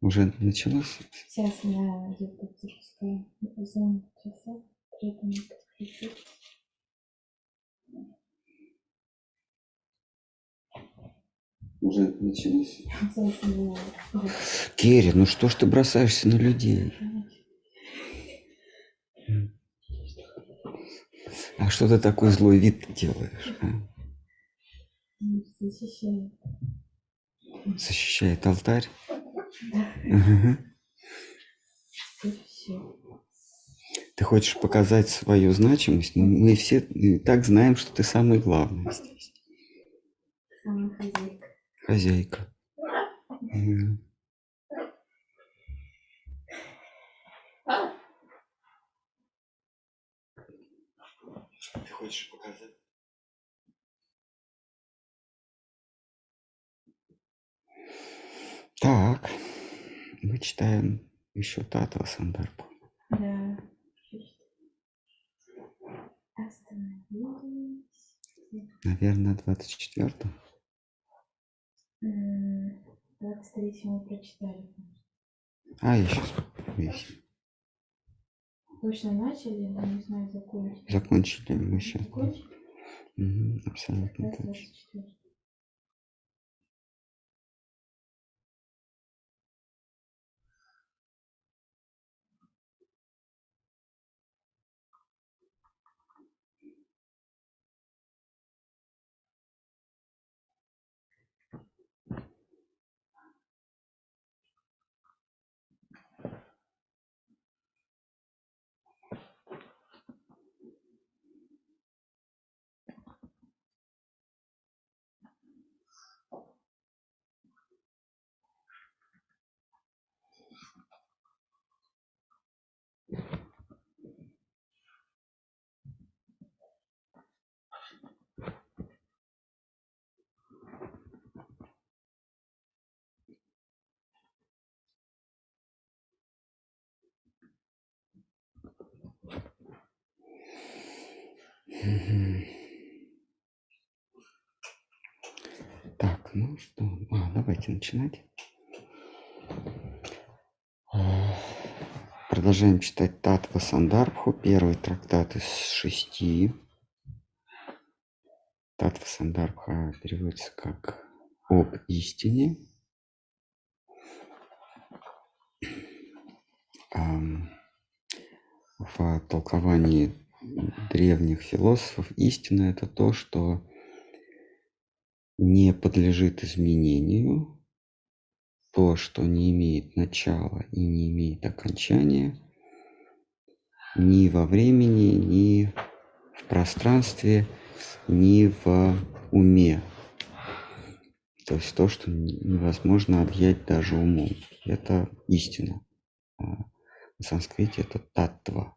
Уже началось? Сейчас на YouTube запускаю. Zoom часа. При этом подключить. Уже началось? Сейчас Керри, ну что ж ты бросаешься на людей? А что ты такой злой вид делаешь? а? защищаю. Защищает алтарь? Ты хочешь показать свою значимость? но мы все и так знаем, что ты самый главный здесь. Сама хозяйка. Хозяйка. Мгм. Ты хочешь показать? Так, мы читаем еще Татва Сандарбу. Да. Остановились. Наверное, 24 М, 23 мы прочитали. А, я сейчас выясню. Точно начали, но не знаю, закончили. Закончили мы сейчас. Закончили? абсолютно Да, точно. 24. Мгм. Так, ну что, а, давайте начинать. А, Продолжаем читать Татва Сандарбху, первый трактат из шести. Татва Сандарбха переводится как «об истине». В толковании древних философов истина – это то, что не подлежит изменению, то, что не имеет начала и не имеет окончания ни во времени, ни в пространстве, ни в уме. То есть то, что невозможно объять даже умом. Это истина. А На санскрите это таттва.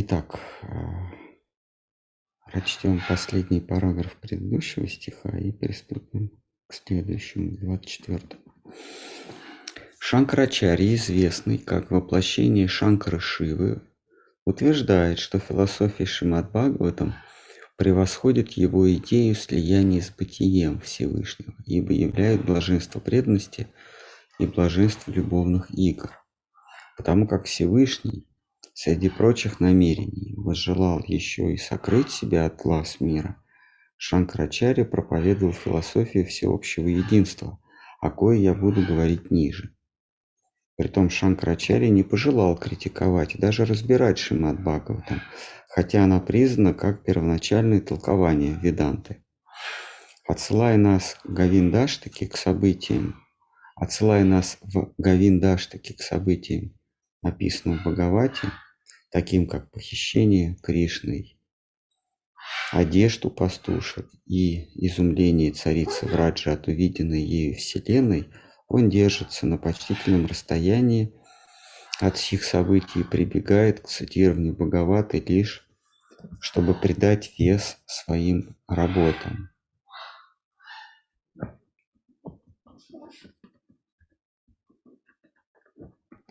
Итак, а, прочтем последний параграф предыдущего стиха и приступим к следующему, 24. Шанкарачарья, известный как воплощение Шанкара Шивы, утверждает, что философия Шримад Бхагаватам превосходит его идею слияния с бытием Всевышнего, ибо являет блаженство преданности и блаженство любовных игр, потому как Всевышний среди прочих намерений возжелал еще и сокрыть себя от глаз мира. Шанкарачарья проповедовал философию всеобщего единства, о кое я буду говорить ниже. Притом Шанкарачарья не пожелал критиковать и даже разбирать Шримад Бхагаватам, хотя она признана как первоначальное толкование Веданты. Отсылая нас Гавиндаштаки к событиям, отсылая нас в Гавиндаштаки к событиям, описанным в Бхагавате, таким как похищение Кришной, одежд у пастушек и изумление царицы Враджа от увиденной ею вселенной, он держится на почтительном расстоянии от сих событий и прибегает к цитированию Бхагаваты лишь, чтобы придать вес своим работам.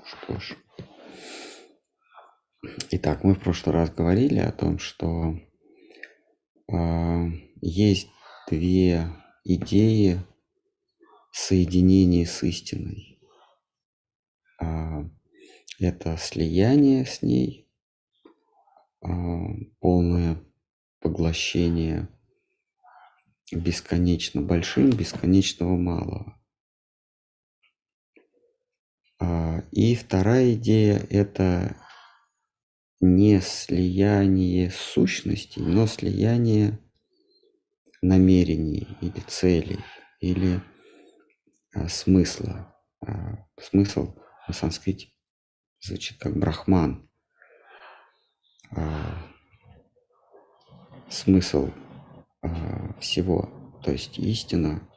Что ж, Итак, мы в прошлый раз говорили о том, что э, есть две идеи соединения с истиной. Э, это слияние с ней, э, полное поглощение бесконечно большим, бесконечного малого. И вторая идея – это не слияние сущностей, но слияние намерений или целей, или а, смысла. А, смысл на санскрите звучит как брахман. А, смысл а, всего, то есть истина,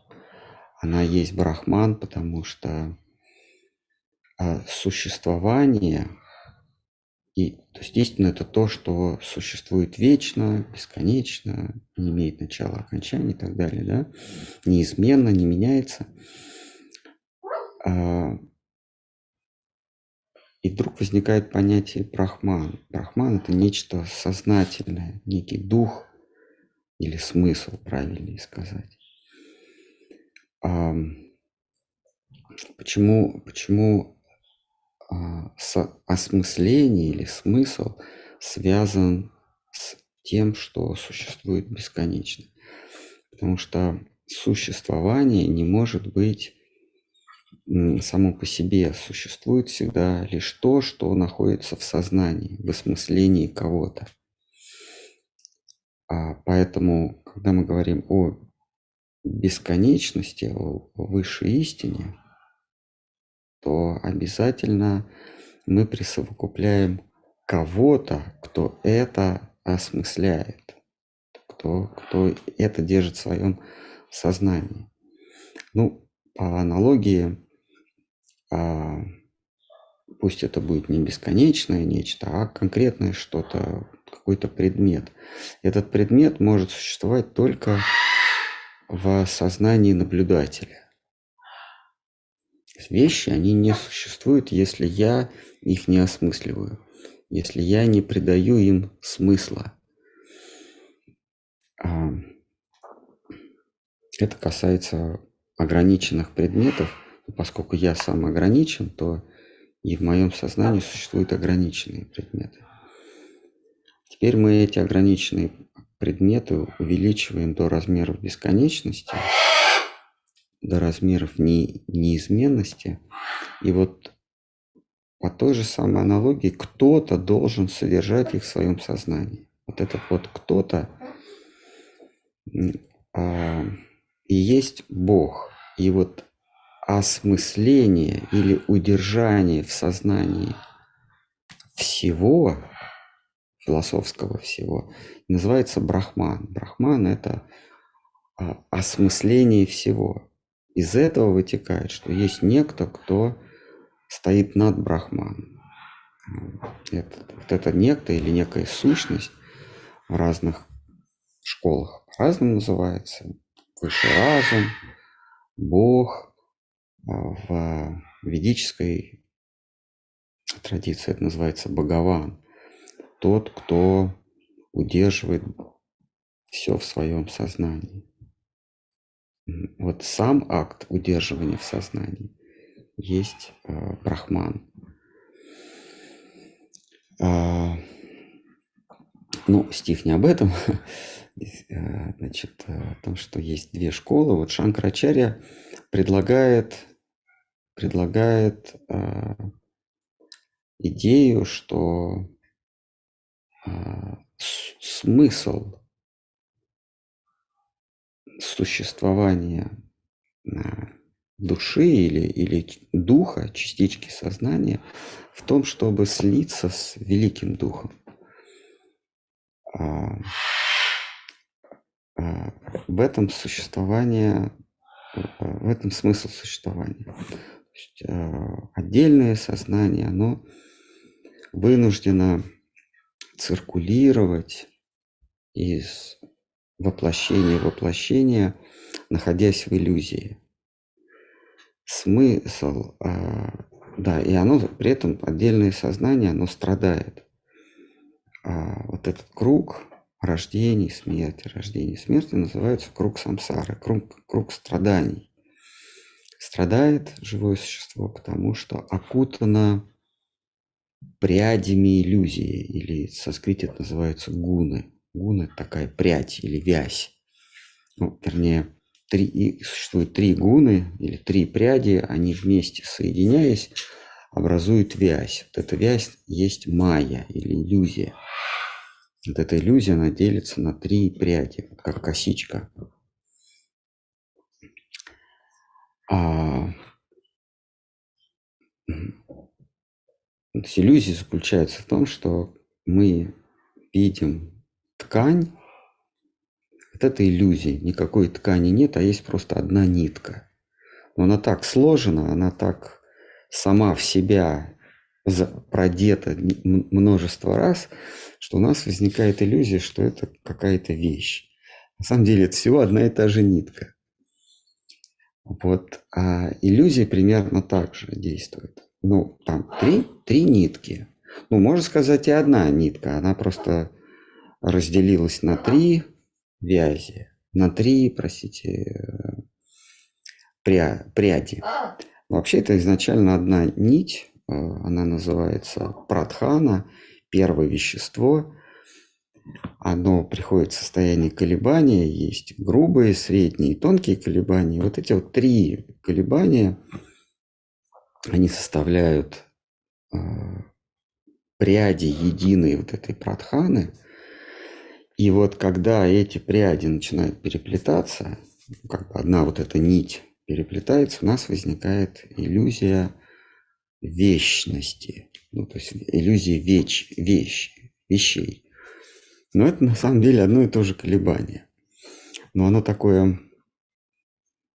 она есть брахман, потому что существование и, то есть истина это то, что существует вечно, бесконечно, не имеет начала, окончания и так далее, да, неизменно, не меняется. А, и вдруг возникает понятие брахман. Брахман это нечто сознательное, некий дух или смысл, правильнее сказать. Почему, почему а, осмысление или смысл связан с тем, что существует бесконечно. Потому что существование не может быть само по себе. Существует всегда лишь то, что находится в сознании, в осмыслении кого-то. А поэтому, когда мы говорим о бесконечности, о высшей истине, то обязательно мы присовокупляем кого-то, кто это осмысляет, кто, кто это держит в своем сознании. Ну, по аналогии, пусть это будет не бесконечное нечто, а конкретное что-то, какой-то предмет. Этот предмет может существовать только в сознании наблюдателя вещи, они не существуют, если я их не осмысливаю, если я не придаю им смысла. А, это касается ограниченных предметов. Поскольку я сам ограничен, то и в моем сознании существуют ограниченные предметы. Теперь мы эти ограниченные предметы увеличиваем до размеров бесконечности – до размеров не, неизменности. И вот по той же самой аналогии кто-то должен содержать их в своем сознании. Вот этот вот кто-то а, и есть Бог. И вот осмысление или удержание в сознании всего, философского всего, называется брахман. Брахман – это а, осмысление всего. Из этого вытекает, что есть некто, кто стоит над Брахманом. Это, вот это некто или некая сущность в разных школах по-разному называется. Высший разум, Бог. В ведической традиции это называется Бхагаван. Тот, кто удерживает все в своем сознании. Вот сам акт удерживания в сознании есть э, брахман. А, ну, стих не об этом, э, значит, о том, что есть две школы. Вот Шанкарачарья предлагает, предлагает э, идею, что э, смысл существования души или, или духа, частички сознания, в том, чтобы слиться с великим духом. А, а, в этом существование, в этом смысл существования. Есть, а, отдельное сознание, оно вынуждено циркулировать из воплощение воплощения, находясь в иллюзии. Смысл, а, да, и оно при этом отдельное сознание, оно страдает. а, вот этот круг рождений, смерти, рождений, смерти называется круг самсары, круг, круг страданий. Страдает живое существо, потому что окутано прядями иллюзии, или со это называется гуны. Гуны – такая прядь или вязь. Ну, вернее, три, существует три гуны или три пряди, они вместе соединяясь, образуют вязь. Вот эта вязь есть майя или иллюзия. Вот эта иллюзия, она делится на три пряди, как косичка. А... Иллюзия заключается в том, что мы видим ткань, вот это иллюзия, никакой ткани нет, а есть просто одна нитка. Но она так сложена, она так сама в себя продета множество раз, что у нас возникает иллюзия, что это какая-то вещь. На самом деле это всего одна и та же нитка. Вот, а иллюзия примерно так же действует. Ну, там три, три нитки. Ну, можно сказать и одна нитка. Она просто разделилась на три вязи. На три, простите, пря, пряди. Вообще это изначально одна нить. Э, она называется прадхана, первое вещество. Оно приходит в состояние колебания. Есть грубые, средние и тонкие колебания. Вот эти вот три колебания – они составляют э, пряди единой вот этой прадханы. И вот когда эти пряди начинают переплетаться, как бы одна вот эта нить переплетается, у нас возникает иллюзия вечности, ну, то есть иллюзия веч, вещь, вещей. Но это на самом деле одно и то же колебание. Но оно такое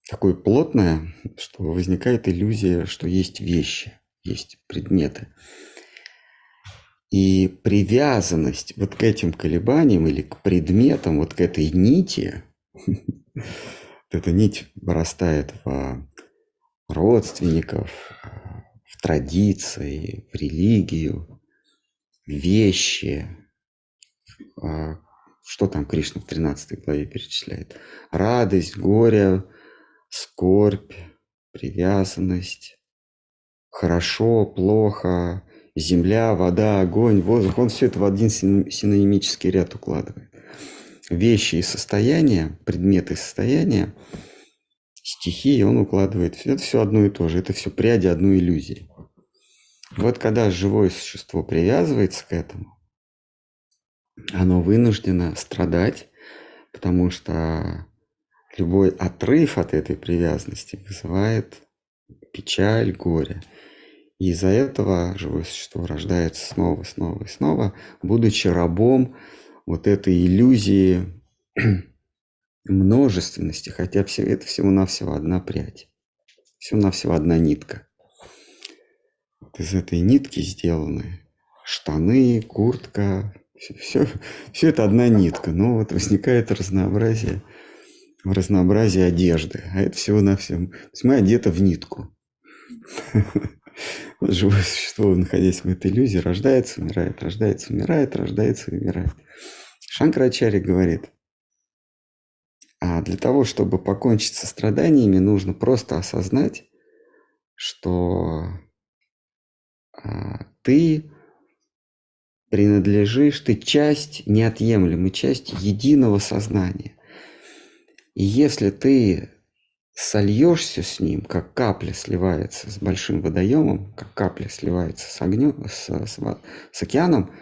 такое плотное, что возникает иллюзия, что есть вещи, есть предметы. И привязанность вот к этим колебаниям или к предметам, вот к этой нити, эта нить вырастает в родственников, в традиции, в религию, вещи. А что там Кришна в 13 главе перечисляет? Радость, горе, скорбь, привязанность, хорошо, плохо, земля, вода, огонь, воздух. Он все это в один синонимический ряд укладывает. Вещи и состояния, предметы и состояния, стихии он укладывает. Это все одно и то же. Это все пряди одной иллюзии. Вот когда живое существо привязывается к этому, оно вынуждено страдать, потому что Любой отрыв от этой привязанности вызывает печаль, горе. И из-за этого живое существо рождается снова, снова и снова, будучи рабом вот этой иллюзии множественности, хотя все, это всего-навсего одна прядь, всего-навсего одна нитка. Вот из этой нитки сделаны штаны, куртка, все, все, все это одна нитка, но вот возникает разнообразие в разнообразии одежды, а это всего-навсего. То есть мы одеты в нитку. Живое существо, находясь в этой иллюзии, рождается, умирает, рождается, умирает, рождается, умирает. Шанкрачари говорит, а для того, чтобы покончить со страданиями, нужно просто осознать, что а, ты принадлежишь, ты часть, неотъемлемая часть единого сознания. И если ты сольешься с ним, как капля сливается с большим водоемом, как капля сливается с огнем, с, с, с океаном,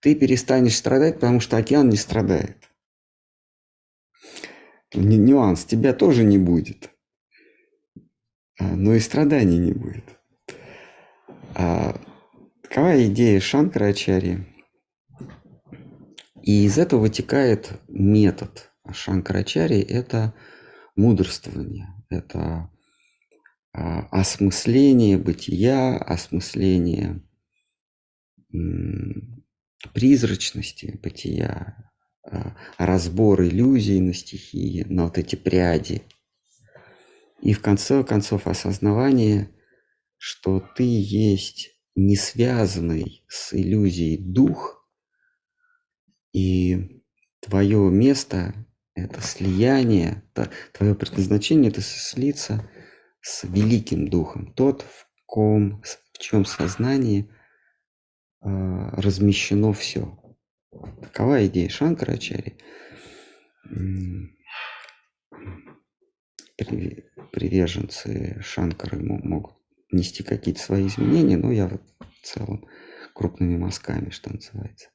ты перестанешь страдать, потому что океан не страдает. Нюанс, тебя тоже не будет, а, но и страданий не будет. А, такова идея Шанкарачари. И из этого вытекает метод – Шанкарачари – это мудрствование, это а, осмысление бытия, осмысление призрачности бытия, а, разбор иллюзий на стихии, на вот эти пряди. И в конце концов осознавание, что ты есть не связанный с иллюзией дух, И твое место – это слияние, твое предназначение – это слиться с великим духом, тот, в ком, в чем сознании а, размещено все. Такова идея Шанкарачари. Приверженцы Шанкары могут нести какие-то свои изменения, но я вот в целом крупными мазками, что называется.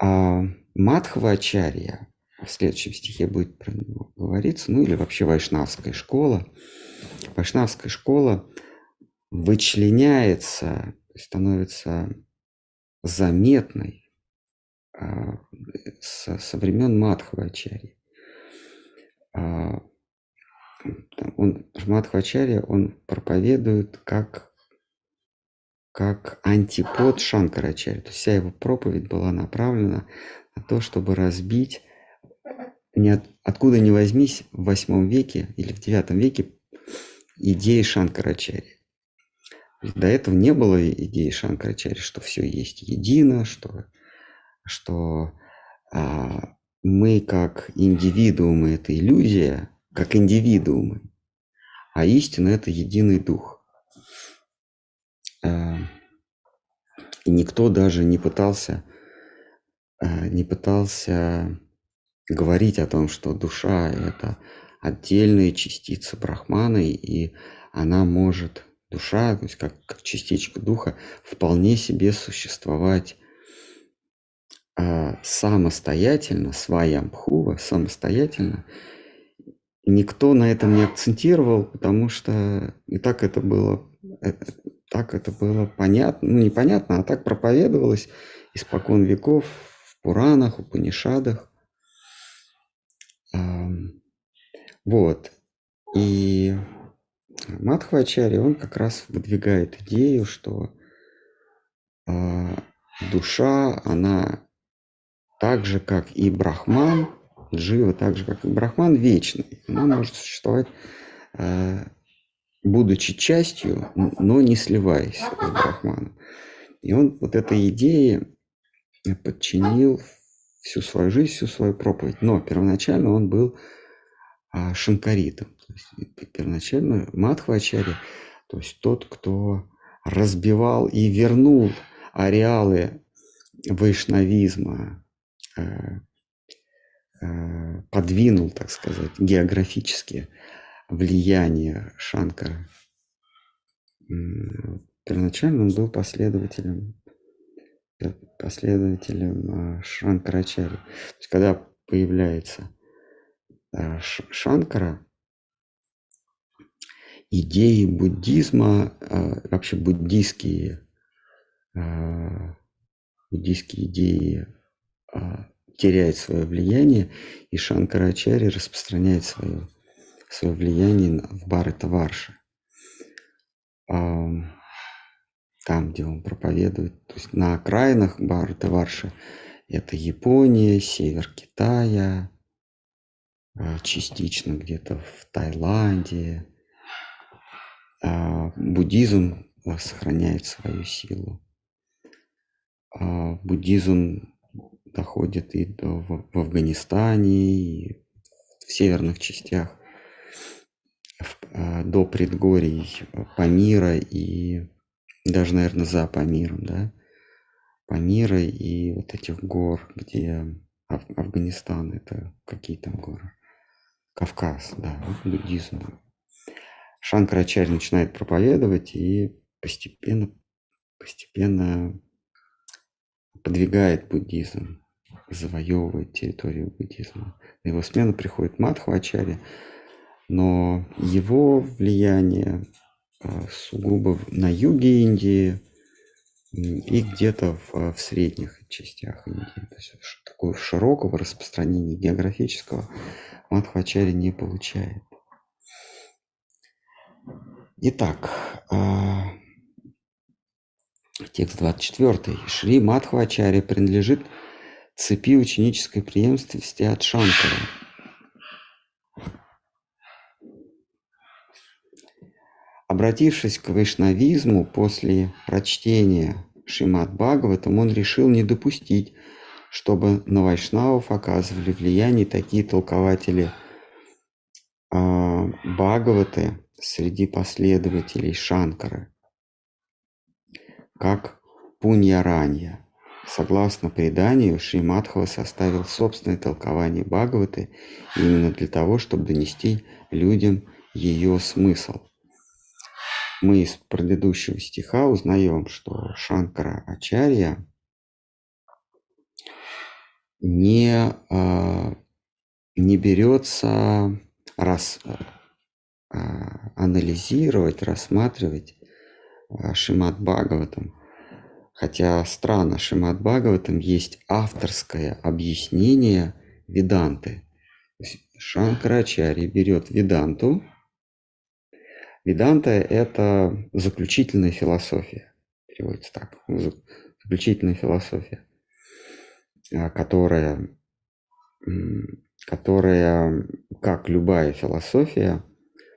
А Мадхвачарья, в следующем стихе будет про него говориться, ну или вообще вайшнавская школа. Вайшнавская школа вычленяется, становится заметной а, со, со времен Мадхвачарьи. Он, Мадхвачарья, он проповедует как, как антипод Шанкарачарьи. То есть вся его проповедь была направлена на то, чтобы разбить не от, откуда ни возьмись в восьмом веке или в девятом веке идеи Шанкарачари. До этого не было идеи Шанкарачари, что все есть едино, что, что а, мы как индивидуумы – это иллюзия, как индивидуумы, а истина – это единый дух. А, и никто даже не пытался, а, не пытался говорить о том, что душа – это отдельная частица брахмана, и она может, душа, то есть как, как частичка духа, вполне себе существовать а, самостоятельно, своям пхува, самостоятельно. Никто на этом не акцентировал, потому что и так это было, это, так это было понятно, ну непонятно, а так проповедовалось испокон веков в Пуранах, в Панишадах. Вот. И Мадхвачари, он как раз выдвигает идею, что э, душа, она так же, как и Брахман, Джива, так же, как и Брахман, вечный. Она может существовать, э, будучи частью, но не сливаясь с Брахманом. И он вот этой идее подчинил всю свою жизнь, всю свою проповедь. Но первоначально он был а, шанкаритом. То есть первоначально Мадхвачари, то есть тот, кто разбивал и вернул ареалы вайшнавизма, э, подвинул, так сказать, географические влияния Шанкара. Первоначально он был последователем последователем а, Шанкарачари. То есть, когда появляется Шанкара, идеи буддизма, вообще буддийские, буддийские идеи теряют свое влияние, и Шанкарачари распространяет свое, свое влияние в Барата Варши там, где он проповедует, то есть на окраинах Барута Варши, это Япония, север Китая, а, частично где-то в Таиланде. А, буддизм а, сохраняет свою силу. Буддизм доходит и до, в Афганистане, и в северных частях, до предгорий Памира и даже, наверное, за Памиром, да, Памира и вот этих гор, где Аф Афганистан, это какие там горы? Кавказ, да, вот буддизм. Шанкарачарь начинает проповедовать и постепенно, постепенно подвигает буддизм, завоевывает территорию буддизма. На его смену приходит Мадхвачари, но его влияние а, сугубо на юге Индии и где-то в, в средних частях Индии. То есть такого широкого распространения географического Мадхвачари не получает. Итак, а, текст 24. Шри Мадхвачари принадлежит цепи ученической преемственности от Шанкара – Обратившись к вайшнавизму после прочтения Шримад Бхагаватам, он решил не допустить чтобы на вайшнавов оказывали влияние такие толкователи а, Бхагаваты среди последователей Шанкары, как Пуньяранья. Согласно преданию, Шримадхава составил собственное толкование Бхагаваты именно для того, чтобы донести людям ее смысл. Мы из предыдущего стиха узнаем, что Шанкара Ачарья не, а, не берется рас, а, анализировать, рассматривать Шимат Бхагаватам. Хотя странно, Шимат Бхагаватам есть авторское объяснение Веданты. Шанкарачарья берет Веданту. Веданта – это заключительная философия. Переводится так. Заключительная философия. А, которая, которая, как любая философия,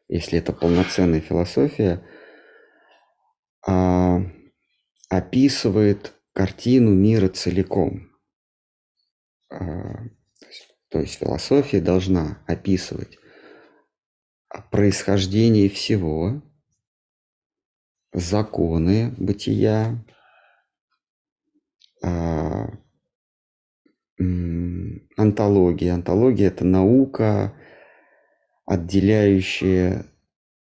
если это полноценная философия, а, описывает картину мира целиком. А, то есть философия должна описывать происхождение всего, законы бытия, антология. Антология – это наука, отделяющая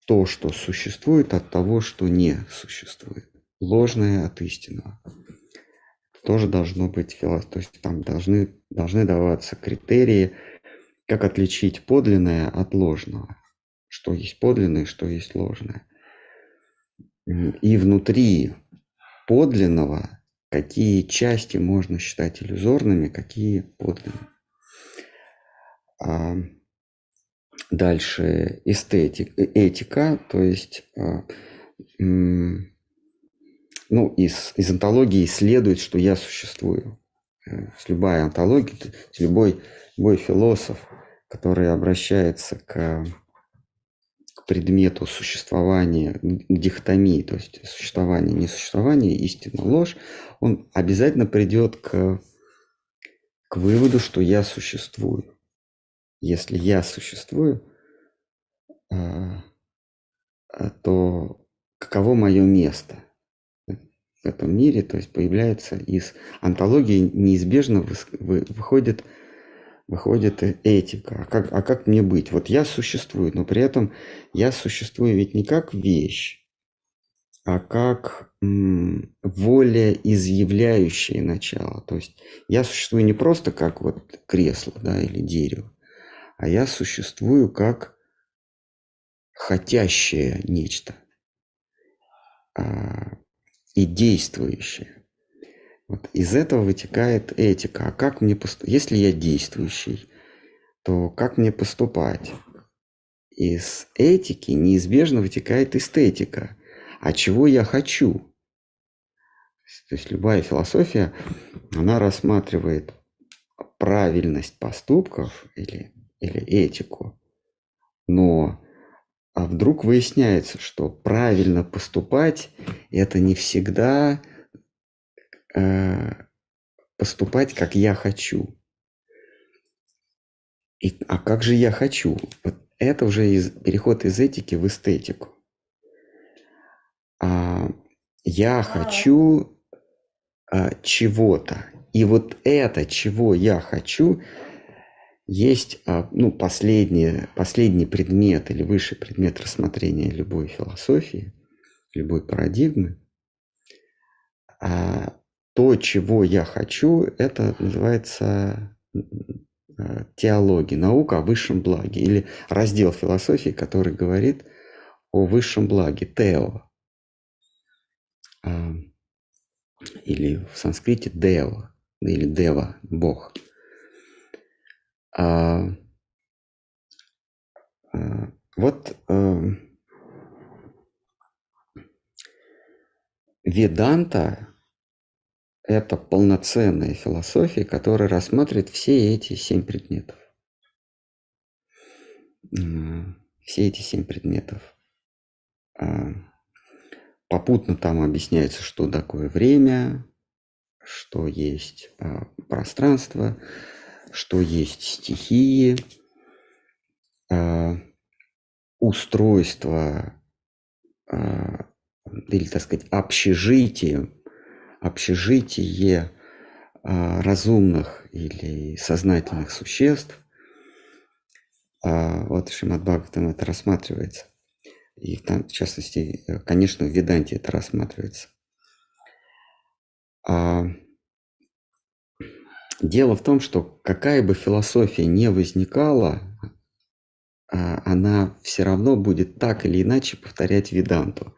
то, что существует, от того, что не существует. Ложное от истинного. Тоже должно быть философия. То есть там должны, должны даваться критерии, как отличить подлинное от ложного. Что есть подлинное, что есть ложное. И внутри подлинного какие части можно считать иллюзорными, какие подлинными. Дальше эстетик, э, этика, то есть а, ну, из, из антологии следует, что я существую. Э, с любой антологией, любой, любой философ, который обращается к предмету существования, дихотомии, то есть существование, несуществование, истина, ложь, он обязательно придет к, к выводу, что я существую. Если я существую, а, а, то каково мое место в этом мире, то есть появляется из антологии неизбежно выходит выходит этика. А как, а как мне быть? Вот я существую, но при этом я существую ведь не как вещь, а как воля, изъявляющая начало. То есть я существую не просто как вот кресло да, или дерево, а я существую как хотящее нечто а, и действующее. Вот из этого вытекает этика. А как мне поступать? Если я действующий, то как мне поступать? Из этики неизбежно вытекает эстетика. А чего я хочу? То есть любая философия, она рассматривает правильность поступков или, или этику. Но а вдруг выясняется, что правильно поступать это не всегда Э, поступать, как я хочу. И, а как же я хочу? Вот это уже из, переход из этики в эстетику. А, я хочу а, чего-то. И вот это, чего я хочу, есть а, ну, последний, последний предмет или высший предмет рассмотрения любой философии, любой парадигмы. А, то, чего я хочу, это называется э, теология, наука о высшем благе, или раздел философии, который говорит о высшем благе, тео, а, или в санскрите дева, или дева, бог. А, а, вот э, Веданта это полноценная философия, которая рассматривает все эти семь предметов. Все эти семь предметов. А, попутно там объясняется, что такое время, что есть а, пространство, что есть стихии, а, устройство а, или, так сказать, общежитие, общежитие а, разумных или сознательных существ. Вот Шимат Бхагаватам это рассматривается. И там, в частности, э, конечно, в Веданте это рассматривается. Дело в том, что какая бы философия не возникала, а, она все равно будет так или иначе повторять Веданту.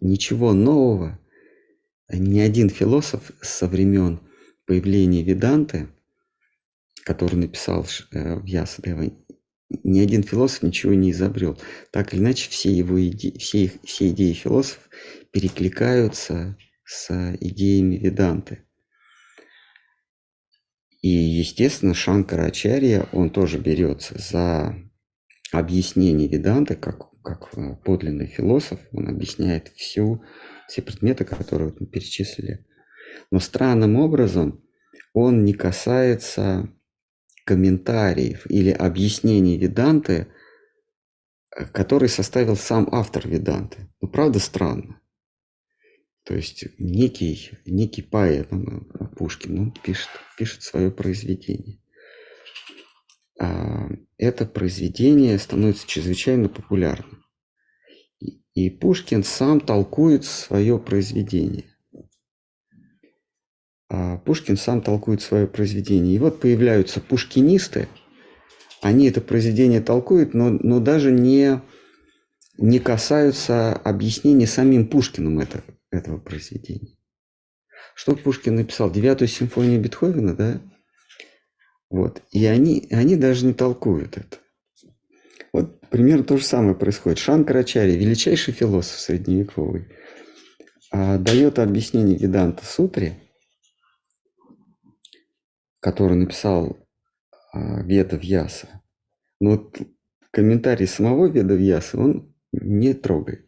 Ничего нового ни один философ со времен появления Веданты, который написал э, в Ясадева, ни один философ ничего не изобрел. Так или иначе, все его иде... все, их... все идеи философов перекликаются с идеями Веданты. И, естественно, Шанкара Ачарья, он тоже берется за объяснение Веданты, как, как э, подлинный философ, он объясняет всю, все предметы, которые мы перечислили. Но странным образом он не касается комментариев или объяснений Веданты, э, который составил сам автор Веданты. Ну, правда, странно. То есть некий, некий поэт, ну, Пушкин, он пишет, пишет свое произведение. А это произведение становится чрезвычайно популярным. И Пушкин сам толкует свое произведение. А Пушкин сам толкует свое произведение. И вот появляются пушкинисты, они это произведение толкуют, но, но даже не, не касаются объяснения самим Пушкиным это, этого произведения. Что Пушкин написал? Девятую симфонию Бетховена, да? Вот. И они, они даже не толкуют это. Вот примерно то же самое происходит. Шанкарачари, величайший философ средневековый, а, дает объяснение Веданта Сутре, который написал а, Веда Вьяса. Но вот комментарий самого Веда Вьяса он не трогает.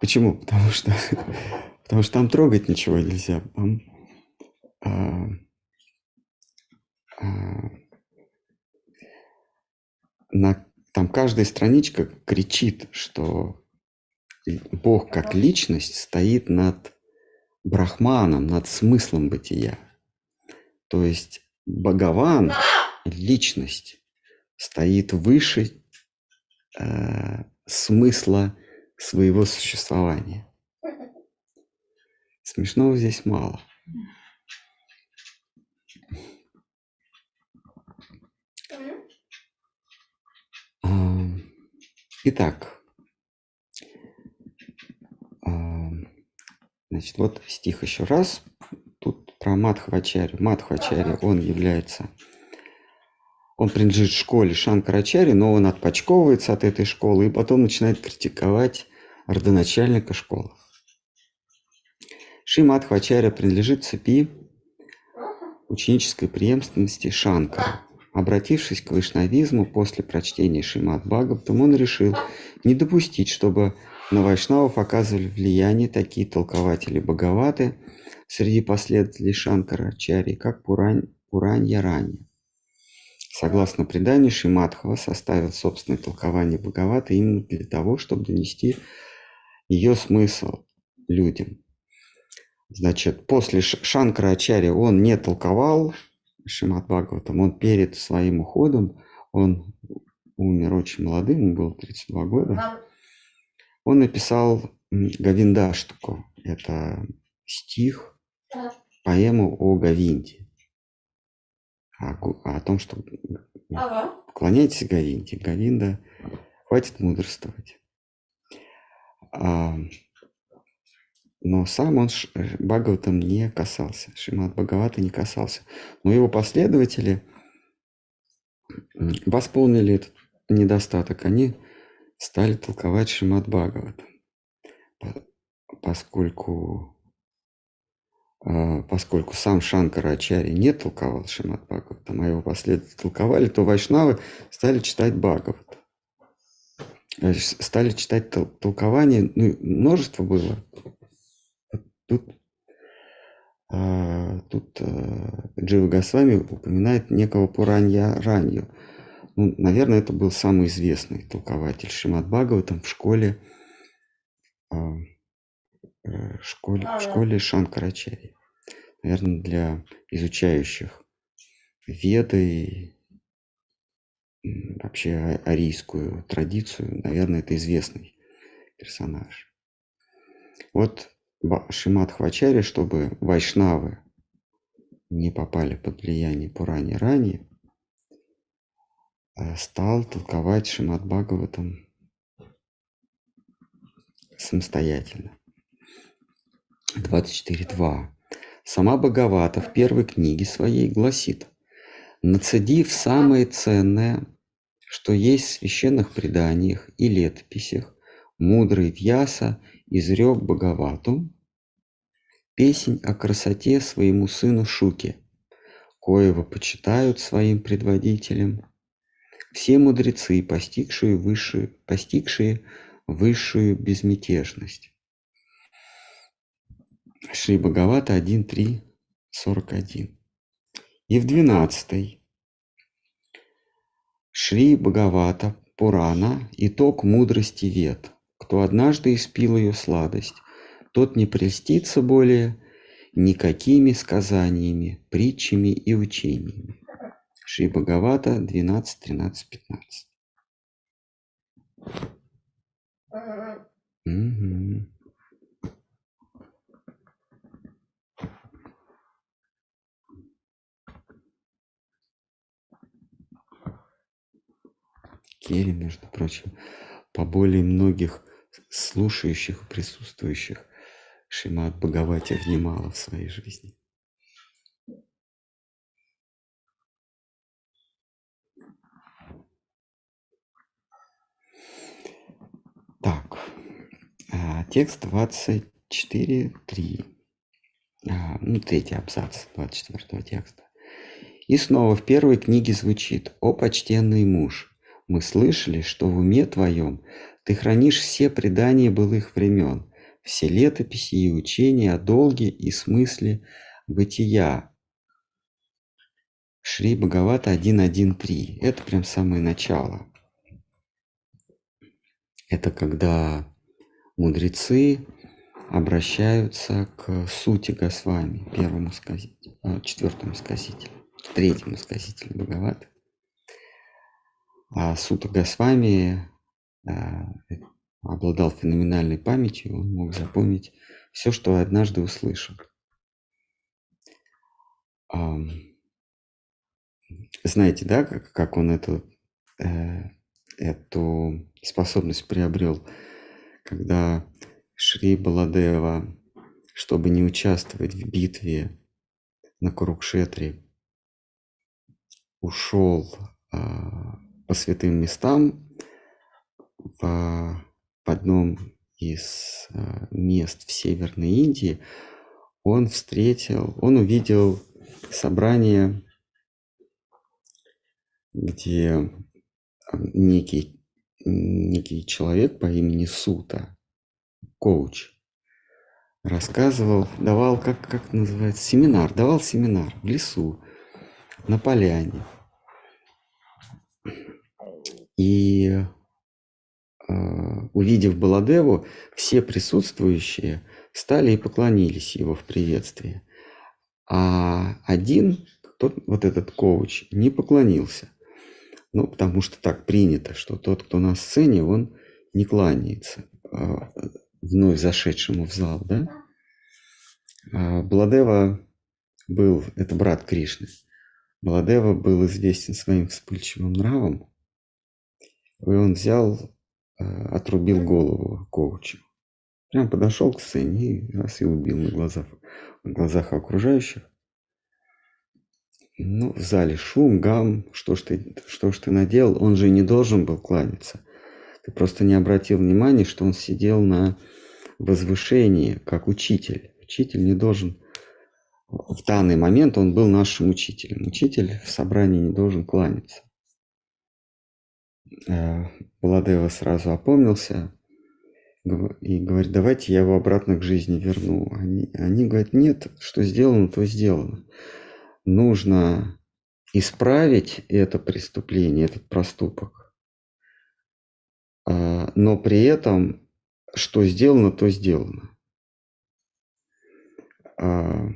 Почему? Потому что, потому что там трогать ничего нельзя. Там, а, а, на, там каждая страничка кричит, что Бог как личность стоит над брахманом, над смыслом бытия. То есть Богован, личность, стоит выше э, смысла своего существования. Смешного здесь мало. Итак, значит, вот стих еще раз. Тут про Мадхвачари. Мадхвачари, он является, он принадлежит школе Шанкарачари, но он отпочковывается от этой школы и потом начинает критиковать родоначальника школы. Ши Мадхвачаря принадлежит цепи ученической преемственности Шанкара. Обратившись к вайшнавизму после прочтения Шимат Бхагаватам, он решил не допустить, чтобы на вайшнавов оказывали влияние такие толкователи Бхагаваты среди последователей Шанкара Чари, как Пурань, Пуранья Ранья. Согласно преданию, Шимадхава составил собственное толкование Бхагаваты именно для того, чтобы донести ее смысл людям. Значит, после Шанкара Ачарья он не толковал Шимат Бхагаватам, он перед своим уходом, он умер очень молодым, ему было 32 года, он написал Гавиндаштуку, это стих, поэму о Гавинде, о, о том, что поклоняйтесь Гавинде, Гавинда, хватит мудрствовать. А, но сам он э, Бхагаватам не касался, Шимат Бхагавата не касался. Но его последователи восполнили этот недостаток. Они стали толковать Шимат Бхагаватам, поскольку, а, поскольку сам Шанкара Ачари не толковал Шимат Бхагаватам, а его последователи толковали, то вайшнавы стали читать Бхагават. Э, стали читать толкование, ну, множество было Тут а, тут а, Джива Госвами упоминает некого Пуранья Ранью. Ну, наверное, это был самый известный толкователь Шимат Бхагаватам в школе, а, э, школе, в школе Шанкарачари. Наверное, для изучающих Веды и вообще арийскую традицию, наверное, это известный персонаж. Вот Шимат Хвачари, чтобы вайшнавы не попали под влияние Пурани ранее, э, стал толковать Шимат Бхагаватам самостоятельно. 24.2. Сама Бхагавата в первой книге своей гласит, «Нацедив самое ценное, что есть в священных преданиях и летописях, мудрый Вьяса изрек Бхагавату, песнь о красоте своему сыну Шуке, коего почитают своим предводителем все мудрецы, постигшие высшую, постигшие высшую безмятежность. Шри Бхагавата 1.3.41. И в 12. Шри Бхагавата Пурана итог мудрости вет. Кто однажды испил ее сладость, тот не прельстится более никакими сказаниями, притчами и учениями. Шри Бхагавата 12, 13, 15. Угу. Керри, между прочим, по более многих слушающих и присутствующих Шимат Бхагавати внимала в своей жизни. Так, а, текст 24.3. А, ну, третий абзац 24 текста. И снова в первой книге звучит «О почтенный муж, мы слышали, что в уме твоем ты хранишь все предания былых времен, все летописи и учения о долге и смысле бытия. Шри Бхагавата 1.1.3. Это прям самое начало. Это когда мудрецы обращаются к сути Госвами, первому сказителю, а, четвертому сказителю, третьему сказителю Бхагаваты. А Сута Госвами а, обладал феноменальной памятью, он мог запомнить все, что однажды услышал. Знаете, да, как, как он эту, э, эту способность приобрел, когда Шри Баладева, чтобы не участвовать в битве на Курукшетре, ушел а, по святым местам в, в одном из а, мест в Северной Индии, он встретил, он увидел собрание, где некий, некий человек по имени Сута, коуч, рассказывал, давал, как, как называется, семинар, давал семинар в лесу, на поляне. И э, увидев Баладеву, все присутствующие стали и поклонились его в приветствии. А один, тот, вот этот коуч, не поклонился. Ну, потому что так принято, что тот, кто на сцене, он не кланяется э, вновь зашедшему в зал, да? А Баладева был, это брат Кришны, Баладева был известен своим вспыльчивым нравом, и он взял, э, отрубил голову коучу. Прям подошел к сцене и раз и убил на глазах, на глазах окружающих. Ну, в зале шум, гам, что ж ты, что ж ты наделал? Он же не должен был кланяться. Ты просто не обратил внимания, что он сидел на возвышении, как учитель. Учитель не должен... В данный момент он был нашим учителем. Учитель в собрании не должен кланяться. Э, Баладева сразу опомнился. и говорит, давайте я его обратно к жизни верну. Они, они говорят, нет, что сделано, то сделано. Нужно исправить это преступление, этот проступок. А, но при этом, что сделано, то сделано. А,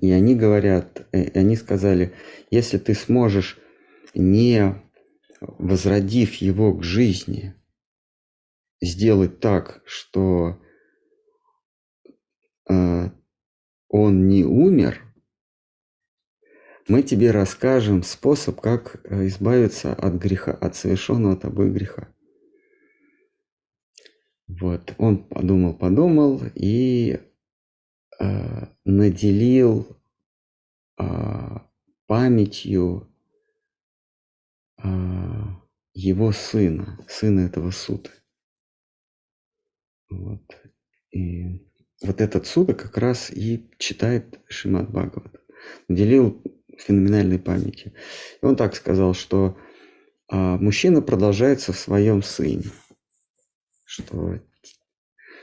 и они говорят, э, они сказали, если ты сможешь не возродив его к жизни, сделать так, что э, он не умер, мы тебе расскажем способ, как э, избавиться от греха, от совершенного тобой греха. Вот, он подумал, подумал и э, наделил э, памятью его сына, сына этого суда. Вот. И вот этот суда как раз и читает Шимат Бхагават. Наделил феноменальной памяти. И он так сказал, что а, мужчина продолжается в своем сыне. Что,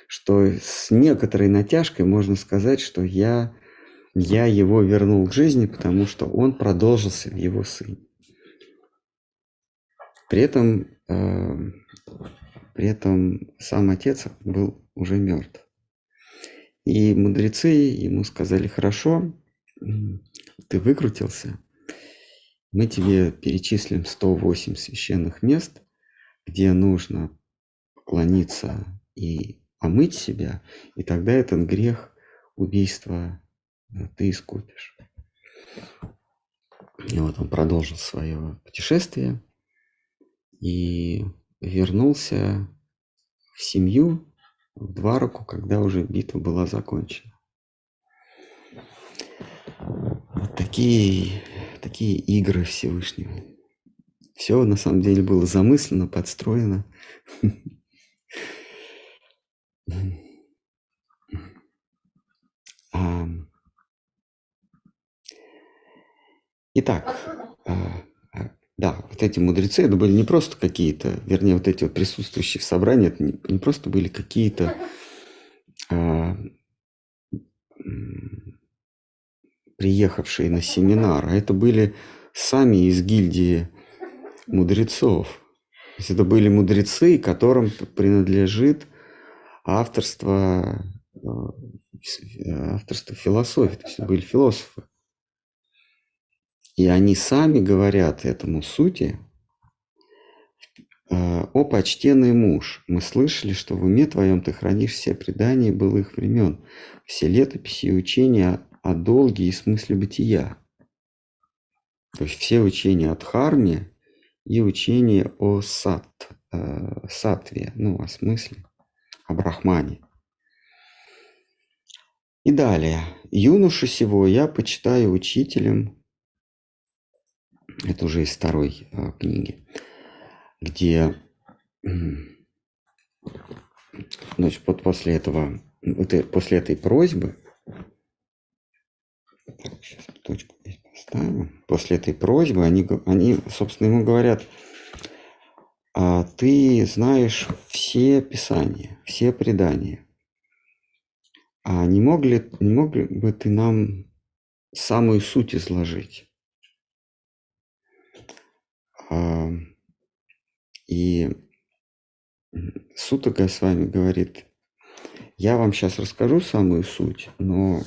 что с некоторой натяжкой можно сказать, что я, я его вернул к жизни, потому что он продолжился в его сыне. При этом, э, при этом сам отец был уже мертв. И мудрецы ему сказали, хорошо, ты выкрутился, мы тебе перечислим 108 священных мест, где нужно поклониться и омыть себя, и тогда этот грех убийства э, ты искупишь. И вот он продолжил свое путешествие и вернулся в семью в два руку, когда уже битва была закончена. Вот такие, такие игры Всевышнего. Все на самом деле было замыслено, подстроено. Итак, а, да, вот эти мудрецы, это были не просто какие-то, вернее, вот эти вот присутствующие в собрании, это не, не просто были какие-то а, приехавшие на семинар, а это были сами из гильдии мудрецов. То есть это были мудрецы, которым принадлежит авторство, а, авторство философии, то есть это были философы. И они сами говорят этому сути, э, «О, почтенный муж, мы слышали, что в уме твоем ты хранишь все предания былых времен, все летописи и учения о долге и смысле бытия». То есть все учения о Дхарме и учения о сат, э, сатве, ну, о смысле, о брахмане. И далее. «Юношу сего я почитаю учителем, это уже из второй э, книги, где значит, вот после этого, вот, после этой просьбы, так, сейчас точку здесь поставим, после этой просьбы они, они, собственно, ему говорят, а ты знаешь все писания, все предания, а не мог ли, не мог бы ты нам самую суть изложить? И Сутага с вами говорит, я вам сейчас расскажу самую суть, но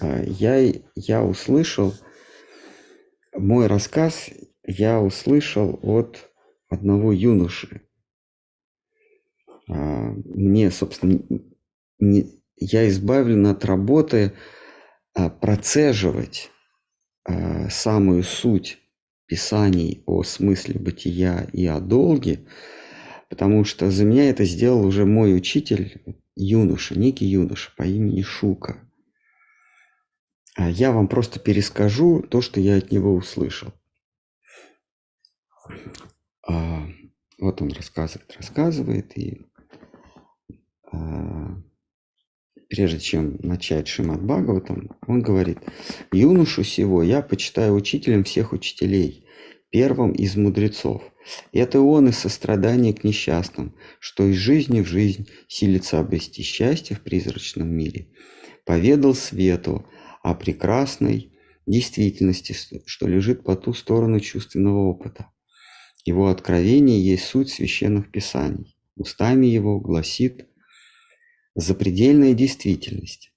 а, я, я услышал, мой рассказ я услышал от одного юноши. А, мне, собственно, не, я избавлен от работы а, процеживать самую суть писаний о смысле бытия и о долге, потому что за меня это сделал уже мой учитель, юноша, некий юноша по имени Шука. А я вам просто перескажу то, что я от него услышал. А, вот он рассказывает, рассказывает, и а, прежде чем начать Шимат Бхагаватам, он говорит, «Юношу сего я почитаю учителем всех учителей, первым из мудрецов. Это он из сострадания к несчастным, что из жизни в жизнь силится обрести счастье в призрачном мире. Поведал свету о прекрасной действительности, что лежит по ту сторону чувственного опыта. Его откровение есть суть священных писаний. Устами его гласит запредельная действительность.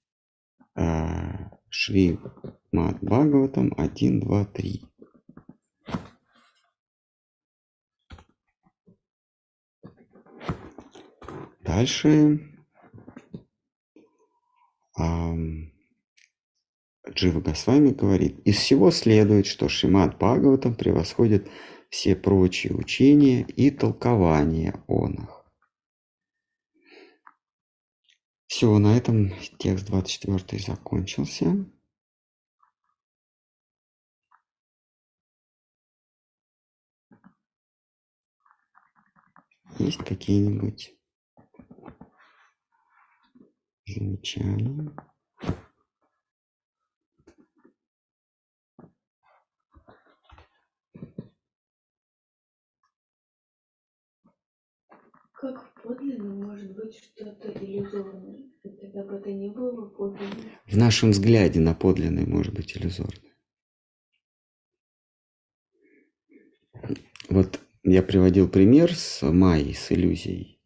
А, Шри Мад Бхагаватам 1, 2, 3. Дальше Джива Госвами говорит, из всего следует, что Шимат Бхагаватам превосходит все прочие учения и толкования о них. Все, на этом текст 24 закончился. Есть какие-нибудь замечания? Как в подлинном может быть что-то иллюзорное? Тогда бы это не было подлинным. В нашем взгляде на подлинное может быть иллюзорное. Вот я приводил пример с Майей, с иллюзией.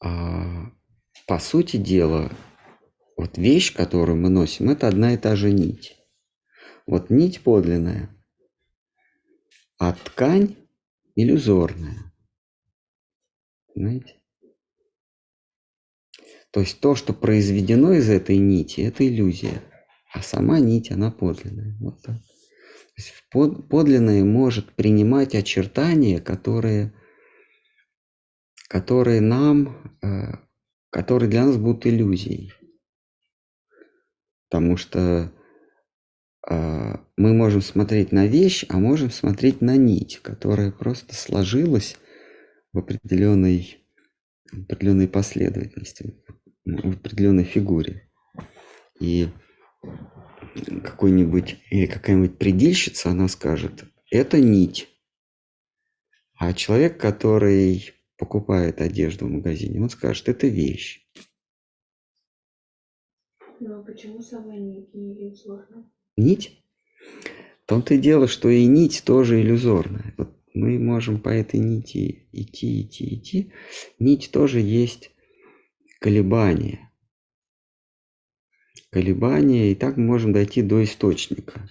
А, по сути дела, вот вещь, которую мы носим, это одна и та же нить. Вот нить подлинная, а ткань иллюзорная. Понимаете? То есть то, что произведено из этой нити, это иллюзия, а сама нить, она подлинная. Вот так. То есть подлинное может принимать очертания, которые, которые нам, э, которые для нас будут иллюзией. Потому что а, мы можем смотреть на вещь, а можем смотреть на нить, которая просто сложилась в определенной, определенной последовательности, в определенной фигуре. И какой-нибудь или какая-нибудь предельщица, она скажет, это нить. А человек, который покупает одежду в магазине, он скажет, это вещь. Ну а почему сама нить не иллюзорна? нить. В том-то и дело, что и нить тоже иллюзорная. Вот мы можем по этой нити идти, идти, идти. Нить тоже есть колебания. Колебания, и так мы можем дойти до источника.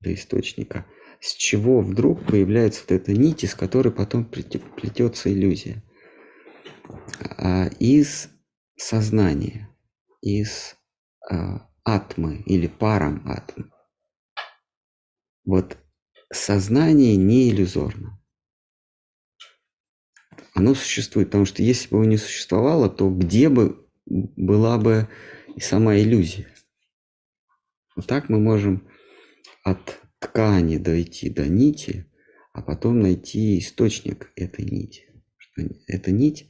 До источника. С чего вдруг появляется вот эта нить, из которой потом плетется иллюзия. А из сознания, из а, атмы или парам атмы. Вот сознание не иллюзорно. Оно существует, потому что если бы его не существовало, то где бы была бы и сама иллюзия. Вот так мы можем от ткани дойти до нити, а потом найти источник этой нити. Эта нить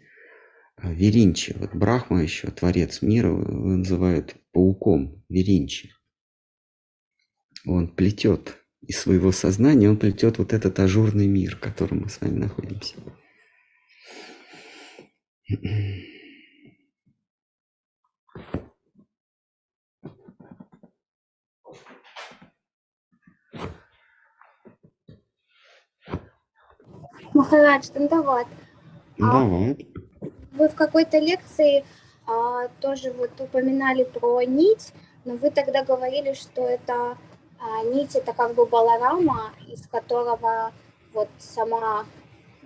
а, Веринчи, вот Брахма еще, творец мира, называют пауком Веринчи. Он плетет из своего сознания, он плетет вот этот ажурный мир, в котором мы с вами находимся. Махарадж, Дандават. Давай. Вы в какой-то лекции а, тоже вот упоминали про нить, но вы тогда говорили, что это а, нить это как бы баларама, из которого вот сама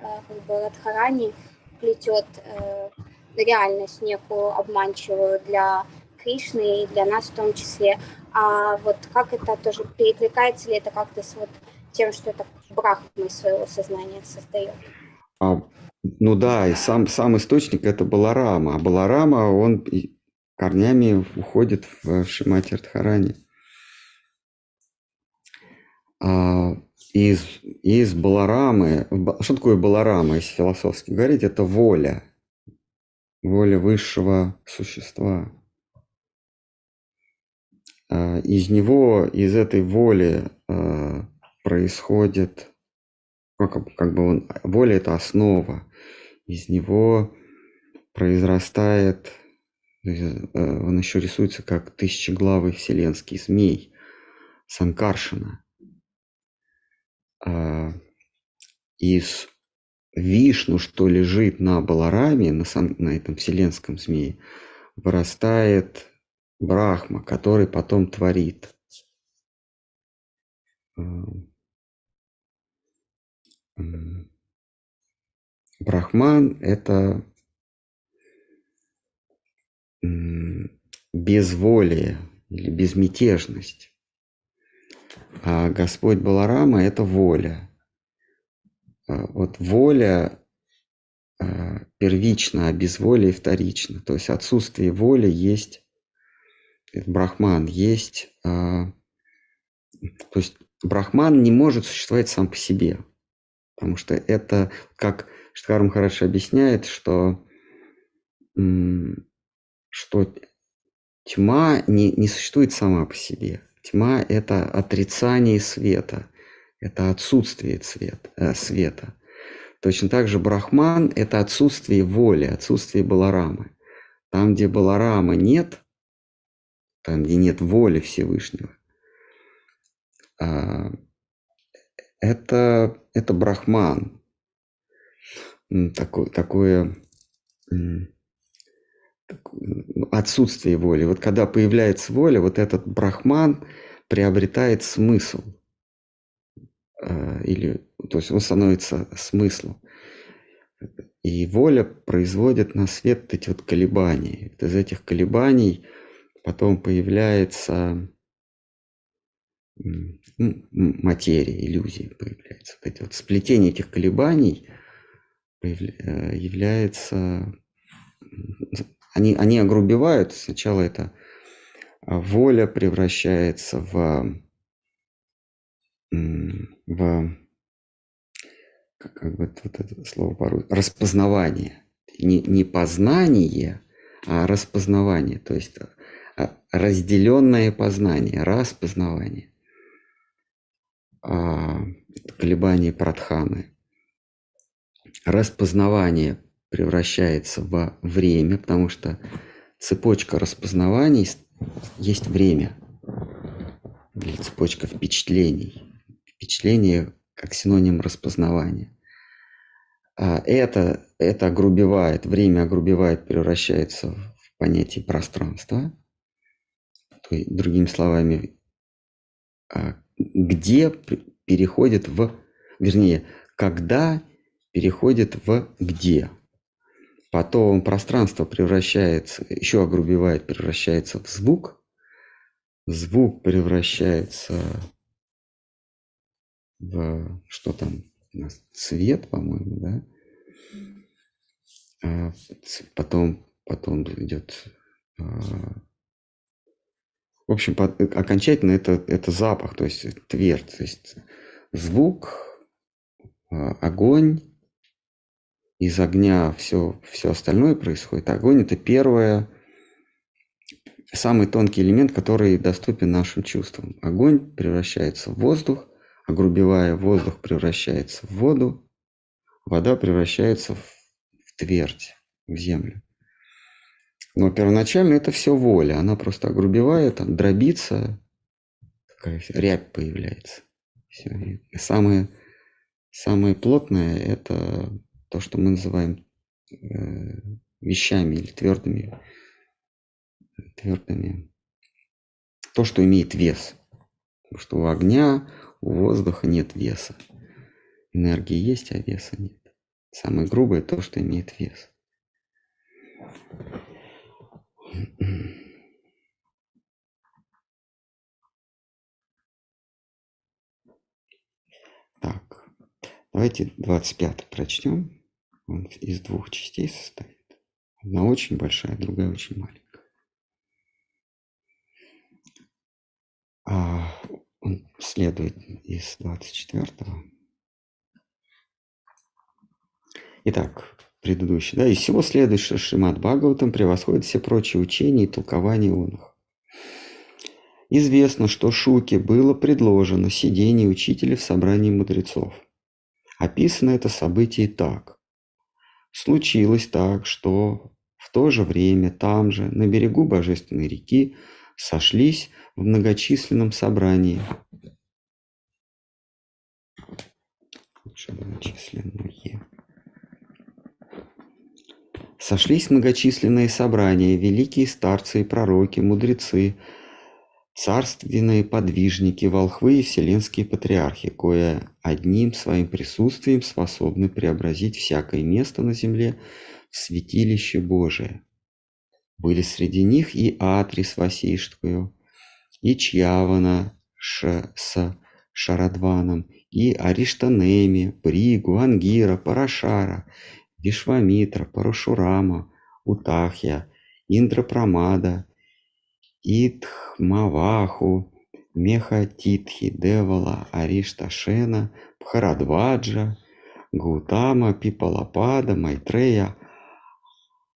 а, как бы Радхарани плетет э, реальность некую обманчивую для Кришны и для нас в том числе. А вот как это тоже перекликается ли это как-то с вот тем, что это брахма своего сознания создает? А ну да, и сам, сам источник это Баларама. А Баларама, он корнями уходит в Шимати Артхарани. А из, из Баларамы, что такое Баларама, если философски говорить, это воля, воля высшего существа. а, из него, из этой воли а, происходит, как, как бы он, воля это основа, из него произрастает, э, он еще рисуется как тысячеглавый вселенский змей, Санкаршина. А, из Вишну, что лежит на Балараме, на, сан, на этом вселенском змее, вырастает Брахма, который потом творит. Брахман – это безволие или безмятежность. А Господь Баларама – это воля. А вот воля а, первична, а безволие вторично. То есть отсутствие воли есть брахман, есть... А, то есть брахман не может существовать сам по себе. Потому что это, как Штхарм хорошо объясняет, что, что тьма не, не существует сама по себе. Тьма – это отрицание света, это отсутствие цвет, э, света. Точно так же брахман – это отсутствие воли, отсутствие баларамы. Там, где баларамы нет, там, где нет воли Всевышнего, а, это, это брахман. Такое, такое отсутствие воли. Вот когда появляется воля, вот этот брахман приобретает смысл. А, или, то есть он становится смыслом. И воля производит на свет эти вот колебания. Из этих колебаний потом появляется материя, иллюзия появляется. Вот эти вот сплетение этих колебаний э, является они, они огрубевают. Сначала это а, воля превращается в, в как, как бы вот это слово порой, распознавание. Не, не познание, а распознавание. То есть а, разделенное познание, распознавание. А, колебания пратханы. Распознавание превращается во время, потому что цепочка распознаваний есть время. Или цепочка впечатлений. Впечатление как синоним распознавания. А это, это огрубевает, время огрубевает, превращается в понятие пространства. То есть, другими словами, а, где переходит в, вернее, когда переходит в где. Потом пространство превращается, еще огрубевает, превращается в звук. Звук превращается в что там у нас цвет, по-моему, да. А потом, потом идет. В общем, окончательно это, это запах, то есть твердь, то есть звук, а, огонь, из огня все, все остальное происходит. Огонь – это первое, самый тонкий элемент, который доступен нашим чувствам. Огонь превращается в воздух, огрубевая воздух превращается в воду, вода превращается в, в твердь, в землю. Но первоначально это все воля, она просто огрубевает, дробится, такая рябь появляется. Все. И самое, самое плотное – это то, что мы называем э, вещами или твердыми, твердыми, то, что имеет вес. Потому что у огня, у воздуха нет веса. Энергии есть, а веса нет. Самое грубое то, что имеет вес. Так, давайте 25 прочтем. Он из двух частей состоит. Одна очень большая, другая очень маленькая. А он следует из 24-го. Итак, предыдущий. Да, из всего следует, что Шримад Бхагаватам превосходит все прочие учения и толкования он их. Известно, что Шуке было предложено сидение учителя в собрании мудрецов. Описано это событие так. Случилось так, что в то же время там же, на берегу Божественной реки, сошлись в многочисленном собрании. Многочисленное. Сошлись многочисленные собрания, великие старцы и пророки, мудрецы, царственные подвижники, волхвы и вселенские патриархи, кое одним своим присутствием способны преобразить всякое место на земле в святилище Божие. Были среди них и Атрис Васиштую, и Чьявана ш, с Шарадваном, и Ариштанеми, Пригу, Ангира, Парашара, Вишвамитра, Парашурама, Утахья, Индра-Прамада, Итхмаваху, Мехатитхи, Девала, Аришташена, Пхарадваджа, Гутама, Пипалапада, Майтрея,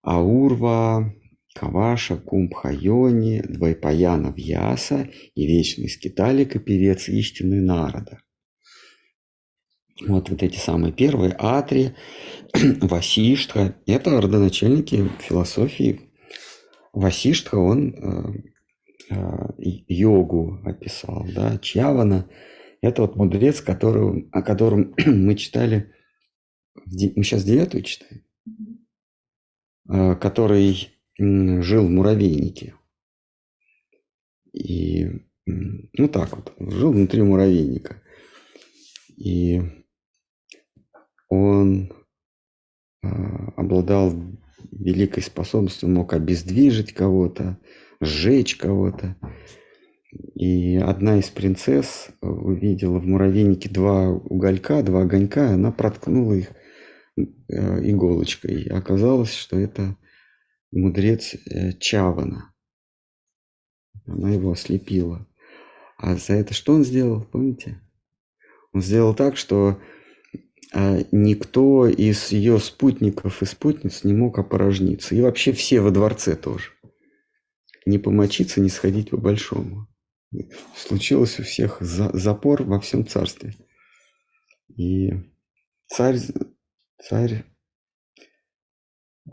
Аурва, Каваша, Кумбхайони, Двайпаяна Вьяса и вечный скиталик и певец истины народа. Вот, вот эти самые первые Атри, Васиштха. Это родоначальники философии. Васиштха, он э, э, йогу описал, да, Чьявана. Это вот мудрец, который, о котором мы читали, мы сейчас девятую читаем, э, который жил в муравейнике. И, ну так вот, жил внутри муравейника. И он э, обладал великой способностью, мог обездвижить кого-то, сжечь кого-то. И одна из принцесс увидела в муравейнике два уголька, два огонька, она проткнула их э, иголочкой. И оказалось, что это мудрец э, Чавана. Она его ослепила. А за это что он сделал, помните? Он сделал так, что а, никто из ее спутников и спутниц не мог опорожниться. И вообще все во дворце тоже. Не помочиться, не сходить по большому. Случилось у всех запор во всем царстве. И царь, царь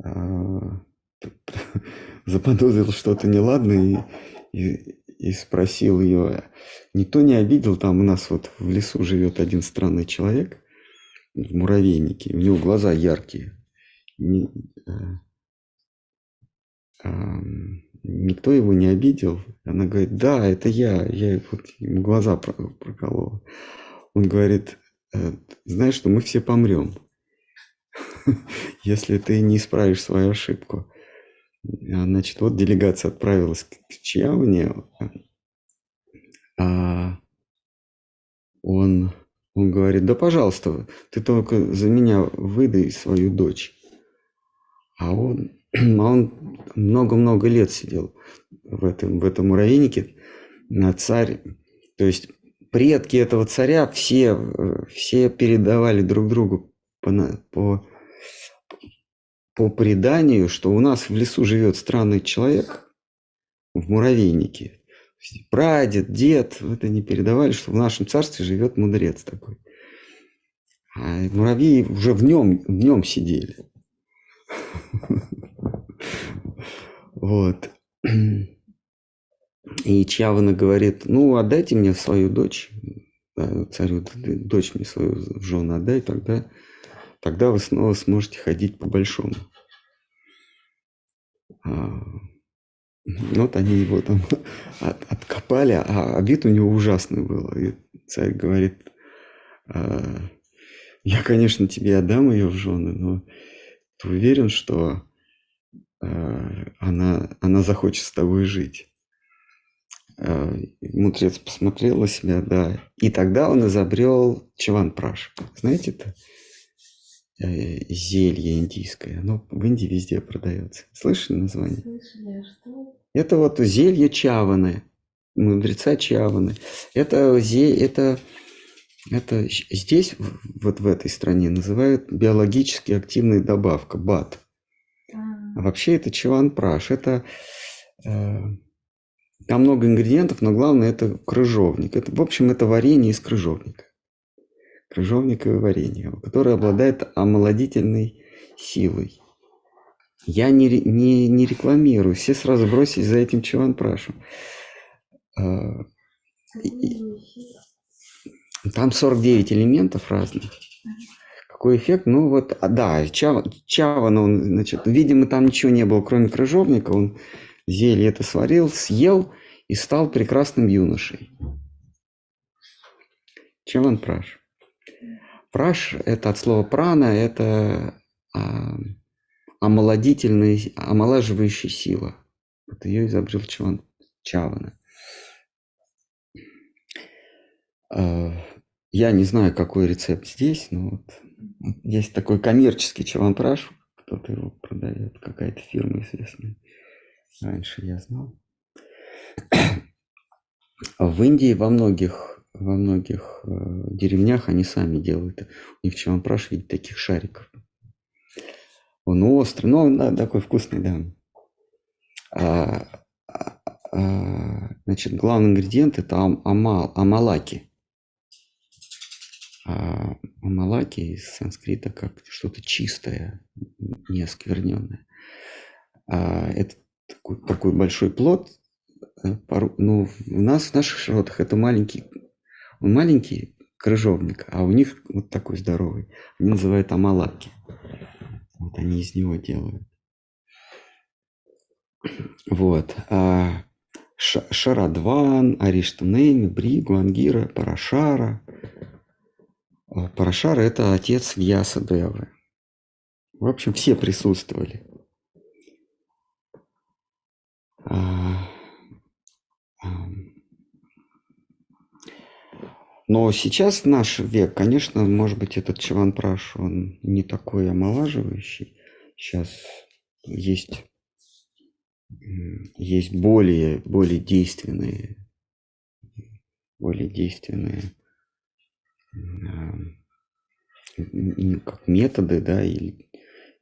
а, заподозрил что-то неладное и, и, и спросил ее, никто не обидел, там у нас вот в лесу живет один странный человек – в муравейнике. У него глаза яркие. Не, а, а, никто его не обидел. Она говорит, да, это я. Я вот ему глаза проколола. Он говорит, «Э, знаешь, что мы все помрем, если ты не исправишь свою ошибку. Значит, вот делегация отправилась к Чьявне, а он он говорит, да пожалуйста, ты только за меня выдай свою дочь. А он, а он много-много лет сидел в этом, в этом муравейнике на царь. То есть предки этого царя все, все передавали друг другу по, по, по преданию, что у нас в лесу живет странный человек в муравейнике. Прадед, дед, это не передавали, что в нашем царстве живет мудрец такой. А муравьи уже в нем, в нем сидели. Вот. И Чавана говорит, ну, отдайте мне свою дочь, царю, дочь мне свою в жену отдай, тогда, тогда вы снова сможете ходить по-большому. А, вот они его там от, откопали, а вид у него ужасный был. И царь говорит, «А, я, конечно, тебе отдам ее в жены, но ты уверен, что а, она, она захочет с тобой жить? А, мудрец посмотрел на себя, да. И тогда он изобрел чаван-праш. Знаете это? Э, зелье индийское. Оно в Индии везде продается. Слышали название? Слышали, а что? Это вот зелье чаваны, мудреца чаваны. Это, это, это здесь, вот в этой стране, называют биологически активная добавка, БАТ. А, а вообще это чаван-праш. Это, э, Там много ингредиентов, но главное это крыжовник. Это, в общем, это варенье из крыжовника. Крыжовниковое варенье, которое обладает омолодительной силой. Я не, не, не рекламирую, все сразу бросились за этим чаван-прашу. А, там 49 элементов разных. Какой эффект? Ну вот, а, да, чава, чава, ну, он, значит, видимо, там ничего не было, кроме крыжовника. Он зелье это сварил, съел и стал прекрасным юношей. Чаван праш. Праш – это от слова прана, это а, омолодительная, омолаживающая сила. Вот ее изобрел Чаван, Чавана. А, я не знаю, какой рецепт здесь, но вот есть такой коммерческий чаванпраш, кто-то его продает, какая-то фирма известная. Раньше я знал. В Индии во многих, во многих э, деревнях они сами делают. У них чаванпраш в виде таких шариков. Он острый, но он да, такой вкусный, да. А, а, а, значит, главный ингредиент это ам, амал, амалаки. А амалаки из санскрита как что-то чистое, не оскверненное. А это такой, такой большой плод. Э, ну, у нас в наших широтах это маленький, маленький крыжовник, а у них вот такой здоровый. Они называют амалаки. Вот они из него делают. Вот. А Шарадван, Ариштанеми, Бригу, Ангира, Парашара. А Парашара – это отец Вьяса Девы. В общем, все присутствовали. А, но сейчас наш век, конечно, может быть, этот Чаванпраш, он не такой омолаживающий. Сейчас есть, есть более, более действенные, более действенные как методы, да, или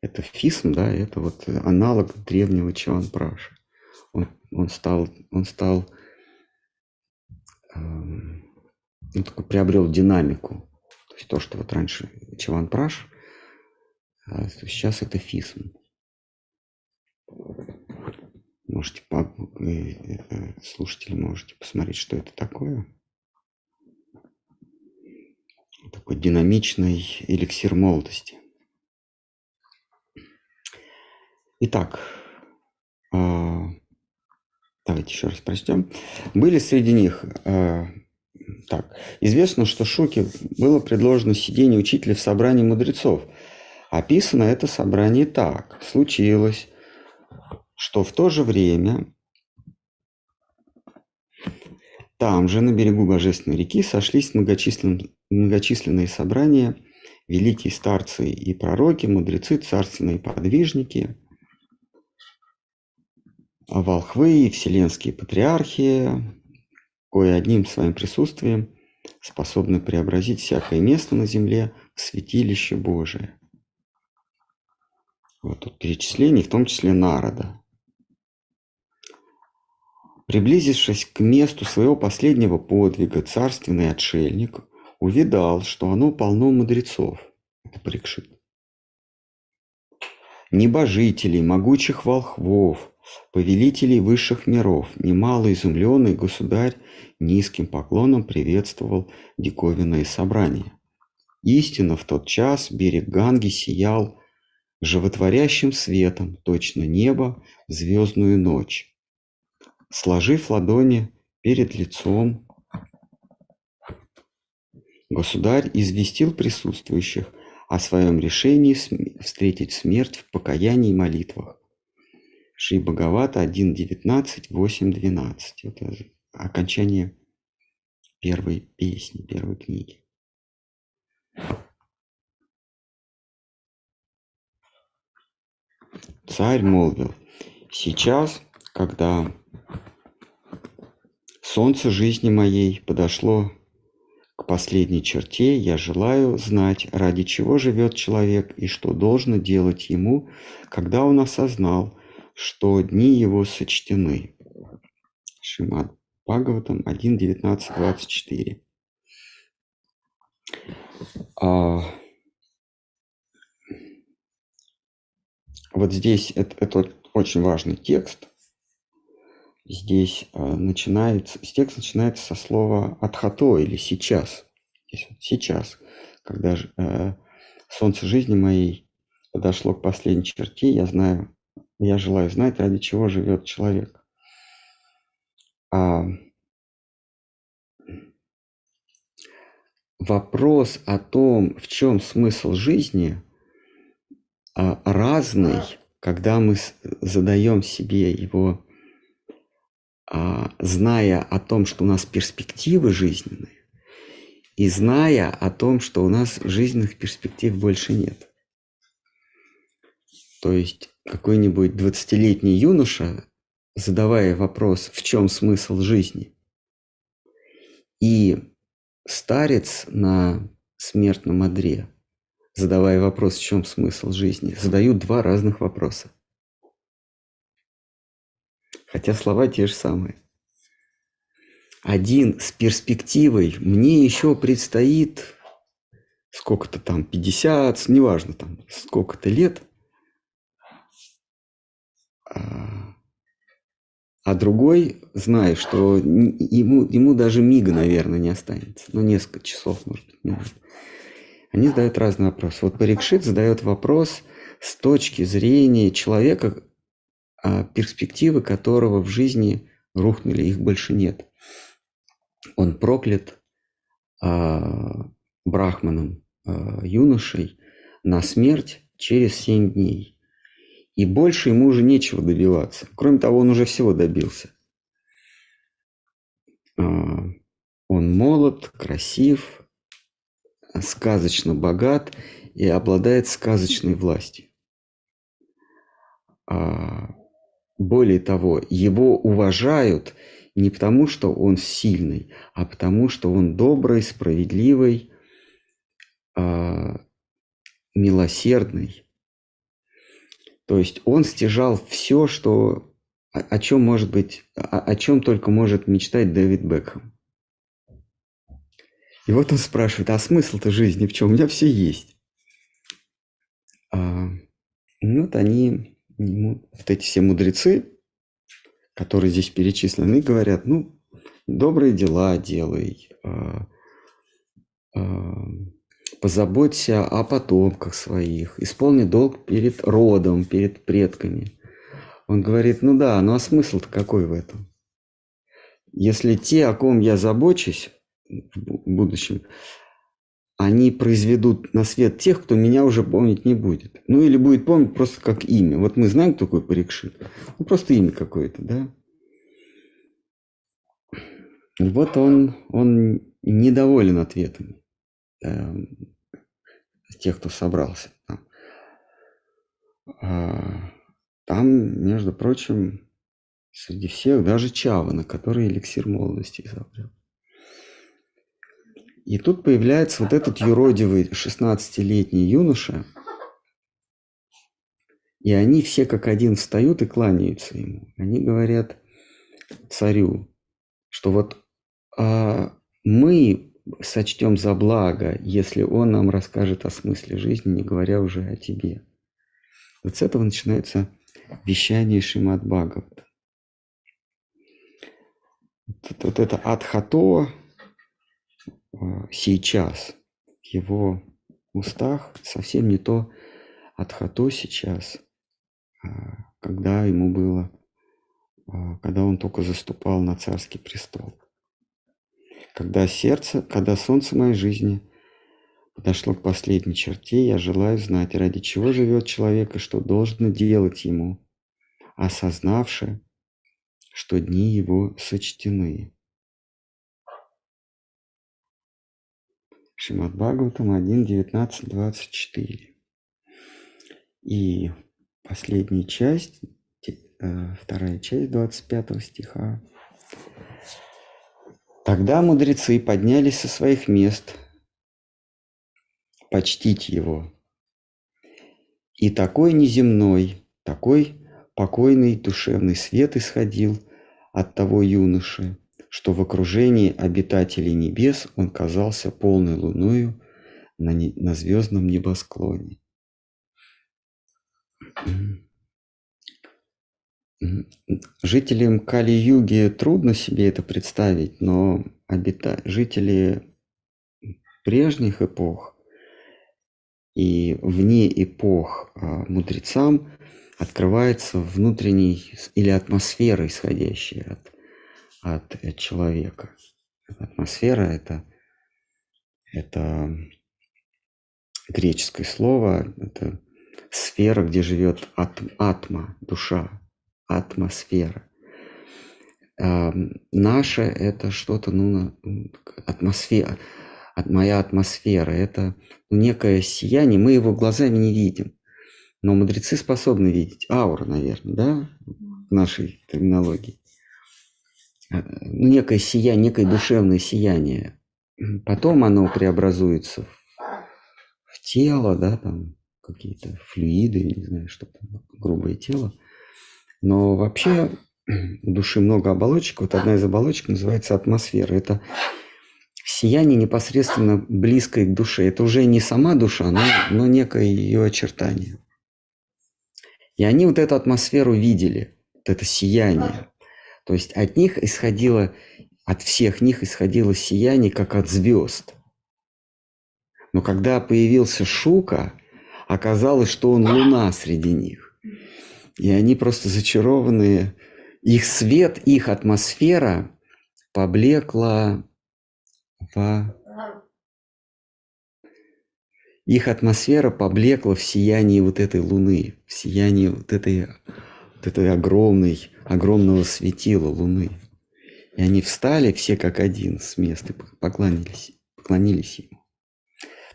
это фисм, да, это вот аналог древнего Чаванпраша. Он, он стал, он стал эм, ну, такой приобрел динамику. То есть то, что вот раньше Чаван Праш, а сейчас это фисм. Можете, э, э, слушатели, можете посмотреть, что это такое. Такой динамичный эликсир молодости. Итак, а, давайте еще раз прочтем. Были среди них а, так. Известно, что Шуке было предложено сидение учителя в собрании мудрецов. Описано это собрание так. Случилось, что в то же время там же, на берегу Божественной реки, сошлись многочисленные, многочисленные собрания, великие старцы и пророки, мудрецы, царственные подвижники, волхвы и вселенские патриархи, кое одним своим присутствием способны преобразить всякое место на земле в святилище Божие. Вот тут перечисление, в том числе народа. Приблизившись к месту своего последнего подвига, царственный отшельник увидал, что оно полно мудрецов. Это Парикшит. Небожителей, могучих волхвов, повелителей высших миров, немало изумленный государь низким поклоном приветствовал диковинное собрание. Истинно в тот час берег Ганги сиял животворящим светом, точно небо в звездную ночь. Сложив ладони перед лицом, государь известил присутствующих о своем решении встретить смерть в покаянии и молитвах. Шри Бхагавата 1.19, 8.12. Это окончание первой песни, первой книги. Царь молвил, сейчас, когда солнце жизни моей подошло к последней черте, я желаю знать, ради чего живет человек и что должно делать ему, когда он осознал, что дни его сочтены. Шимат Бхагаватам 1, 19, 24. А, вот здесь это, это очень важный текст. Здесь а, начинается, текст начинается со слова «отхато» или «сейчас». Здесь вот «сейчас», когда э, солнце жизни моей подошло к последней черте, я знаю, я желаю знать, ради чего живет человек. А, вопрос о том, в чем смысл жизни, а, разный, когда мы задаем себе его, а, зная о том, что у нас перспективы жизненные, и зная о том, что у нас жизненных перспектив больше нет. То есть какой-нибудь 20-летний юноша, задавая вопрос, в чем смысл жизни, и старец на смертном одре, задавая вопрос, в чем смысл жизни, задают два разных вопроса. Хотя слова те же самые. Один с перспективой «мне еще предстоит сколько-то там, 50, неважно там, сколько-то лет, а, другой, зная, что ему, ему даже мига, наверное, не останется. Ну, несколько часов, может быть, минут. Они задают разные вопросы. Вот Парикшит задает вопрос с точки зрения человека, а, перспективы которого в жизни рухнули, их больше нет. Он проклят а, брахманом, а, юношей на смерть через семь дней – и больше ему уже нечего добиваться. Кроме того, он уже всего добился. А, он молод, красив, сказочно богат и обладает сказочной властью. А, более того, его уважают не потому, что он сильный, а потому, что он добрый, справедливый, а, милосердный. То есть он стяжал все, что, о, чем может быть, о, о чем только может мечтать Дэвид Бекхэм. И вот он спрашивает, а смысл-то жизни в чем? У меня все есть. А, ну вот они, вот эти все мудрецы, которые здесь перечислены, говорят, ну, добрые дела делай, а, а, позаботься о потомках своих, исполни долг перед родом, перед предками. Он говорит, ну да, ну а смысл-то какой в этом? Если те, о ком я забочусь в будущем, они произведут на свет тех, кто меня уже помнить не будет. Ну или будет помнить просто как имя. Вот мы знаем, кто такой Парикшит. Ну просто имя какое-то, да? Вот он, он недоволен ответами. Эм, тех, кто собрался. А, там, между прочим, среди всех даже Чавана, который эликсир молодости изобрел. И тут появляется вот этот юродивый 16-летний юноша, и они все как один встают и кланяются ему. Они говорят царю, что вот а, мы сочтем за благо, если он нам расскажет о смысле жизни, не говоря уже о тебе. Вот с этого начинается вещание Шимат Бхагавата. Вот, вот это Адхато э, сейчас в его устах совсем не то Адхато сейчас, а, когда ему было, а, когда он только заступал на царский престол когда сердце, когда солнце моей жизни подошло к последней черте, я желаю знать, ради чего живет человек и что должно делать ему, осознавши, что дни его сочтены. Шимат Бхагаватам 1, 19, 24. И последняя часть, э, вторая часть 25 стиха. Тогда мудрецы поднялись со своих мест почтить его. И такой неземной, такой покойный душевный свет исходил от того юноши, что в окружении обитателей небес он казался полной луною на, не, на звездном небосклоне. Жителям Кали-Юги трудно себе это представить, но обита... жители прежних эпох и вне эпох а, мудрецам открывается внутренний или атмосфера, исходящая от, от, от человека. Атмосфера это, это греческое слово, это сфера, где живет ат, атма, душа, атмосфера. А, наше это что-то, ну, атмосфера, моя атмосфера, это некое сияние, мы его глазами не видим, но мудрецы способны видеть аура, наверное, да, в нашей терминологии. А, ну, некое сияние, некое душевное сияние. Потом оно преобразуется в тело, да, там какие-то флюиды, не знаю, что там, грубое тело. Но вообще у души много оболочек. Вот одна из оболочек называется атмосфера. Это сияние непосредственно близкое к душе. Это уже не сама душа, но, но некое ее очертание. И они вот эту атмосферу видели, вот это сияние. То есть от них исходило, от всех них исходило сияние, как от звезд. Но когда появился Шука, оказалось, что он луна среди них. И они просто зачарованные. Их свет, их атмосфера поблекла в... Их атмосфера поблекла в сиянии вот этой луны, в сиянии вот этой, вот этой огромной, огромного светила луны. И они встали все как один с места, поклонились, поклонились ему.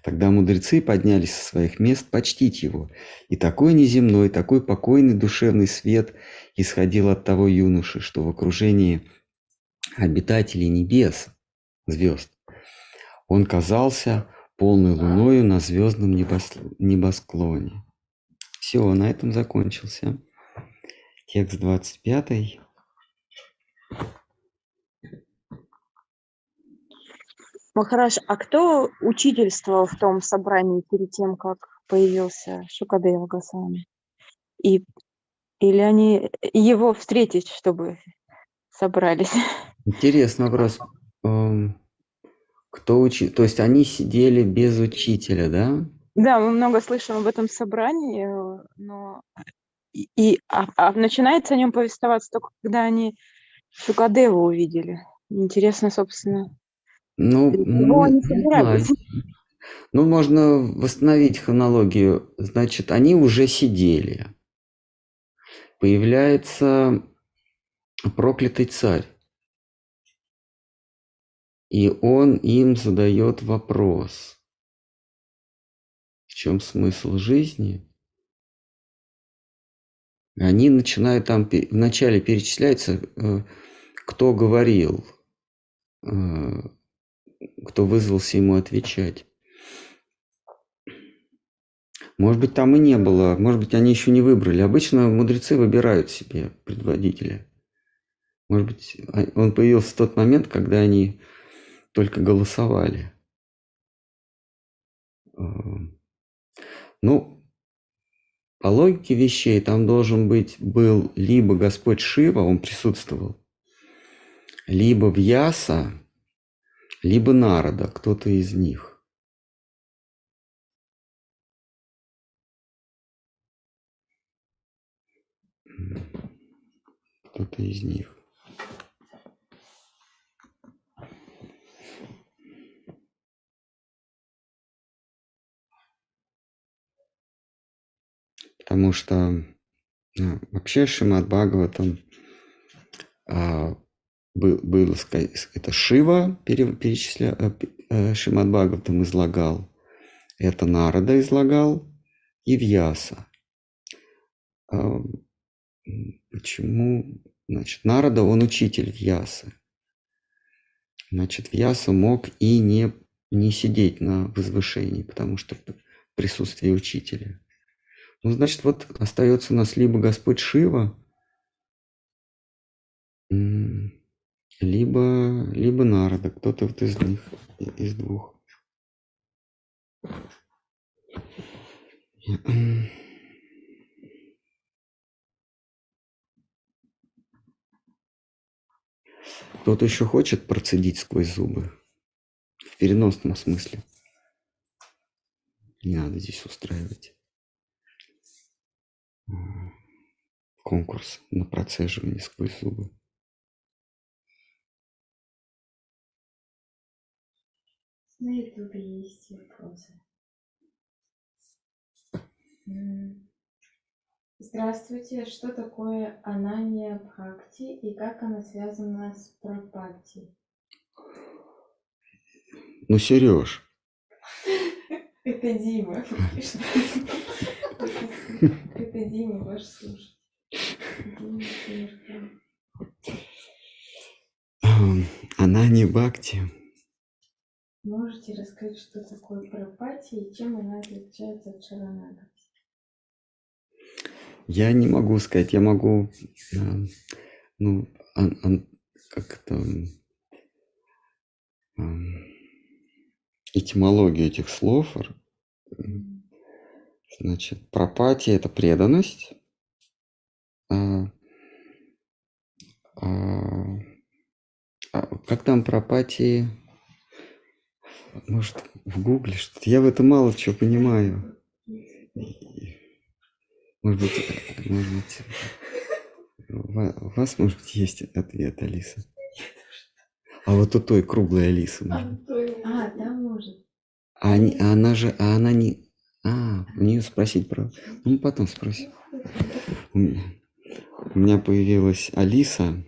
Тогда мудрецы поднялись со своих мест почтить его. И такой неземной, такой покойный душевный свет исходил от того юноши, что в окружении обитателей небес, звезд, он казался полной луною на звездном небосклоне. Все, на этом закончился. Текст 25. Махараш, а кто учительствовал в том собрании перед тем, как появился Шукадева Гасами? И, или они его встретить, чтобы собрались? Интересный вопрос. Эм, кто учи... То есть они сидели без учителя, да? Да, мы много слышим об этом собрании, но и, и а, а начинается о нем повествоваться только когда они Шукадеву увидели. Интересно, собственно, ну, ну, ну, можно восстановить хронологию. Значит, они уже сидели. Появляется проклятый царь. И он им задает вопрос. В чем смысл жизни? Они начинают там, вначале перечисляется, э, кто говорил, э, кто вызвался ему отвечать. Может быть, там и не было, может быть, они еще не выбрали. Обычно мудрецы выбирают себе предводителя. Может быть, а, он появился в тот момент, когда они только голосовали. Ну, по логике вещей там должен быть был либо Господь Шива, он присутствовал, либо Вьяса, либо Народа, кто-то из них. Кто-то из них. Потому что ну, вообще Шимат Бхагаватам а, был, было это Шива перечисля, э, э, Шимат Бхагаватам излагал, это Нарада излагал и Вьяса. Почему? Значит, Нарада, он учитель Вьясы. Значит, Вьяса мог и не, не сидеть на возвышении, потому что присутствие учителя. Ну, значит, вот остается у нас либо Господь Шива, либо, либо Нарада, кто-то вот из них, из двух. Кто-то еще хочет процедить сквозь зубы? В переносном смысле. Не надо здесь устраивать конкурс на процеживание сквозь зубы. На ютубе есть вопросы. Здравствуйте, что такое анания бхакти и как она связана с пропати? Ну, Сереж. Это Дима. Это Дима, ваш слушатель. Она не бхакти. Можете рассказать, что такое пропати и чем она отличается от шаранагати? Я не могу сказать, я могу, ну, ан, ан, как это, этимологию этих слов. Значит, пропатия – это преданность. А, а, а как там пропатии? Может, в гугле что-то? Я в этом мало чего понимаю. Может быть, может быть, у вас, может быть, есть ответ, Алиса? А вот у той круглой Алисы. Может. А, да, может. А, они, а она же, а она не... А, у нее спросить про... Ну, потом спроси. У меня, у меня появилась Алиса,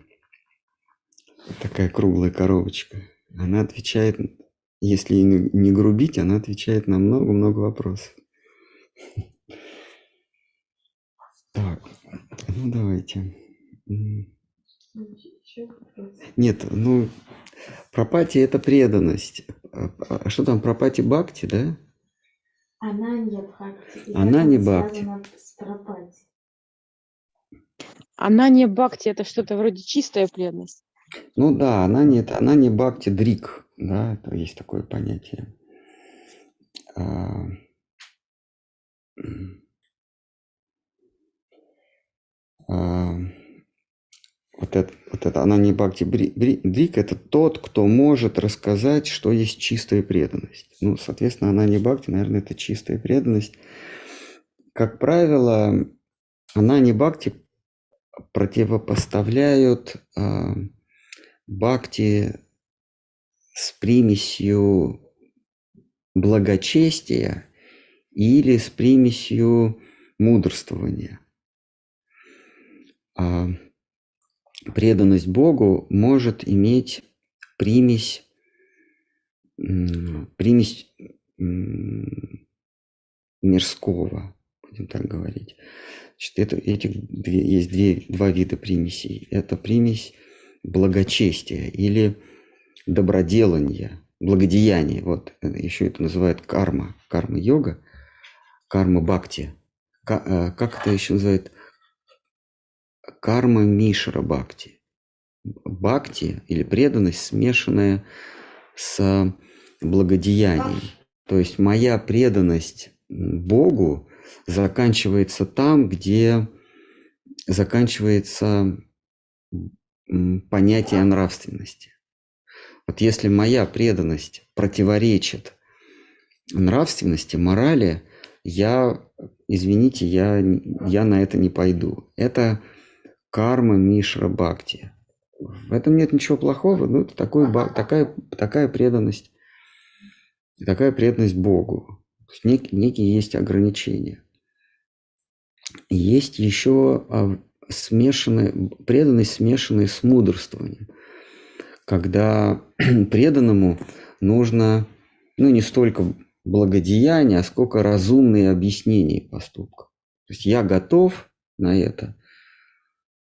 такая круглая коробочка. Она отвечает если не грубить, она отвечает на много-много вопросов. Так, ну давайте. Нет, ну, пропати – это преданность. А, а что там, пропати бхакти, да? Она не бхакти. Она не бхакти. Она не бхакти – это что-то вроде чистая преданность. Ну да, она не, она не бхакти дрик. Да, это есть такое понятие. А, а, вот это, вот это она не бхакти дрик, это тот, кто может рассказать, что есть чистая преданность. Ну, соответственно, она не бхакти, наверное, это чистая преданность. Как правило, она не бхакти противопоставляют э, бхакти с примесью благочестия или с примесью мудрствования. А преданность Богу может иметь примесь, примесь мирского, будем так говорить. Значит, это, этих две, есть две, два вида примесей. Это примесь благочестия или доброделание, благодеяние. Вот э, еще это называют карма, карма-йога, карма-бхакти. Э, как это еще называют? Карма Мишра Бхакти. Бхакти или преданность, смешанная с благодеянием. То есть моя преданность Богу заканчивается там, где заканчивается понятие нравственности. Вот если моя преданность противоречит нравственности, морали, я, извините, я, я на это не пойду. Это карма Мишра Бхакти. В этом нет ничего плохого, ну, это такой, такая, такая преданность, такая преданность Богу. Нек, некие есть ограничения. Есть еще а, смешанная, преданность, смешанная с мудрствованием когда преданному нужно, ну, не столько благодеяние, а сколько разумные объяснения поступков. То есть я готов на это,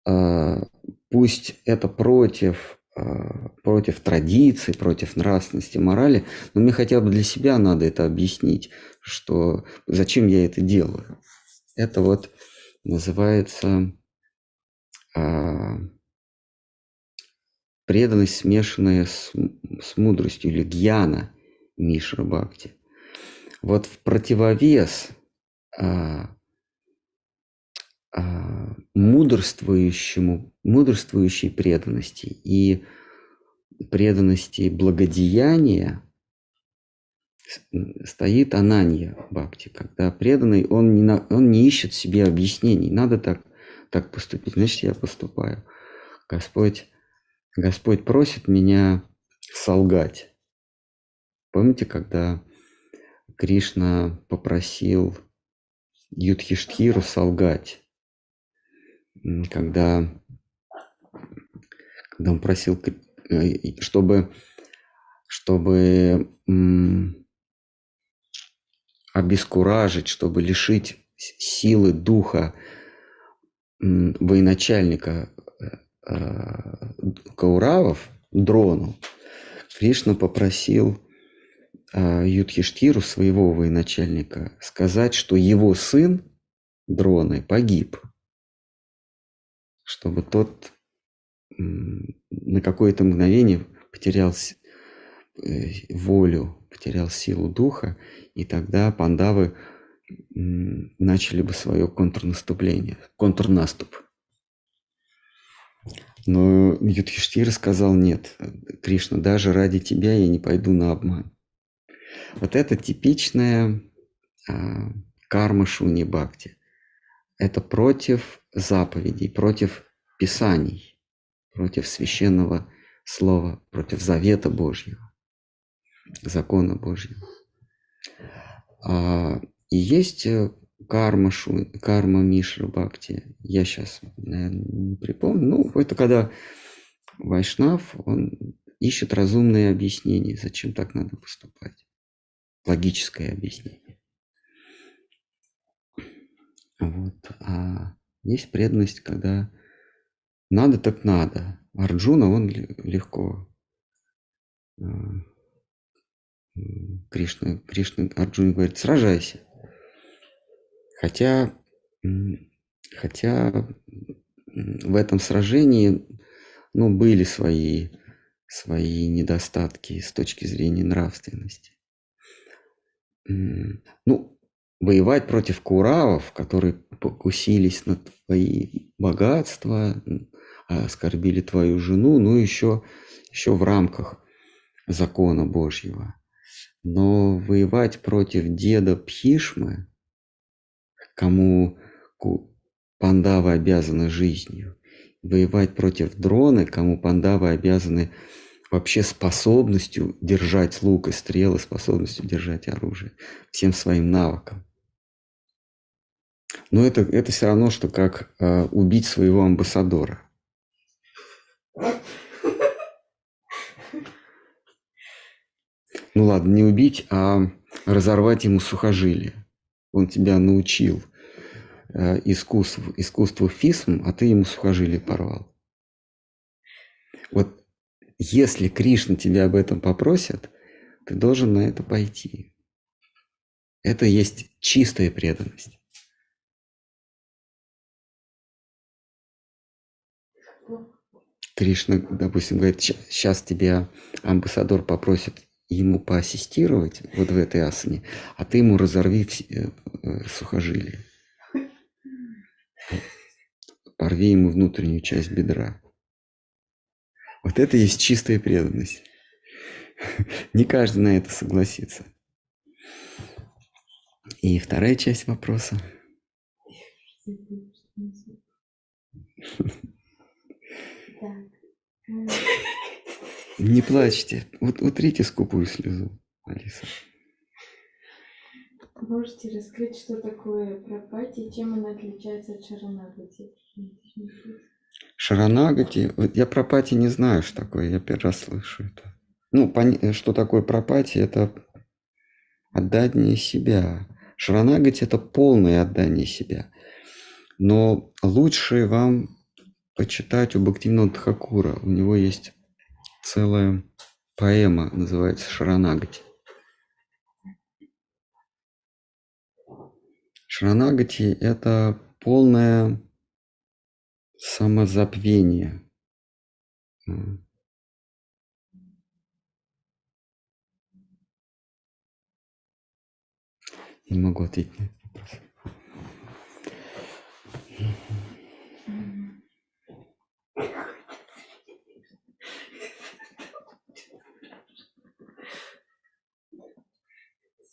а, пусть это против, а, против традиций, против нравственности, морали, но мне хотя бы для себя надо это объяснить, что зачем я это делаю. Это вот называется а, преданность, смешанная с, с мудростью, или гьяна Мишра Бхакти. Вот в противовес а, а, мудрствующему, мудрствующей преданности и преданности благодеяния стоит ананья бхакти, когда преданный, он не, на, он не ищет себе объяснений, надо так, так поступить, значит я поступаю. Господь, Господь просит меня солгать. Помните, когда Кришна попросил Юдхиштхиру солгать, когда, когда он просил, э, чтобы, чтобы обескуражить, чтобы лишить силы духа военачальника Кауравов, Дрону, Кришна попросил Юдхиштхиру, своего военачальника, сказать, что его сын Дроны погиб, чтобы тот на какое-то мгновение потерял э, волю, потерял силу духа, и тогда пандавы начали бы свое контрнаступление, контрнаступ. Но Юдхиштир сказал, нет, Кришна, даже ради тебя я не пойду на обман. Вот это типичная а, карма шуни бхакти. Это против заповедей, против писаний, против священного слова, против завета Божьего, закона Божьего. А, и есть э, карма, шу, карма Мишра Бхакти. Я сейчас, наверное, не припомню. Ну, это когда Вайшнав, он ищет разумные объяснения, зачем так надо поступать логическое объяснение. Вот. А есть преданность, когда надо так надо. Арджуна, он легко. А, Кришна, Кришна Арджуна говорит, сражайся. Хотя, хотя в этом сражении ну, были свои, свои недостатки с точки зрения нравственности ну, воевать против куравов, которые покусились на твои богатства, оскорбили твою жену, ну, еще, еще в рамках закона Божьего. Но воевать против деда Пхишмы, кому пандавы обязаны жизнью, воевать против дроны, кому пандавы обязаны вообще способностью держать лук и стрелы, способностью держать оружие, всем своим навыкам. Но это, это все равно, что как э, убить своего амбассадора. Ну ладно, не убить, а разорвать ему сухожилие. Он тебя научил э, искусству, искусству фисм, а ты ему сухожилие порвал. Вот если Кришна тебя об этом попросит, ты должен на это пойти. Это есть чистая преданность. Кришна, допустим, говорит, сейчас тебя амбассадор попросит ему поассистировать вот в этой асане, а ты ему разорви э, э, сухожилие. Порви ему внутреннюю часть бедра. Вот это есть чистая преданность. Не каждый на это согласится. И вторая часть вопроса. Не плачьте. Вот утрите скупую слезу, Алиса. Можете раскрыть, что такое пропати чем она отличается от шаранагати? Шаранагати, я про пати не знаю, что такое, я первый раз слышу это. Ну, что такое пропати, это отдание себя. Шаранагати – это полное отдание себя. Но лучше вам почитать у Бхактивинода Тхакура. У него есть целая поэма, называется «Шаранагати». Шаранагати – это полное самозабвение. Не могу ответить.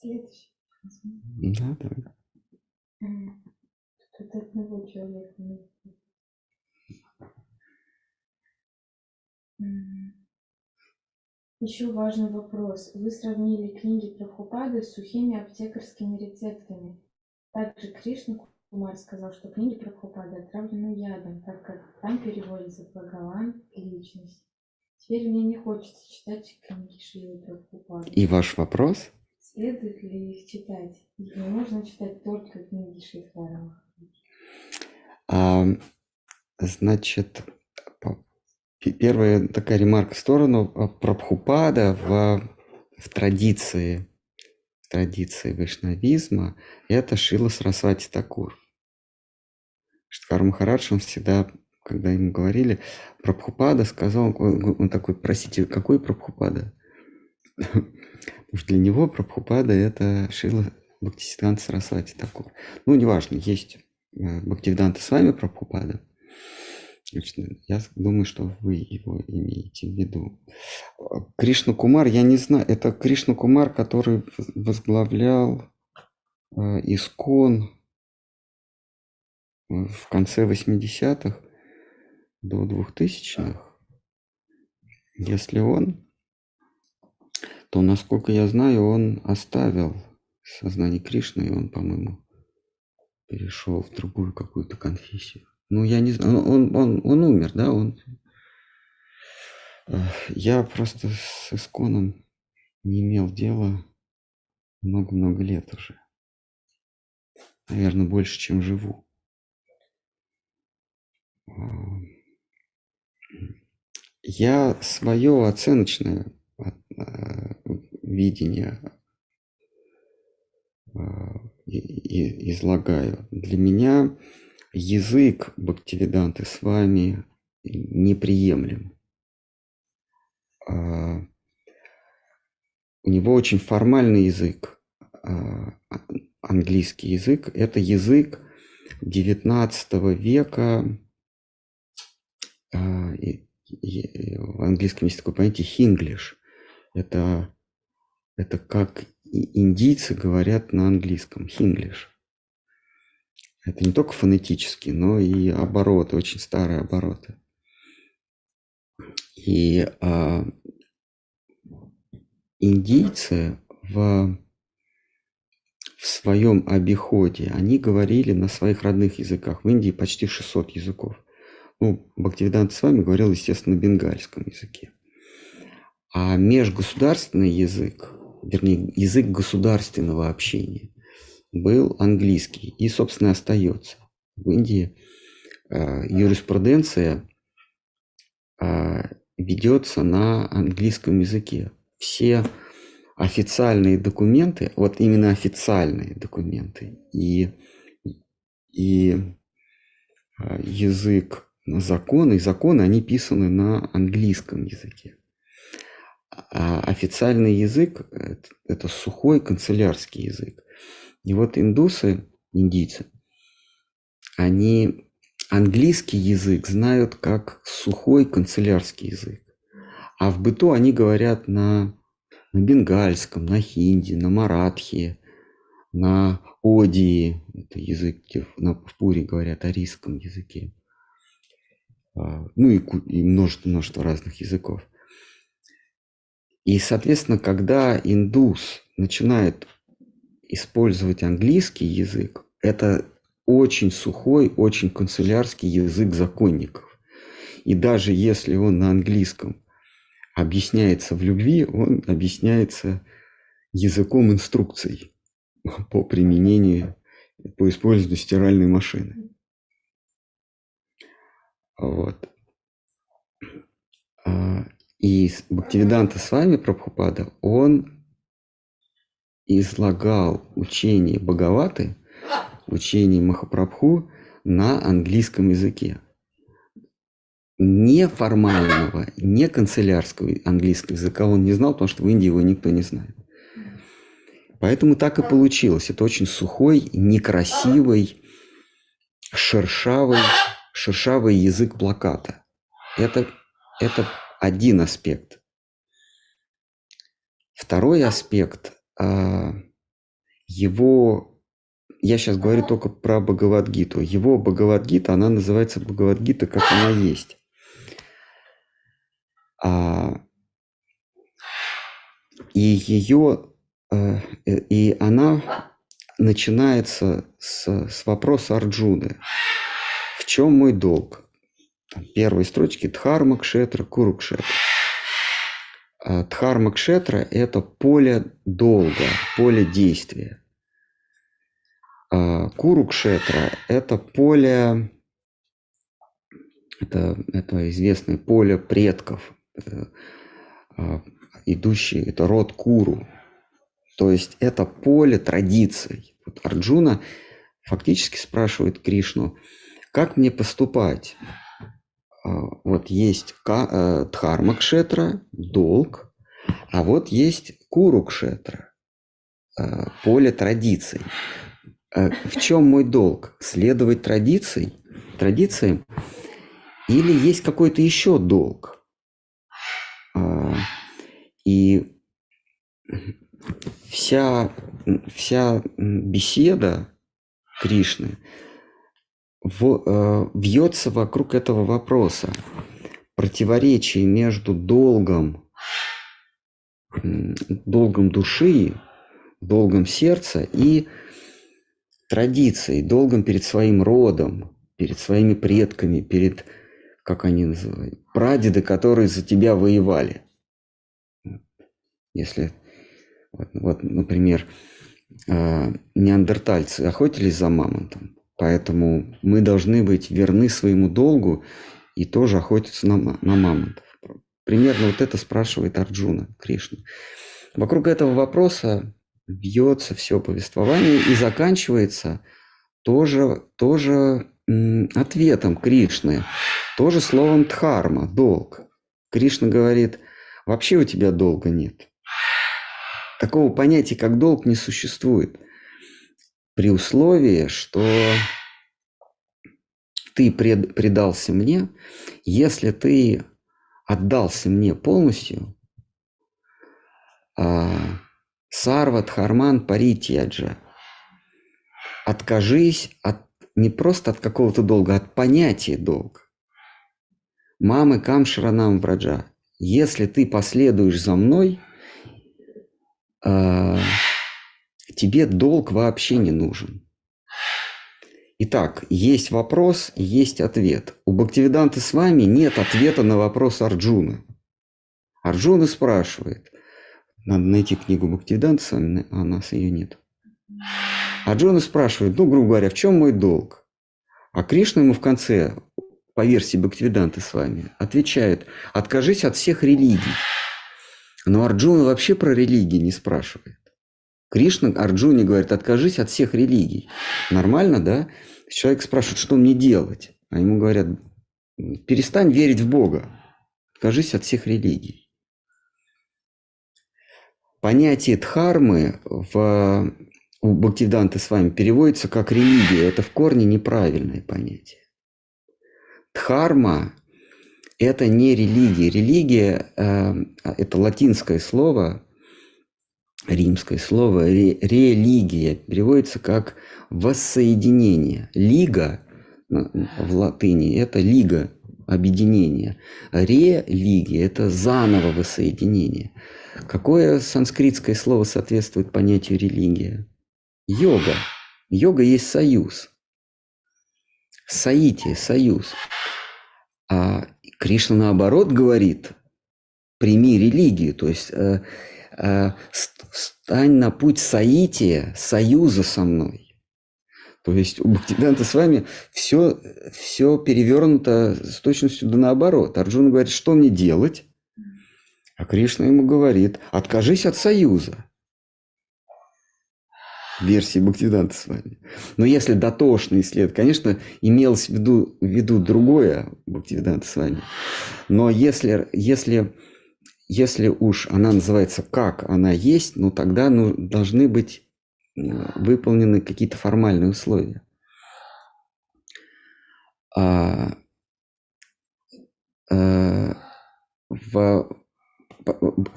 Следующий. Да, давай. Тут одного человека нет. М. Еще важный вопрос. Вы сравнили книги Прабхупады с сухими аптекарскими рецептами. Также Кришна Кумар сказал, что книги Прабхупады отравлены ядом, так как там переводится Бхагаван и личность. Теперь мне не хочется читать книги Шилы Прабхупады. И ваш вопрос? Следует ли их читать? Или можно читать только книги Шейхвара А, значит, первая такая ремарка в сторону а, Прабхупада в, в традиции, в традиции вайшнавизма это Шила Сарасвати Такур. Штхар Махарадж, он всегда, когда ему говорили, Прабхупада сказал, он такой, простите, какой Прабхупада? Что для него Прабхупада это Шила Бхактисиданта Сарасвати Такур. Ну, неважно, есть э, Бхактивиданта с вами Прабхупада. Я думаю, что вы его имеете в виду. А, Кришна Кумар, я не знаю, это Кришна Кумар, который воз- возглавлял э, Искон э, в конце 80-х до 2000-х. Если он, то, насколько я знаю, он оставил сознание Кришны, и он, по-моему, перешел в другую какую-то конфессию. Ну, я не знаю, он, он, он умер, да, он... Э, Я просто с Исконом не имел дела много-много лет уже. Наверное, больше, чем живу. А, Я свое оценочное э, видение э, и- и- излагаю. Для меня язык Бхактивиданты с вами неприемлем. А, У него очень формальный язык, а, а- английский язык. Это язык XIX века. а, В английском есть такое понятие хинглиш. Это, это как индийцы говорят на английском, хинглиш. Это не только фонетически, но и обороты, очень старые обороты. И а, индийцы в, в своем обиходе, они говорили на своих родных языках. В Индии почти 600 языков. Ну, Бхактивиданта с вами говорил, естественно, на бенгальском языке. А межгосударственный язык, вернее, язык государственного общения был английский и, собственно, остается. В Индии э, юриспруденция э, ведется на английском языке. Все официальные документы, вот именно официальные документы и, и э, язык законы, и законы, они писаны на английском языке. А официальный язык это, это сухой канцелярский язык. И вот индусы, индийцы, они английский язык знают как сухой канцелярский язык. А в быту они говорят на, на бенгальском, на хинди, на маратхе, на одии, это язык, где на, Пуре говорят арийском языке. А, Ну и, и множество, множество разных языков. И, соответственно, когда индус начинает использовать английский язык, это очень сухой, очень канцелярский язык законников. И даже если он на английском объясняется в любви, он объясняется языком инструкций по применению, по использованию стиральной машины. Вот. И Бхактивиданта с вами Прабхупада, он излагал учение Бхагаваты, учение Махапрабху на английском языке. Неформального, не канцелярского английского языка он не знал, потому что в Индии его никто не знает. Поэтому так и получилось. Это очень сухой, некрасивый, шершавый, шершавый язык плаката. Это, это один аспект. Второй аспект, а, его, я сейчас говорю только про Бхагавадгиту, его Бхагавадгита, она называется Бхагавадгита, как она есть. А, и ее, э, и она начинается с, с вопроса Арджуны. В чем мой долг? Первые строчки Дхарма, Кшетра, Курукшетра. А, Дхарма Кшетра – это поле долга, поле действия. А, Курукшетра – это поле, это, это известное поле предков, а, идущий, это род Куру. То есть это поле традиций. Вот Арджуна фактически спрашивает Кришну, как мне поступать? А, вот есть э, дхарма-кшетра, долг, а вот есть куру-кшетра, э, поле традиций. Э, в чем мой долг? Следовать традиций, традициям? Или есть какой-то еще долг? И вся, вся беседа Кришны – в, э, вьется вокруг этого вопроса. Противоречие между долгом, долгом души, долгом сердца и традицией, долгом перед своим родом, перед своими предками, перед, как они называют, прадеды, которые за тебя воевали. Если, вот, вот например, э, неандертальцы охотились за мамонтом, Поэтому мы должны быть верны своему долгу и тоже охотиться на, на мамонтов. Примерно вот это спрашивает Арджуна Кришна. Вокруг этого вопроса бьется все повествование и заканчивается тоже, тоже ответом Кришны, тоже словом дхарма, долг. Кришна говорит, вообще у тебя долга нет. Такого понятия, как долг, не существует – при условии, что ты пред, предался мне, если ты отдался мне полностью, а, Сарват Харман Паритьяджа, откажись от, не просто от какого-то долга, а от понятия долг. Мамы Камшаранам Враджа, если ты последуешь за мной, э, тебе долг вообще не нужен. Итак, есть вопрос, есть ответ. У Бхактивиданта с вами нет ответа на вопрос Арджуна. Арджуна спрашивает. Надо найти книгу Бхактивиданта с вами, а у нас ее нет. Арджуна спрашивает, ну, грубо говоря, в чем мой долг? А Кришна ему в конце, по версии Бхактивиданта с вами, отвечает, откажись от всех религий. Но Арджуна вообще про религии не спрашивает. Кришна Арджуне говорит, откажись от всех религий. Нормально, да? Человек спрашивает, что мне делать? А ему говорят, перестань верить в Бога. Откажись от всех религий. Понятие дхармы в, у Бхактивиданта с вами переводится как религия. Это в корне неправильное понятие. Дхарма – это не религия. Религия э, – это латинское слово, римское слово религия переводится как воссоединение. Лига в латыни – это лига, объединение. Религия – это заново воссоединение. Какое санскритское слово соответствует понятию религия? Йога. Йога есть союз. Саити – союз. А Кришна наоборот говорит, прими религию, то есть э, стань на путь соития, союза со мной. То есть у Бхактивиданта с вами все, все перевернуто с точностью да наоборот. Арджуна говорит, что мне делать? А Кришна ему говорит, откажись от союза. Версии Бхактивиданта с вами. Но если дотошный след, конечно, имелось в виду, в виду другое Бхактивиданта с вами. Но если, если если уж она называется «как она есть», ну тогда ну, должны быть э, выполнены какие-то формальные условия. А, а,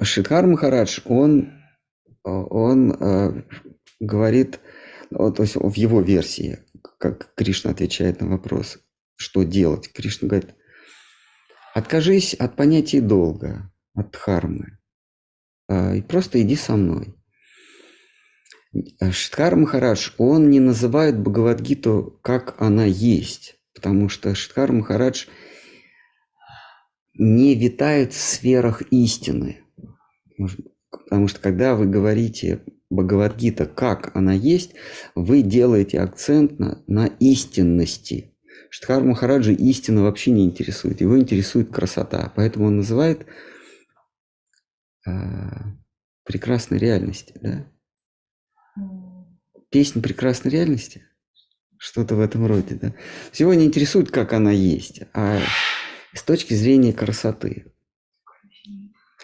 Шидхар Махарадж, он, он а, говорит, то есть в его версии, как Кришна отвечает на вопрос, что делать, Кришна говорит, откажись от понятия долга, от дхармы, и просто иди со мной. Шидхар Махарадж, он не называет Бхагавадгиту, как она есть, потому что Шидхар Махарадж не витает в сферах истины. Потому что когда вы говорите Бхагавадгита, как она есть, вы делаете акцент на, на истинности. Штхар Махараджи истина вообще не интересует, его интересует красота. Поэтому он называет прекрасной реальности. Да? Песня прекрасной реальности? Что-то в этом роде. Да? Всего не интересует, как она есть, а с точки зрения красоты.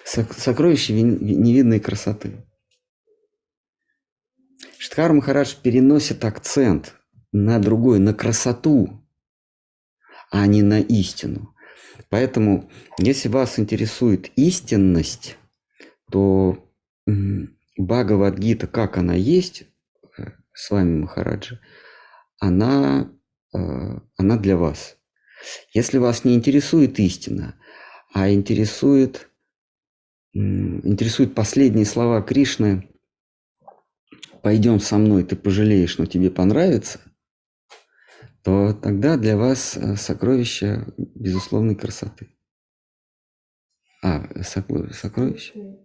Сокровище невидной красоты. Штхар Махарадж переносит акцент на другой, на красоту, а не на истину. Поэтому, если вас интересует истинность, то Бхагавадгита, как она есть, э, с вами Махараджа, она, э, она для вас. Если вас не интересует истина, а интересует, интересуют последние слова Кришны пойдем со мной, ты пожалеешь, но тебе понравится, то тогда для вас э, сокровище безусловной красоты. А, сокровище?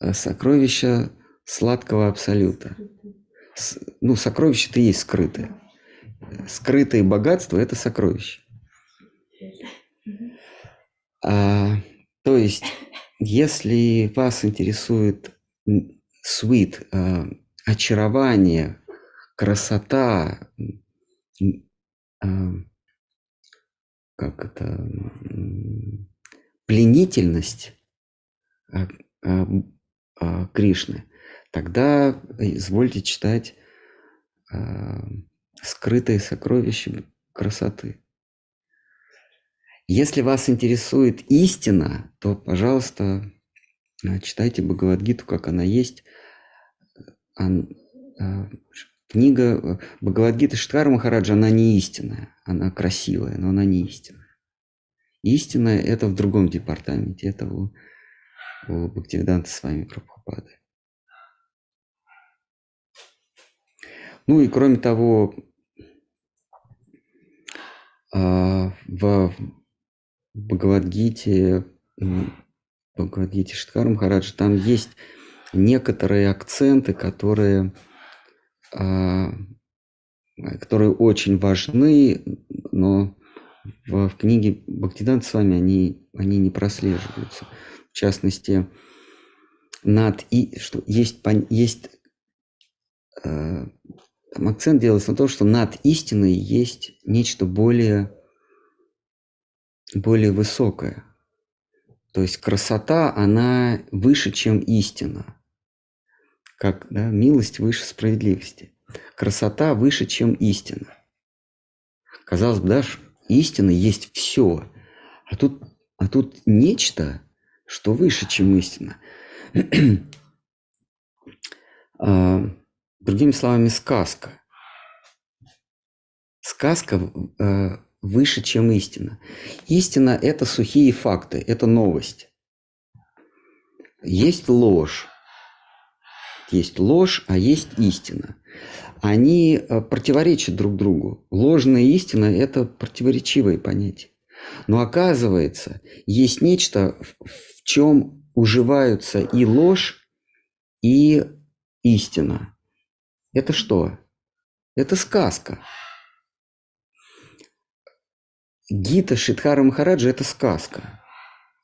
Э, сокровище сладкого абсолюта. Ну, и есть скрытое. Скрытое богатство – это сокровище. А, то есть если вас интересует sweet, э, очарование, красота, э, как это, пленительность э, Кришны, тогда извольте читать скрытые сокровища красоты. Если вас интересует истина, то, пожалуйста, э, читайте Бхагавадгиту, как она есть. Э, книга э, Бхагавадгита Штхара Махараджа, она не истинная, она красивая, но она не истинная. Истинная – это в другом департаменте, это у, у Бхактивиданта с вами Прабхупады. Ну и кроме того, в Бхагавадгите, Бхагавадгите Штхар Махарадж, там есть некоторые акценты, которые, а, которые очень важны, но в, в книге Бхактиданта с вами они, они не прослеживаются. В частности, над и что есть, есть э, акцент делается на том, что над истиной есть нечто более более высокая. То есть красота, она выше, чем истина. Как да, милость выше справедливости. Красота выше, чем истина. Казалось бы, да, истина есть все. А тут, а тут нечто, что выше, чем истина. а, другими словами, сказка. Сказка э, выше, чем истина. Истина – это сухие факты, это новость. Есть ложь. Есть ложь, а есть истина. Они э, противоречат друг другу. Ложная истина – это противоречивые понятия. Но оказывается, есть нечто, в чем уживаются и ложь, и истина. Это что? Это сказка. Гита Шидхара Махараджа – это сказка.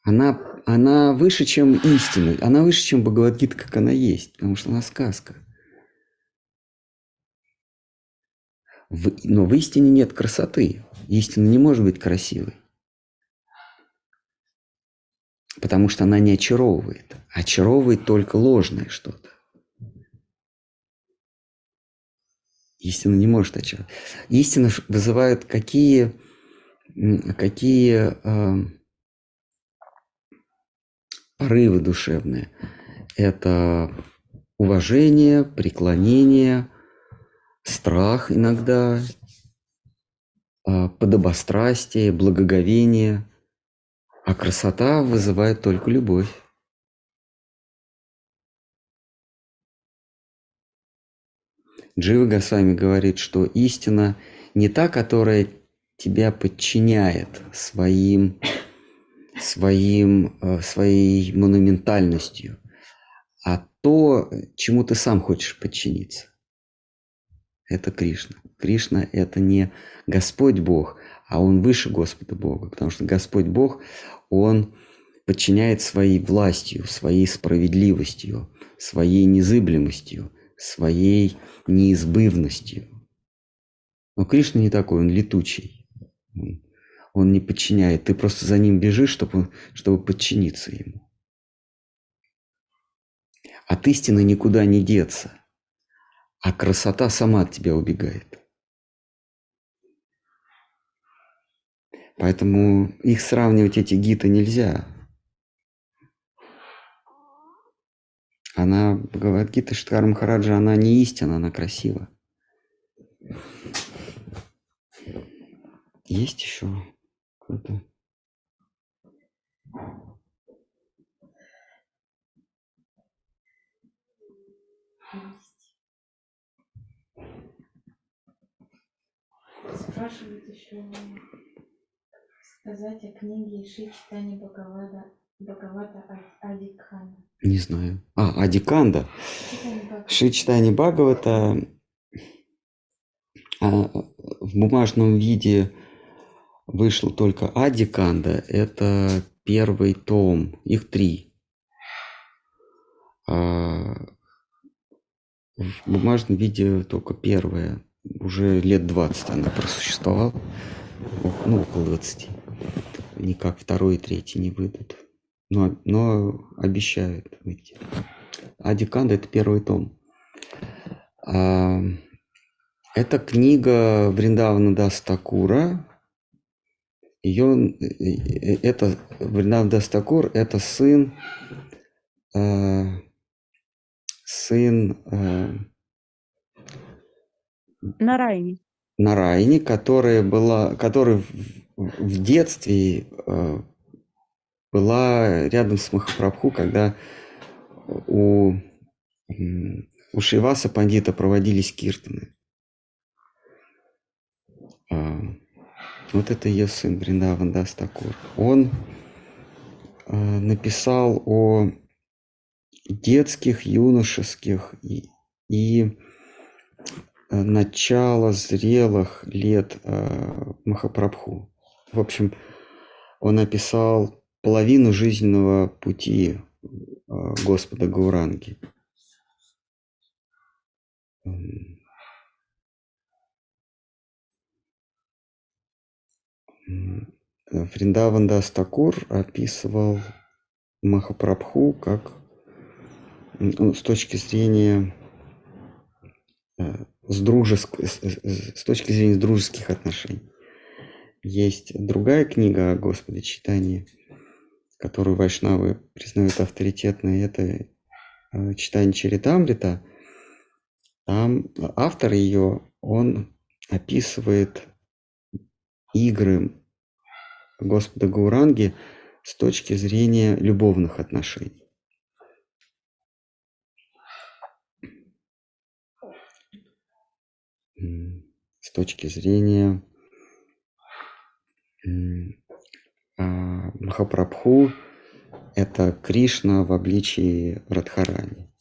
Она, она выше, чем истина. Она выше, чем Бхагавадгита, как она есть, потому что она сказка. В, но в истине нет красоты. Истина не может быть красивой. Потому что она не очаровывает. Очаровывает только ложное что-то. Истина не может очаровать. Истина вызывает какие, какие э, порывы душевные. Это уважение, преклонение, страх иногда, э, подобострастие, благоговение. А красота вызывает только любовь. Джива Госвами говорит, что истина не та, которая тебя подчиняет своим, своим, э, своей монументальностью, а то, чему ты сам хочешь подчиниться. Это Кришна. Кришна – это не Господь Бог, а Он выше Господа Бога, потому что Господь Бог, Он подчиняет своей властью, своей справедливостью, своей незыблемостью, своей неизбывностью. Но Кришна не такой, он летучий. Он не подчиняет. Ты просто за ним бежишь, чтобы, чтобы подчиниться ему. От истины никуда не деться. А красота сама от тебя убегает. Поэтому их сравнивать, эти гиты, нельзя. Она, говорит Гита Штхар Махараджа, она не истина, она красива. Есть еще какой-то? Спрашивают еще сказать о книге Ши Читани Бхагавада Бхагавата Адикана. Не знаю. А, Адиканда. Ши Читани Бхагавата а, в бумажном виде вышел только Адиканда. Это первый том. Их три. А в бумажном виде только первая. Уже лет 20 она просуществовала. Ну, около 20. Никак второй и третий не выйдут. Но, но обещают выйти. Ади-кханда это первый том. А, это книга Вриндавана Даса Тхакура. Ее, это Вриндаван Дас Тхакур, это сын, э, сын э, Нарайни. Нарайни, которая была, который в, в детстве э, была рядом с Махапрабху, когда у, у Шиваса Пандита проводились киртаны. А, вот это ее сын Бриндаван Дастакур. Он а, написал о детских, юношеских и, и а, начало зрелых лет а, Махапрабху. В общем, он написал половину жизненного пути а, Господа Гауранги. Фриндаван Дастакур описывал Махапрабху как ну, с точки зрения э, с, дружеск, с, точки зрения дружеских отношений. Есть другая книга о Господе читании, которую вайшнавы признают авторитетной, это э, читание Чаритамрита. Там автор ее, он описывает игры Господа Гауранги с точки зрения любовных отношений. С точки зрения а, Махапрабху – это Кришна в обличии Радхарани.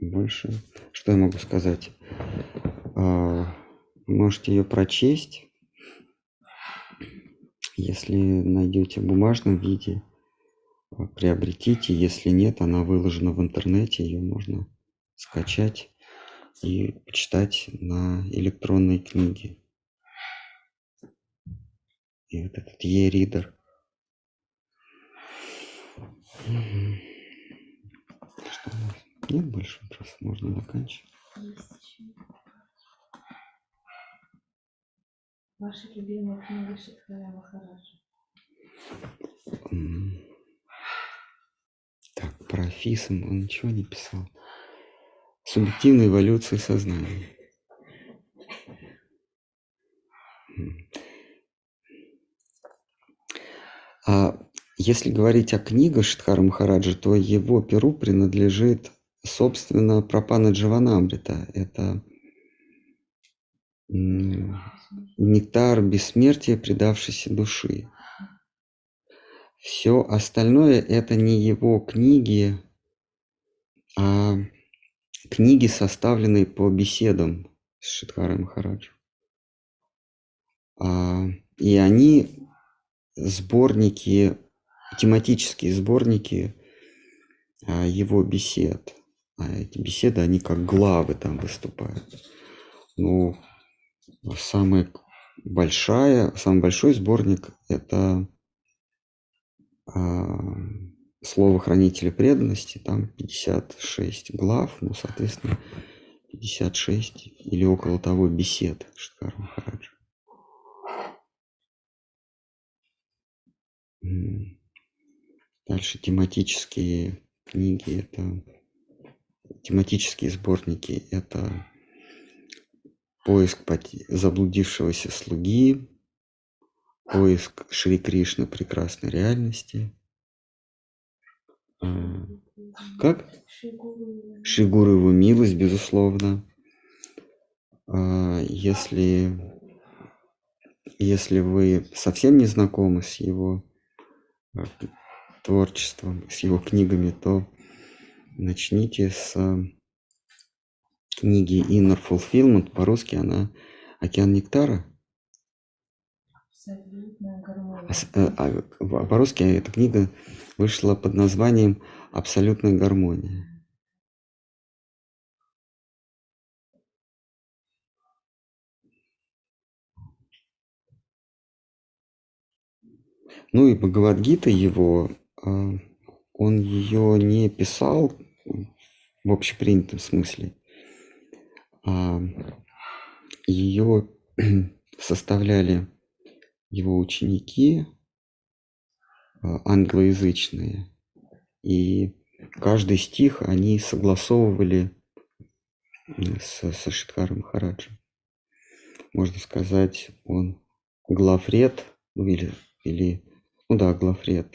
Больше, что я могу сказать? А, можете ее прочесть, если найдете в бумажном виде, приобретите. Если нет, она выложена в интернете, ее можно скачать и почитать на электронной книге. и вот этот Е-ридер. Что у нас? Нет больше вопросов, можно заканчивать. Ваша любимая книга Шитхая Махараджа. М. Так, про Фисм он ничего не писал. Субъективная эволюция сознания. А если говорить о книгах Шидхара Махараджа, то его перу принадлежит, собственно, Прапана Джаванамрита. Это нектар бессмертия предавшейся души. Все остальное это не его книги, а книги, составленные по беседам с Шидхарой Махараджем. А, и они сборники, тематические сборники а, его бесед. А эти беседы, они как главы там выступают. Ну, самая большая, самый большой сборник – это слово хранителя преданности, там 56 глав, ну, соответственно, 56 или около того бесед Шиткар Махараджа. Дальше тематические книги, это тематические сборники, это поиск заблудившегося слуги, поиск Шри Кришны прекрасной реальности. А, Как? Шигуру. Милость, безусловно. А, Если, если вы совсем не знакомы с его а, творчеством, с его книгами, то начните с а, книги Inner Fulfillment. По-русски она «Океан нектара». Абсолютная гармония. А э, а в- По-русски эта книга вышла под названием «Абсолютная гармония». Ну и Бхагавадгита его, а, он ее не писал в общепринятом смысле, а ее составляли его ученики а, англоязычные, и каждый стих они согласовывали м, со, со Шидхаром Махараджем. Можно сказать, он главред, ну или, или ну да, главред.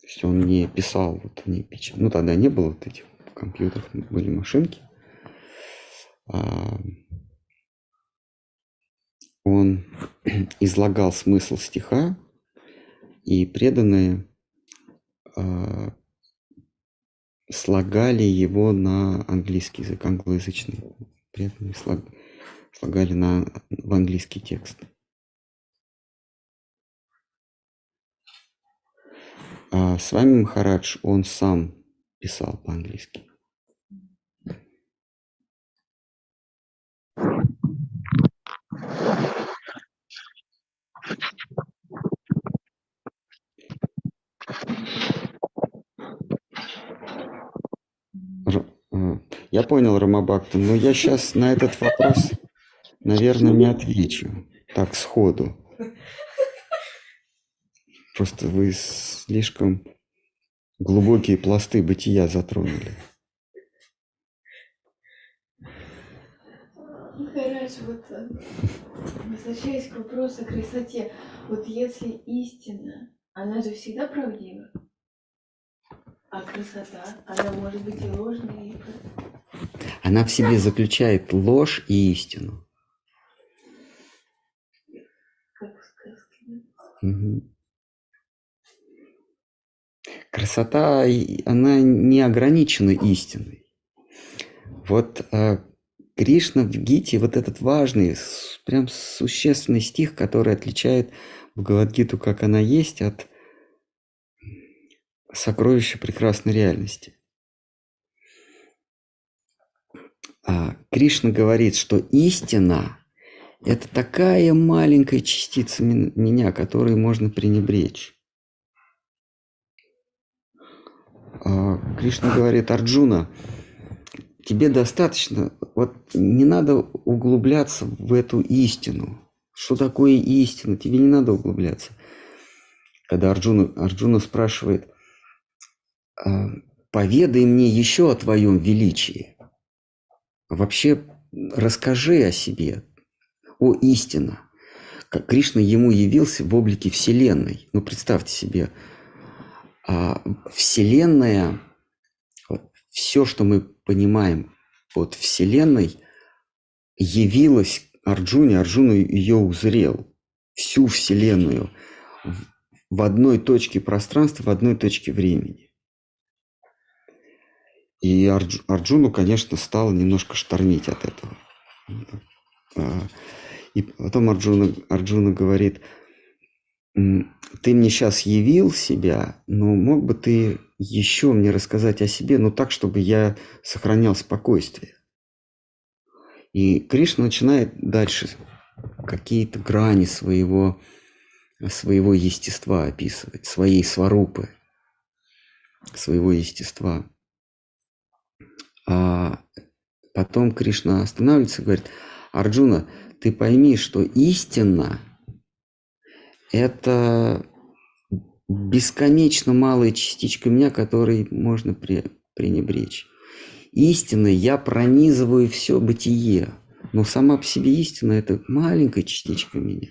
То есть он не писал, вот не печ... Ну тогда не было вот этих компьютеров, были машинки. А, он излагал смысл стиха, и преданные а, слагали его на английский язык, англоязычный. Преданные слаг- слагали на, в английский текст. А с вами Махарадж, он сам писал по-английски. Р- э, Я понял, Рамабакта, но я сейчас на этот вопрос, наверное, не отвечу. Так, сходу. Просто вы слишком глубокие пласты бытия затронули. Махарадж, вот э, возвращаясь к вопросу о красоте, вот если истина, она же всегда правдива, а красота, она может быть и ложной, и. Она в себе заключает ложь и истину. как в сказке. Мгм. Красота, она не ограничена истиной. Вот а, Кришна в Гите, вот этот важный, прям существенный стих, который отличает Бхагавадгиту, как она есть, от сокровища прекрасной реальности. А, Кришна говорит, что истина Это такая маленькая частица меня, которой можно пренебречь. А, Кришна говорит, Арджуна, тебе достаточно, вот не надо углубляться в эту истину. Что такое истина? Тебе не надо углубляться. Когда Арджуна, Арджуна спрашивает, «А, поведай мне еще о твоем величии. Вообще расскажи о себе, о истина. Как Кришна ему явился в облике Вселенной. Ну, представьте себе, а, Вселенная, все, что мы понимаем под Вселенной, явилась Арджуне, Арджуну ее узрел. Всю Вселенную в одной точке пространства, в одной точке времени. И Арджу, Арджуну, конечно, стало немножко штормить от этого. А, и потом Арджуна, Арджуна говорит, ты мне сейчас явил себя, но мог бы ты еще мне рассказать о себе, но так, чтобы я сохранял спокойствие. И Кришна начинает дальше какие-то грани своего, своего естества описывать, своей сварупы, своего естества. А потом Кришна останавливается и говорит, Арджуна, ты пойми, что истина – это бесконечно малая частичка меня, которой можно пренебречь. Истиной я пронизываю все бытие, но сама по себе истина – это маленькая частичка меня.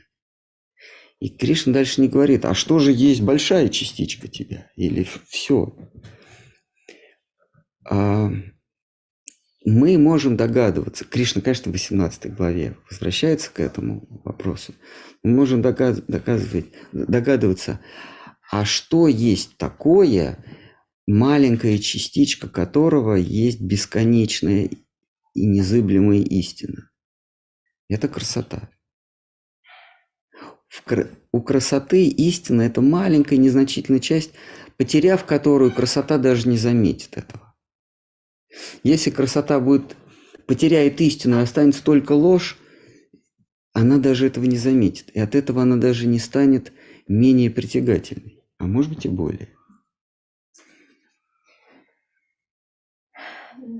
И Кришна дальше не говорит, а что же есть большая частичка тебя? Или все? А мы можем догадываться, Кришна, конечно, в 18 главе возвращается к этому вопросу, мы можем догадывать, догадываться, а что есть такое, маленькая частичка которого есть бесконечная и незыблемая истина. Это красота. У красоты истина – это маленькая незначительная часть, потеряв которую красота даже не заметит этого. Если красота будет потеряет истину останется только ложь, она даже этого не заметит. И от этого она даже не станет менее притягательной, а может быть и более.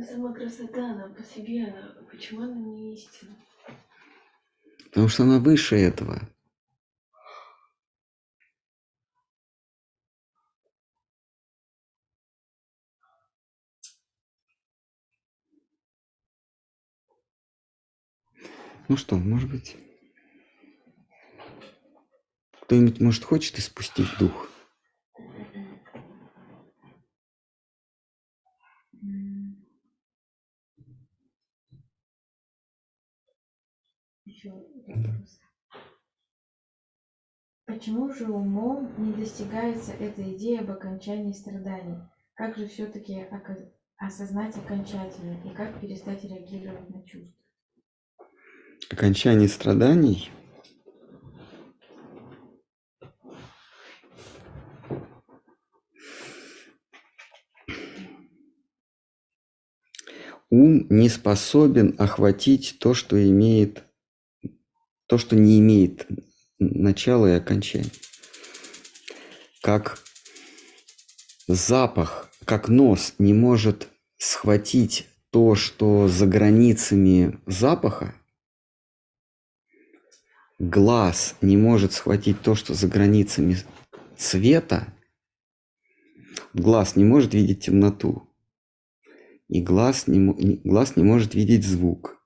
Сама красота, она по себе, она, почему она не истина? Потому что она выше этого. Ну что, может быть, кто-нибудь, может, хочет испустить дух? Почему же умом не достигается эта идея об окончании страданий? Как же все-таки осознать окончательно и как перестать реагировать на чувства? Окончании страданий ум не способен охватить то, что имеет, то, что не имеет начала и окончания. Как запах, как нос не может схватить то, что за границами запаха, глаз не может схватить то, что за границами цвета, глаз не может видеть темноту, и глаз не, глаз не может видеть звук,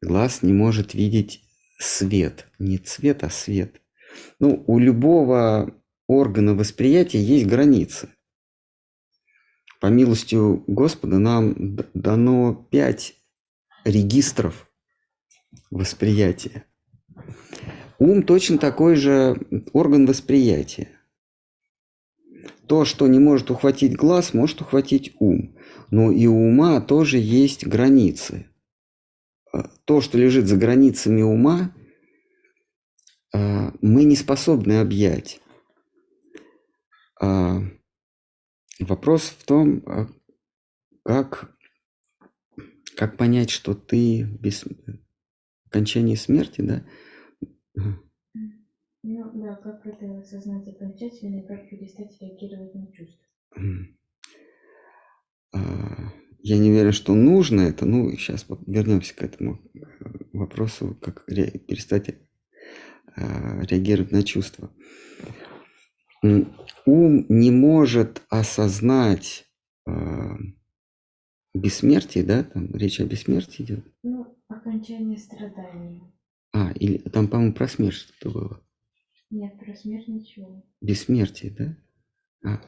глаз не может видеть свет, не цвет, а свет. Ну, у любого органа восприятия есть границы. По милости Господа нам дано пять регистров восприятия. Ум точно такой же орган восприятия. То, что не может ухватить глаз, может ухватить ум. Но и у ума тоже есть границы. А, то, что лежит за границами ума, а, мы не способны объять. А, вопрос в том, как, как понять, что ты без, окончании смерти, да? Ну да, как это осознать окончательно и как перестать реагировать на чувства? А, я не уверен, что нужно это. Ну, сейчас вернемся к этому э, вопросу, как перестать а, реагировать на чувства. Ум не может осознать а, бессмертие, да? Там речь о бессмертии идет. Ну, окончание страданий. А, или там, по-моему, про смерть что-то было. Нет, про смерть ничего. Бессмертие, да? А.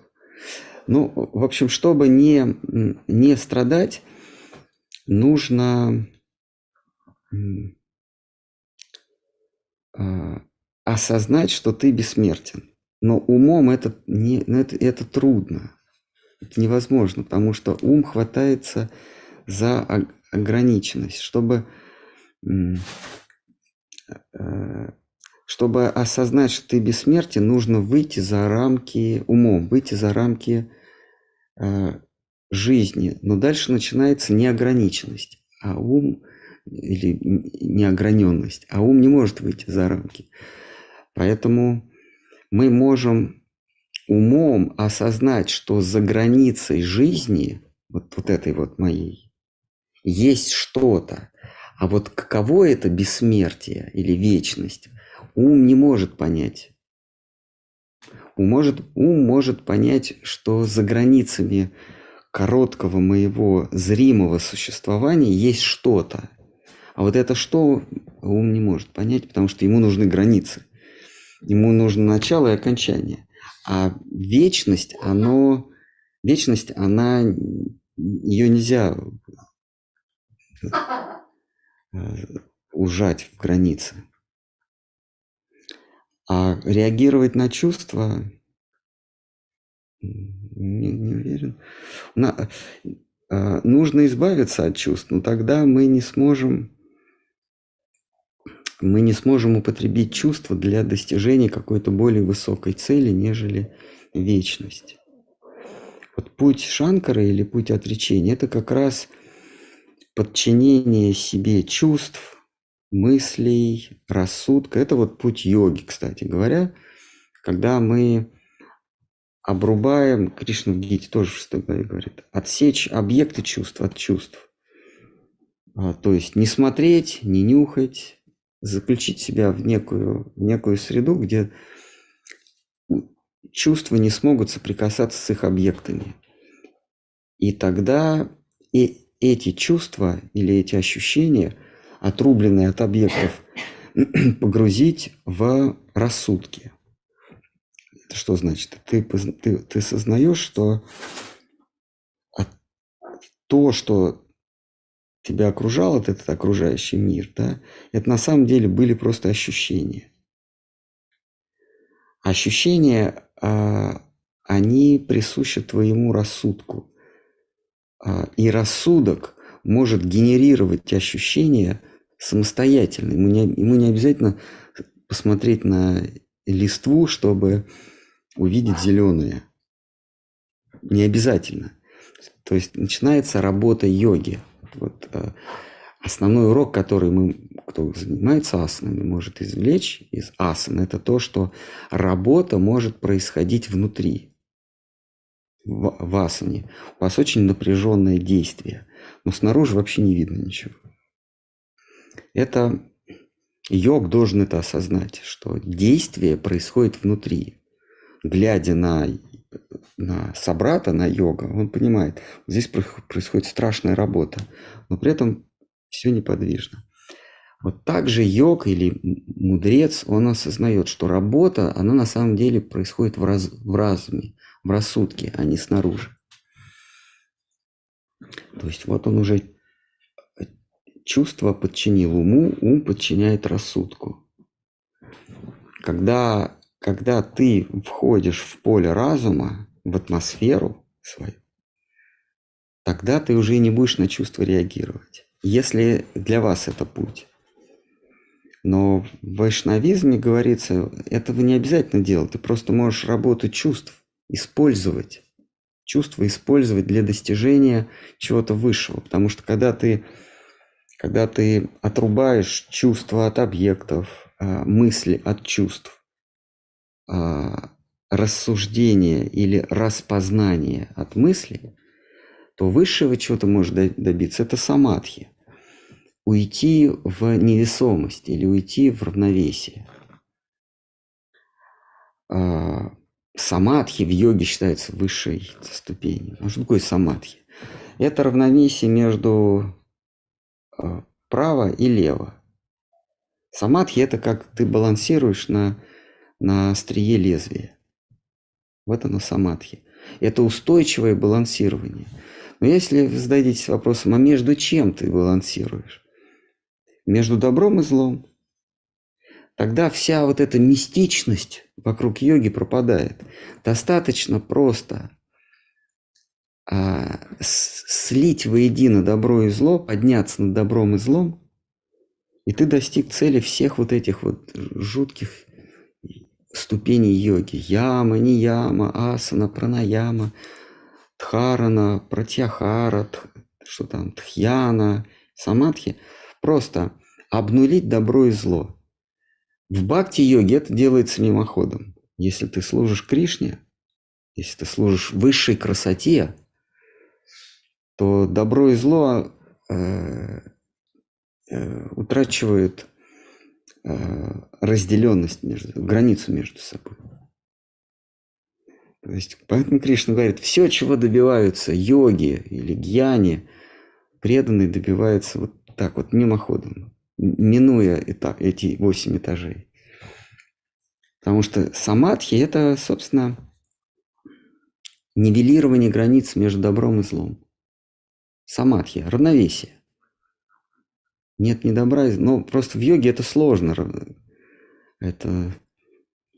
Ну, в общем, чтобы не, не страдать, нужно а, осознать, что ты бессмертен. Но умом это, не, ну, это, это трудно. Это невозможно, потому что ум хватается за ограниченность. Чтобы а, чтобы осознать, что ты бессмертен, нужно выйти за рамки умом, выйти за рамки э, жизни. Но дальше начинается неограниченность, а ум или неограненность, а ум не может выйти за рамки. Поэтому мы можем умом осознать, что за границей жизни, вот, вот этой вот моей, есть что-то. А вот каково это бессмертие или вечность, ум не может понять. Ум может, ум может понять, что за границами короткого моего зримого существования есть что-то. А вот это что ум не может понять, потому что ему нужны границы. Ему нужно начало и окончание. А вечность, оно, вечность, она, ее нельзя э, ужать в границы. А реагировать на чувства не, не уверен. На, э, нужно избавиться от чувств, но тогда мы не сможем мы не сможем употребить чувства для достижения какой-то более высокой цели, нежели вечность. Вот путь Шанкара или путь отречения – это как раз подчинение себе чувств, мыслей, рассудка. Это вот путь йоги, кстати говоря, когда мы обрубаем, Кришна в Гите тоже в шестой главе говорит, отсечь объекты чувств от чувств. А, то есть не смотреть, не нюхать, заключить себя в некую, в некую среду, где чувства не смогут соприкасаться с их объектами. И тогда и эти чувства или эти ощущения – отрубленные от объектов, погрузить в рассудки. Это что значит? Ты, ты, ты сознаешь, что то, что тебя окружал, этот окружающий мир, да, это на самом деле были просто ощущения. Ощущения, а, они присущи твоему рассудку. А, и рассудок может генерировать ощущения самостоятельно. Ему не, ему не обязательно посмотреть на листву, чтобы увидеть зеленые. Не обязательно. То есть начинается работа йоги. Вот, э, основной урок, который мы, кто занимается асанами, может извлечь из асан, это то, что работа может происходить внутри, в, в асане. У вас очень напряженное действие, но снаружи вообще не видно ничего. Это йог должен это осознать, что действие происходит внутри. Глядя на, на собрата, на йога, он понимает, здесь происходит страшная работа, но при этом все неподвижно. Вот так же йог или мудрец, он осознает, что работа, она на самом деле происходит в, раз, в разуме, в рассудке, а не снаружи. То есть вот он уже чувство подчинил уму, ум подчиняет рассудку. Когда, когда ты входишь в поле разума, в атмосферу свою, тогда ты уже не будешь на чувства реагировать, если для вас это путь. Но в вайшнавизме говорится, этого не обязательно делать, ты просто можешь работу чувств использовать, чувства использовать для достижения чего-то высшего. Потому что когда ты когда ты отрубаешь чувства от объектов, а, мысли от чувств, рассуждение или распознание от мысли, то высшего, чего ты можешь добиться, это самадхи. Уйти в невесомость или уйти в равновесие. А, самадхи в йоге считается высшей ступенью. А что такое самадхи? Это равновесие между а, право и лево. Самадхи – это как ты балансируешь на, на острие лезвия. Вот оно самадхи. Это устойчивое балансирование. Но если вы зададитесь вопросом, а между чем ты балансируешь? Между добром и злом. Тогда вся вот эта мистичность вокруг йоги пропадает. Достаточно просто а, слить воедино добро и зло, подняться над добром и злом, и ты достиг цели всех вот этих вот жутких ступеней йоги. Яма, не яма, асана, пранаяма, дхарана, пратьяхара, что там, тхьяна, самадхи. Просто обнулить добро и зло. В бхакти-йоге это делается мимоходом. Если ты служишь Кришне, если ты служишь высшей красоте, то добро и зло э, э, утрачивают разделенность между, границу между собой. То есть, поэтому Кришна говорит, все, чего добиваются йоги или гьяни, преданные добиваются вот так вот, мимоходом, минуя этап, эти восемь этажей. Потому что самадхи – это, собственно, нивелирование границ между добром и злом. Самадхи, равновесие. Нет ни добра, но просто в йоге это сложно. Это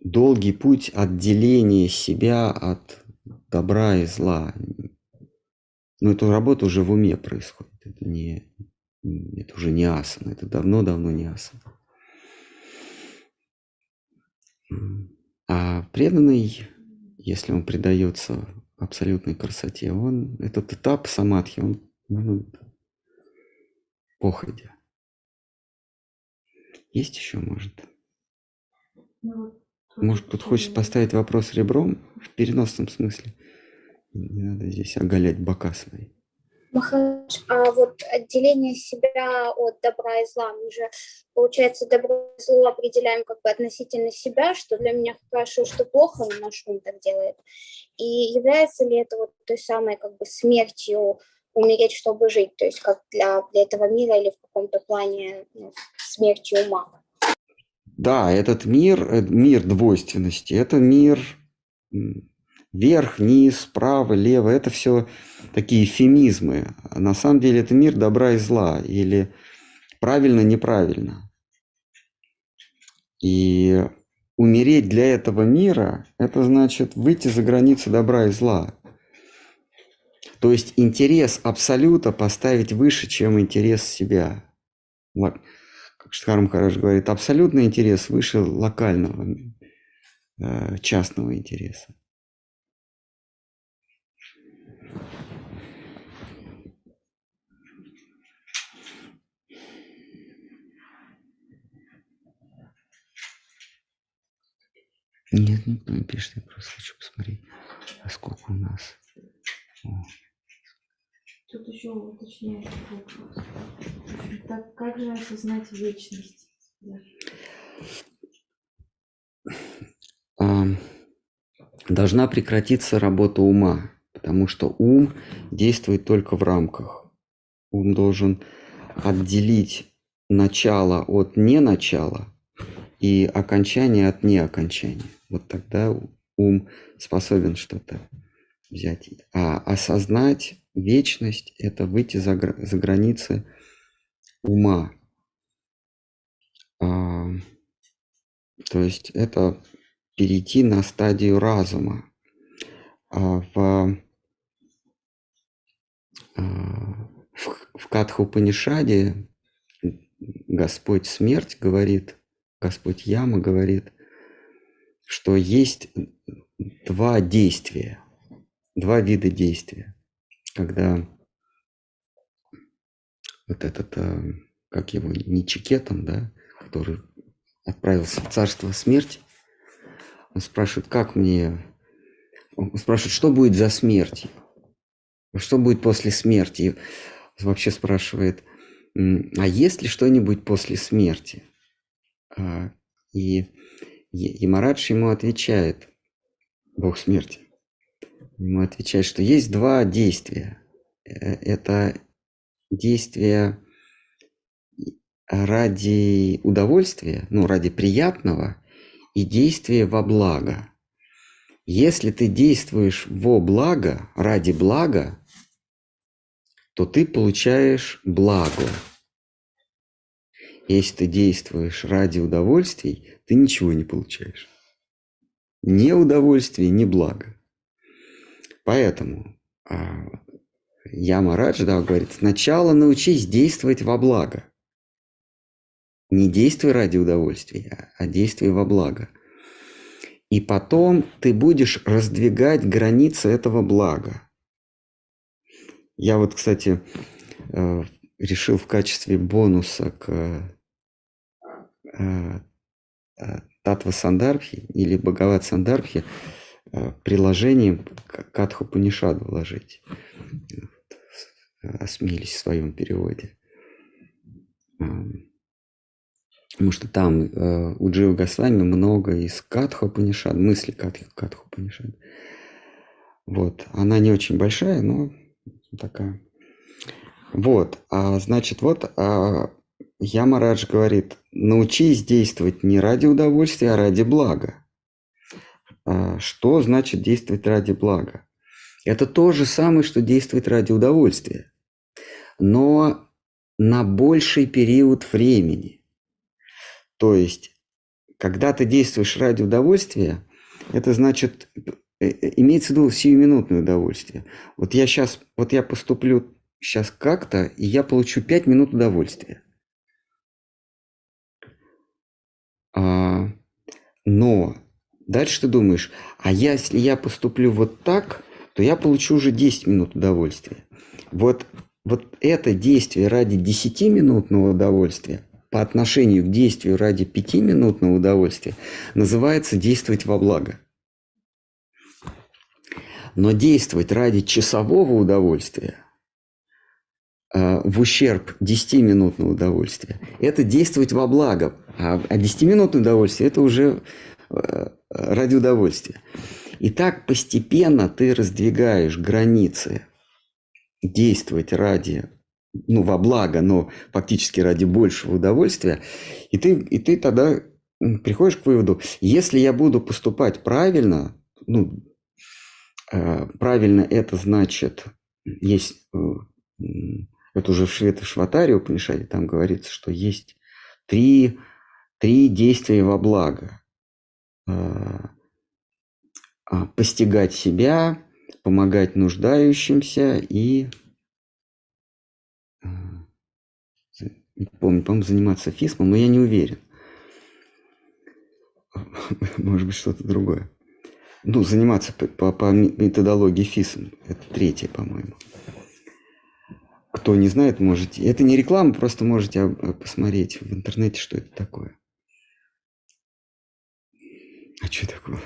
долгий путь отделения себя от добра и зла. Но эту работу уже в уме происходит. Это, не, это уже не асана, это давно-давно не асана. А преданный, если он предается абсолютной красоте, он этот этап самадхи, он ну, походя. Есть еще, может? Ну, Может, кто-то хочет поставить вопрос ребром в переносном смысле. Не надо здесь оголять бока свои. Махарадж, а вот отделение себя от добра и зла, мы же, получается, добро и зло определяем как бы относительно себя, что для меня хорошо, что плохо, но наш ум так делает. И является ли это вот той самой как бы смертью умереть, чтобы жить, то есть как для, для этого мира или в каком-то плане ну, смертью ума? Да, этот мир, э, мир двойственности, это мир вверх, низ, право, лево, это все такие эфемизмы. На самом деле это мир добра и зла, или правильно, неправильно. И умереть для этого мира, это значит выйти за границы добра и зла. То есть интерес абсолюта поставить выше, чем интерес себя как Штхарм Хараш говорит, абсолютный интерес выше локального, э, частного интереса. Нет, никто не пишет, я просто хочу посмотреть, а сколько у нас. О. Тут еще уточняющий вопрос. Так как же осознать вечность? А, должна прекратиться работа ума, потому что ум действует только в рамках. Ум должен отделить начало от не начала и окончание от не окончания. Вот тогда ум способен что-то взять. А осознать вечность – это выйти за, за границы ума. А, то есть это перейти на стадию разума. А в, а, в, в Катхупанишаде Господь смерть говорит, Господь Яма говорит, что есть два действия, два вида действия когда вот этот э, как его, Ничикетом, да, который отправился в царство смерти. Он спрашивает, как мне... Он спрашивает, что будет за смертью? Что будет после смерти? И вообще спрашивает, а есть ли что-нибудь после смерти? А, и, и Марадж ему отвечает, Бог смерти, ему отвечает, что есть два действия. Э, это действие ради удовольствия, ну, ради приятного, и действие во благо. Если ты действуешь во благо, ради блага, то ты получаешь благо. Если ты действуешь ради удовольствий, ты ничего не получаешь. Ни удовольствия, ни блага. Поэтому а, Яма Раджда говорит, сначала научись действовать во благо. Не действуй ради удовольствия, а действуй во благо. И потом ты будешь раздвигать границы этого блага. Я вот, кстати, э, решил в качестве бонуса к э, э, Татва Сандарбхи или Бхагават Сандарбхи приложением к Катху Панишаду вложить. Осмелись в своем переводе. Потому что там э, у Джива Госвами много из Катха Панишад, мысли Катха, Катха. Вот. Она не очень большая, но такая. Вот. А значит, вот а, Ямарадж говорит, научись действовать не ради удовольствия, а ради блага. А, что значит действовать ради блага? Это то же самое, что действовать ради удовольствия. Но на больший период времени. То есть, когда ты действуешь ради удовольствия, это значит, э, э, имеется в виду сиюминутное удовольствие. Вот я сейчас, вот я поступлю сейчас как-то, и я получу 5 минут удовольствия. А, но дальше ты думаешь, а если я поступлю вот так, то я получу уже 10 минут удовольствия. Вот, вот это действие ради 10-минутного удовольствия по отношению к действию ради пятиминутного удовольствия называется действовать во благо. Но действовать ради часового удовольствия э, в ущерб 10-минутного удовольствия – это действовать во благо. А 10-минутное удовольствие – это уже ради удовольствия. И так постепенно ты раздвигаешь границы действовать ради ну, во благо, но фактически ради большего удовольствия, и ты, и ты тогда приходишь к выводу, если я буду поступать правильно, ну, э, правильно это значит, есть, э, это уже в Швета Шватаре Упанишаде, там говорится, что есть три, три действия во благо. Э, а, постигать себя, помогать нуждающимся и не помню, по-моему, заниматься фисмом, но я не уверен. Может быть, что-то другое. Ну, заниматься по, по, по методологии ФИСом. Это третье, по-моему. Кто не знает, можете... Это не реклама, просто можете посмотреть в интернете, что это такое. А что такое?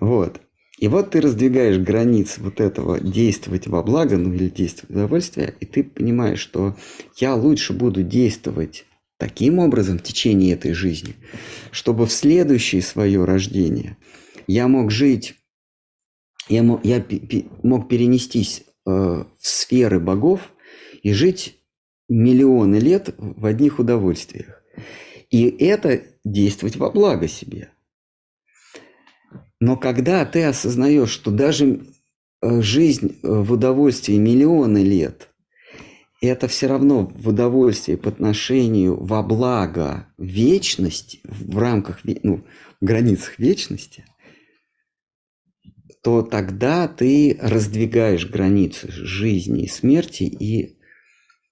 Вот. И вот ты раздвигаешь границы вот этого действовать во благо, ну или действовать в удовольствие, и ты понимаешь, что я лучше буду действовать таким образом в течение этой жизни, чтобы в следующее свое рождение я мог жить, я мог, я мог перенестись э, в сферы богов и жить миллионы лет в одних удовольствиях. И это действовать во благо себе. Но когда ты осознаешь, что даже э, жизнь э, в удовольствии миллионы лет, это все равно в удовольствии по отношению во благо вечности, в рамках, ну, границах вечности, то тогда ты раздвигаешь границы жизни и смерти и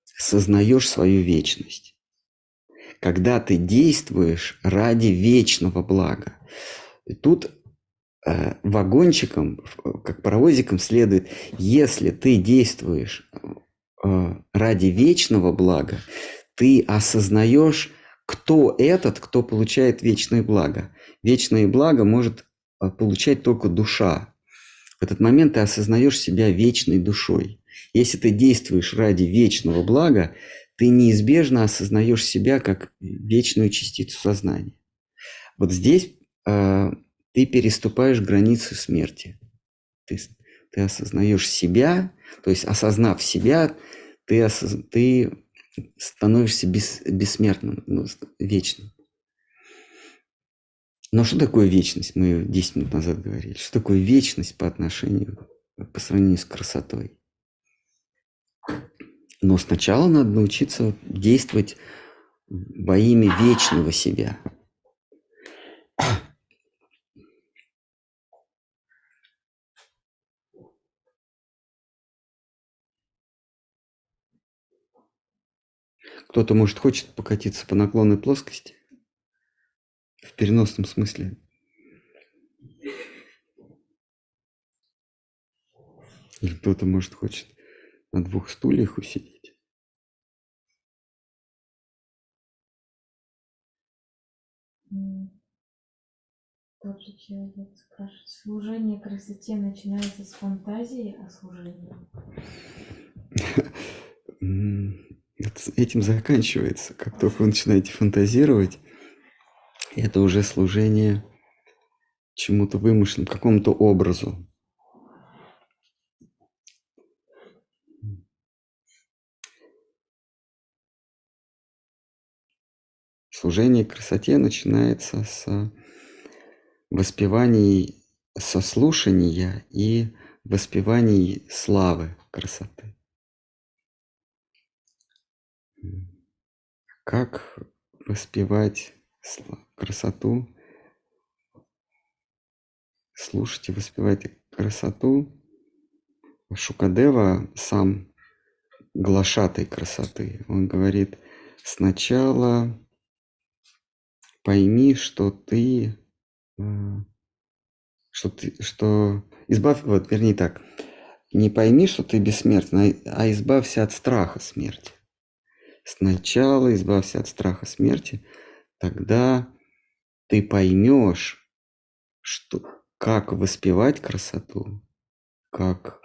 сознаешь свою вечность. Когда ты действуешь ради вечного блага. И тут Э, вагончиком, как паровозиком следует, если ты действуешь э, ради вечного блага, ты осознаешь, кто этот, кто получает вечное благо. Вечное благо может э, получать только душа. В этот момент ты осознаешь себя вечной душой. Если ты действуешь ради вечного блага, ты неизбежно осознаешь себя как вечную частицу сознания. Вот здесь э, ты переступаешь границу смерти. Ты, ты осознаешь себя, то есть осознав себя, ты, осоз... ты становишься бес... бессмертным, ну, вечным. Но что такое вечность? Мы 10 минут назад говорили. Что такое вечность по отношению, по сравнению с красотой? Но сначала надо научиться действовать во имя вечного себя. Кто-то, может, хочет покатиться по наклонной плоскости? В переносном смысле. Или кто-то, может, хочет на двух стульях усидеть? Тот же человек спрашивает, служение красоте начинается с фантазии о служении? Этим заканчивается. Как только вы начинаете фантазировать, это уже служение чему-то вымышленному, какому-то образу. Служение красоте начинается с воспеваний сослушания и воспеваний славы красоты. Как воспевать красоту? Слушать и воспевать красоту. Шукадева сам глашатой красоты. Он говорит, сначала пойми, что ты, что ты, что избавь, вот, вернее так, не пойми, что ты бессмертный, а избавься от страха смерти. Сначала избавься от страха смерти, тогда ты поймешь, что, как воспевать красоту, как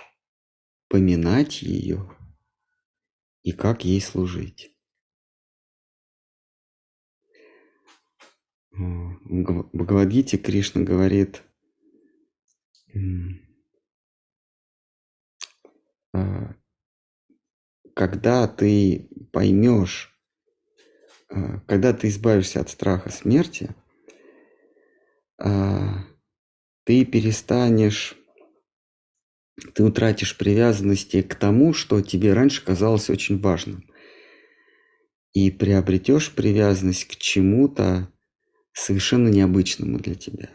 поминать ее и как ей служить. В Бхагавадгите Кришна говорит, а, когда ты поймешь, а, когда ты избавишься от страха смерти, а, ты перестанешь, ты утратишь привязанности к тому, что тебе раньше казалось очень важным. И приобретешь привязанность к чему-то, совершенно необычному для тебя.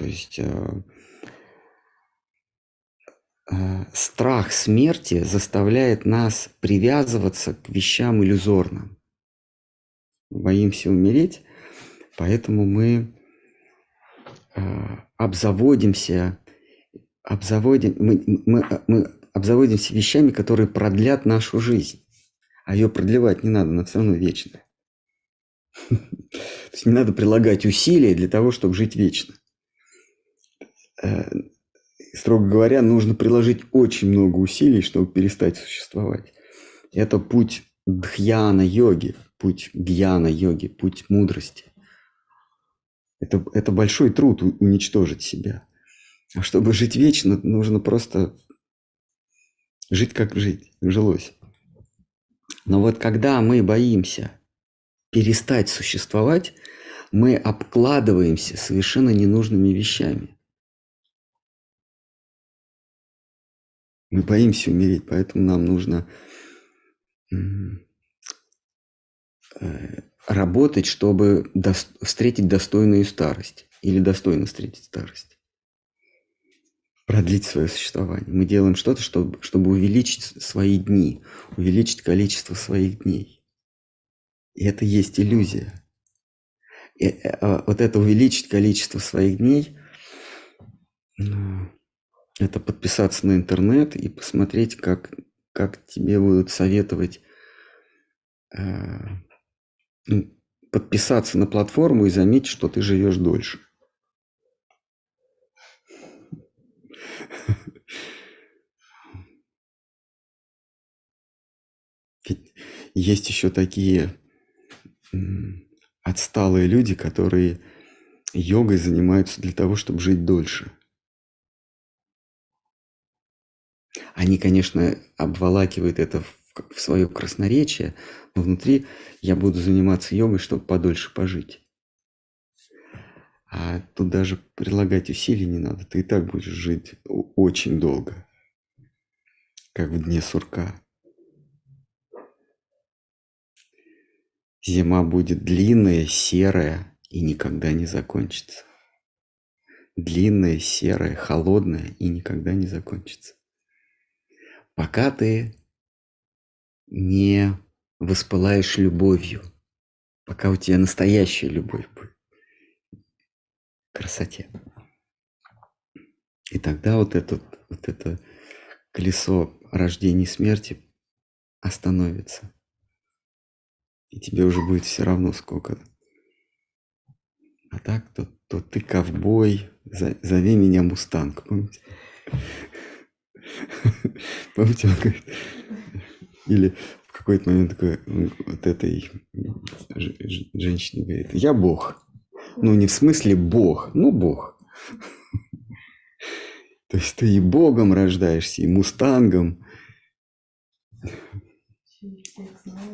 То есть э, э, страх смерти заставляет нас привязываться к вещам иллюзорным. Боимся умереть, поэтому мы э, обзаводимся, обзаводим, мы, мы, мы обзаводимся вещами, которые продлят нашу жизнь. А ее продлевать не надо, она все равно вечная. То есть не надо прилагать усилия для того, чтобы жить вечно. Э, строго говоря, нужно приложить очень много усилий, чтобы перестать существовать. Это путь дхьяна-йоги, путь гьяна-йоги, путь мудрости. Это, это большой труд уничтожить себя. А чтобы жить вечно, нужно просто жить как жить, жилось. Но вот когда мы боимся перестать существовать, мы обкладываемся совершенно ненужными вещами. Мы боимся умереть, поэтому нам нужно э, работать, чтобы встретить достойную старость или достойно встретить старость. Продлить свое существование. Мы делаем что-то, чтобы, чтобы увеличить свои дни, увеличить количество своих дней. И это есть иллюзия. И э, а, вот это увеличить количество своих дней, ну, это подписаться на интернет и посмотреть, как, как тебе будут советовать э, ну, подписаться на платформу и заметить, что ты живешь дольше. есть еще такие отсталые люди, которые йогой занимаются для того, чтобы жить дольше. Они, конечно, обволакивают это в, в свое красноречие, но внутри я буду заниматься йогой, чтобы подольше пожить. А тут даже прилагать усилий не надо. Ты и так будешь жить очень долго, как в дне сурка. Зима будет длинная, серая и никогда не закончится. Длинная, серая, холодная и никогда не закончится. Пока ты не воспылаешь любовью, пока у тебя настоящая любовь будет красоте. И тогда вот это, вот это колесо рождения и смерти остановится. И тебе уже будет все равно сколько. А так, то, то ты ковбой, зови меня Мустанг, помните? Помните, он говорит, или в какой-то момент такой, вот этой женщине говорит, я Бог. Ну, не в смысле Бог, ну, Бог. То есть ты и Богом рождаешься, и Мустангом.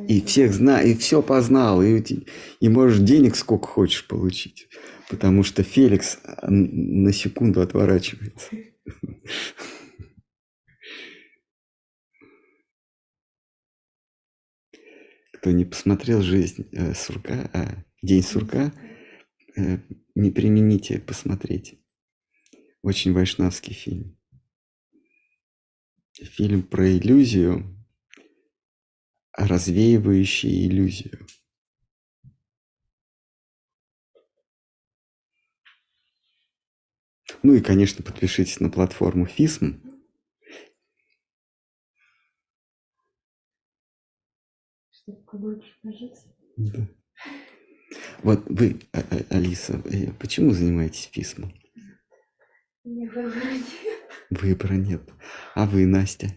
И всех знаешь, и все познал, и, и можешь денег сколько хочешь получить. Потому что Феликс а, на секунду отворачивается. Кто не посмотрел жизнь э, сурка, а день сурка, Э, не примените посмотреть. Очень вайшнавский фильм. Фильм про иллюзию, развеивающий иллюзию. Ну и, конечно, подпишитесь на платформу FISM. Чтобы подольше пожить. Да. Вот вы, а, а, Алиса, э, почему занимаетесь письмом? Выбора нет. Выбора нет. А вы, Настя?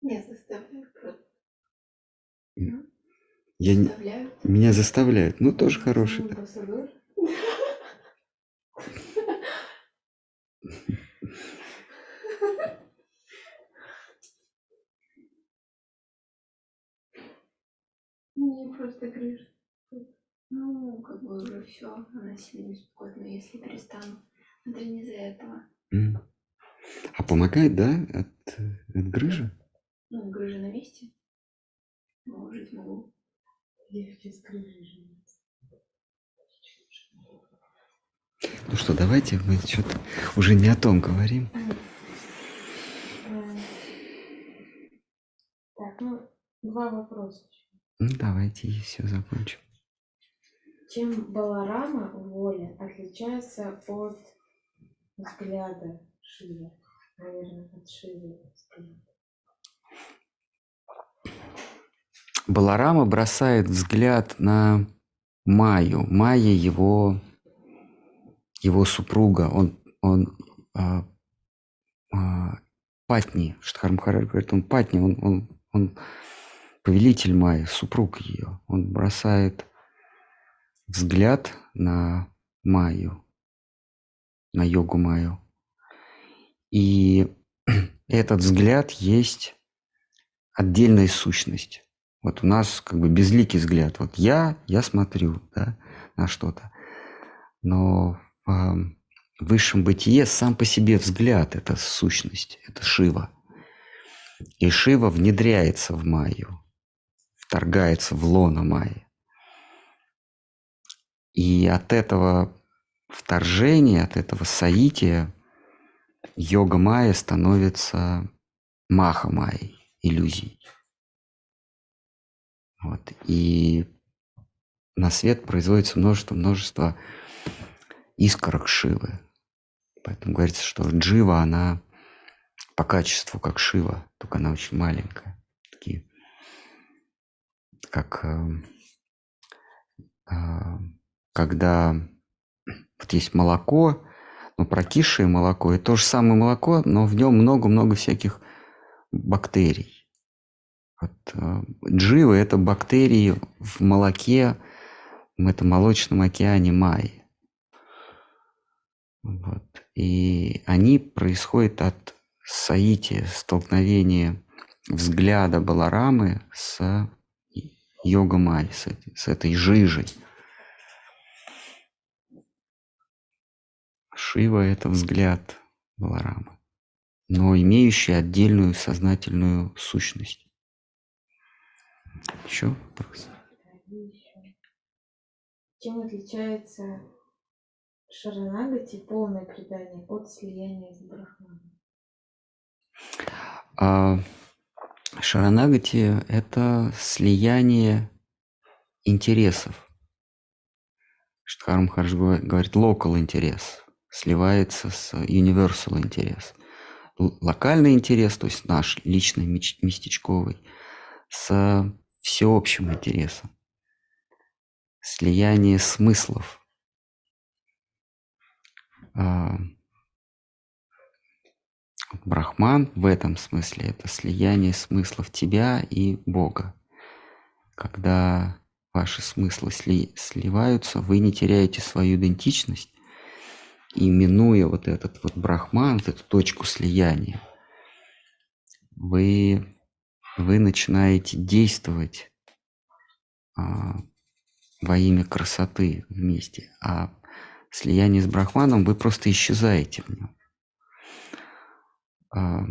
Меня заставляют просто. Я. Не... Меня заставляют. Ну, тоже хороший. Ну, да. Мне просто грыж. Ну, как бы уже все, она сильно беспокоит, но если перестану, это не из-за этого. А помогает, да, от, от грыжи? Ну, грыжа на месте. Но жить могу. Легче с грыжей жить. Ну что, давайте мы что-то уже не о том говорим. Так, ну, два вопроса. Ну, давайте и все закончим. Чем Баларама воля отличается от взгляда Шивы? Наверное, от Шивы Баларама бросает взгляд на Майю. Майя его, его супруга. Он, он а, а, Патни. Штхармхарар говорит, он Патни, он, он, он повелитель Майи, супруг ее, он бросает взгляд на Майю, на йогу Майю. И этот взгляд есть отдельная сущность. Вот у нас как бы безликий взгляд. Вот я, я смотрю да, на что-то. Но в высшем бытие сам по себе взгляд – это сущность, это Шива. И Шива внедряется в Майю вторгается в лоно Майи. И от этого вторжения, от этого соития йога Майя становится маха Майей, иллюзией. Вот. И на свет производится множество, множество искорок Шивы. Поэтому говорится, что джива, она по качеству, как Шива, только она очень маленькая. Как э, э, когда вот есть молоко, но прокисшее молоко, это то же самое молоко, но в нем много-много всяких бактерий. Вот, э, дживы – это бактерии в молоке, в этом молочном океане Майи. Вот. И они происходят от саити, столкновения взгляда Баларамы с йога Майи, с, с этой жижей. Шива – это взгляд Баларамы, но имеющий отдельную сознательную сущность. Еще вопрос? Чем отличается Шаранагати, полное предание, от слияния с Брахманом? А, Шаранагати – это слияние интересов. Штхар Махараш говорит local интерес, сливается с universal интерес. Локальный интерес, то есть наш личный местечковый, с всеобщим интересом. Слияние смыслов. Брахман в этом смысле это слияние смыслов тебя и Бога. Когда ваши смыслы сли, сливаются, вы не теряете свою идентичность, и минуя вот этот вот брахман, вот эту точку слияния, вы вы начинаете действовать а, во имя красоты вместе, а слияние с Брахманом вы просто исчезаете в нем. А,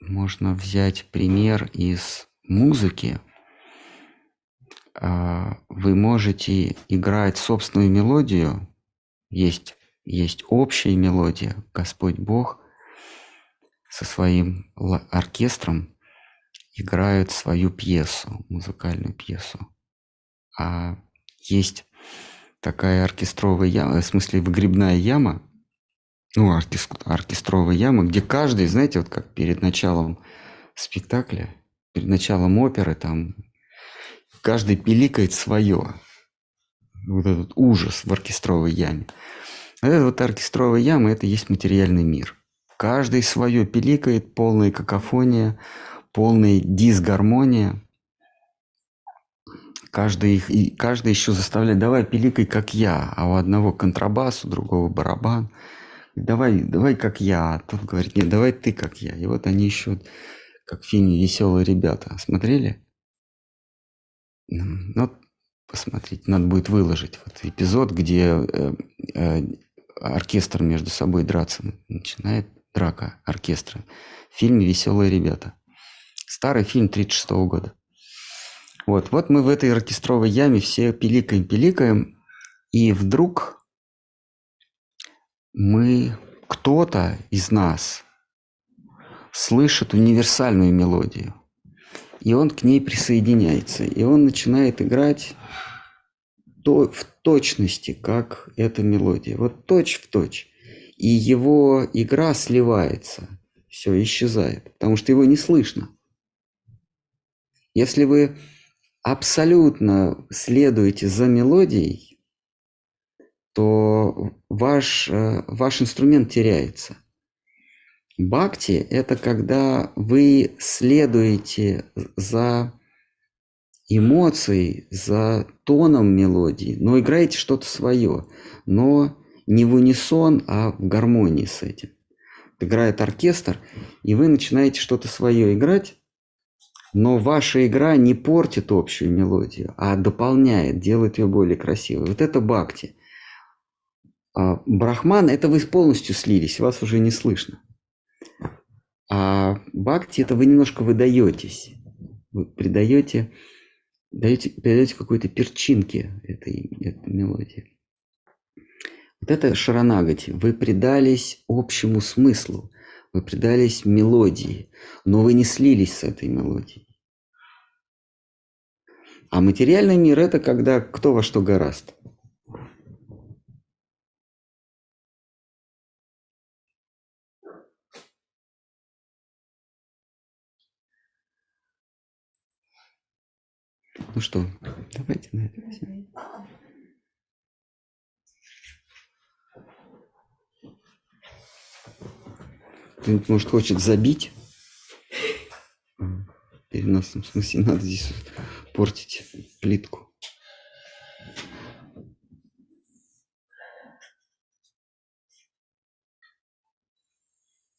можно взять пример из музыки. А, вы можете играть собственную мелодию, есть, есть общая мелодия, Господь Бог, со своим оркестром играют свою пьесу, музыкальную пьесу. А есть такая оркестровая яма, в смысле выгребная яма, ну, оркестровая яма, где каждый, знаете, вот как перед началом спектакля, перед началом оперы, там каждый пиликает свое. Вот этот ужас в оркестровой яме. А это вот оркестровая яма, это есть материальный мир – Каждый свое пиликает, полная какофония, полная дисгармония. Каждый, их, и каждый еще заставляет, давай пиликай, как я, а у одного контрабас, у другого барабан. Давай, давай, как я. А тот говорит, нет, давай ты, как я. И вот они еще, как в фильме «Веселые ребята». Смотрели? Ну, посмотрите, надо будет выложить вот эпизод, где э, э, оркестр между собой драться начинает драка оркестра в фильме «Веселые ребята». Старый фильм 36 года. Вот, вот мы в этой оркестровой яме все пиликаем, пиликаем, и вдруг мы, кто-то из нас слышит универсальную мелодию, и он к ней присоединяется, и он начинает играть то, в точности, как эта мелодия. Вот точь в точь и его игра сливается, все исчезает, потому что его не слышно. Если вы абсолютно следуете за мелодией, то ваш, э, ваш инструмент теряется. Бхакти – это когда вы следуете за эмоцией, за тоном мелодии, но играете что-то свое, но не в унисон, а в гармонии с этим. Играет оркестр, и вы начинаете что-то свое играть, но ваша игра не портит общую мелодию, а дополняет, делает ее более красивой. Вот это бхакти. А брахман – это вы полностью слились, вас уже не слышно. А бхакти – это вы немножко выдаетесь. Вы придаете, даете, придаете какой-то перчинки этой, этой мелодии. Вот это шаранагати. Вы предались общему смыслу, вы предались мелодии, но вы не слились с этой мелодией. А материальный мир – это когда кто во что гораст. Ну что, давайте на всё. Давай. Кто-нибудь, может, хочет забить? Переносном смысле надо здесь портить плитку.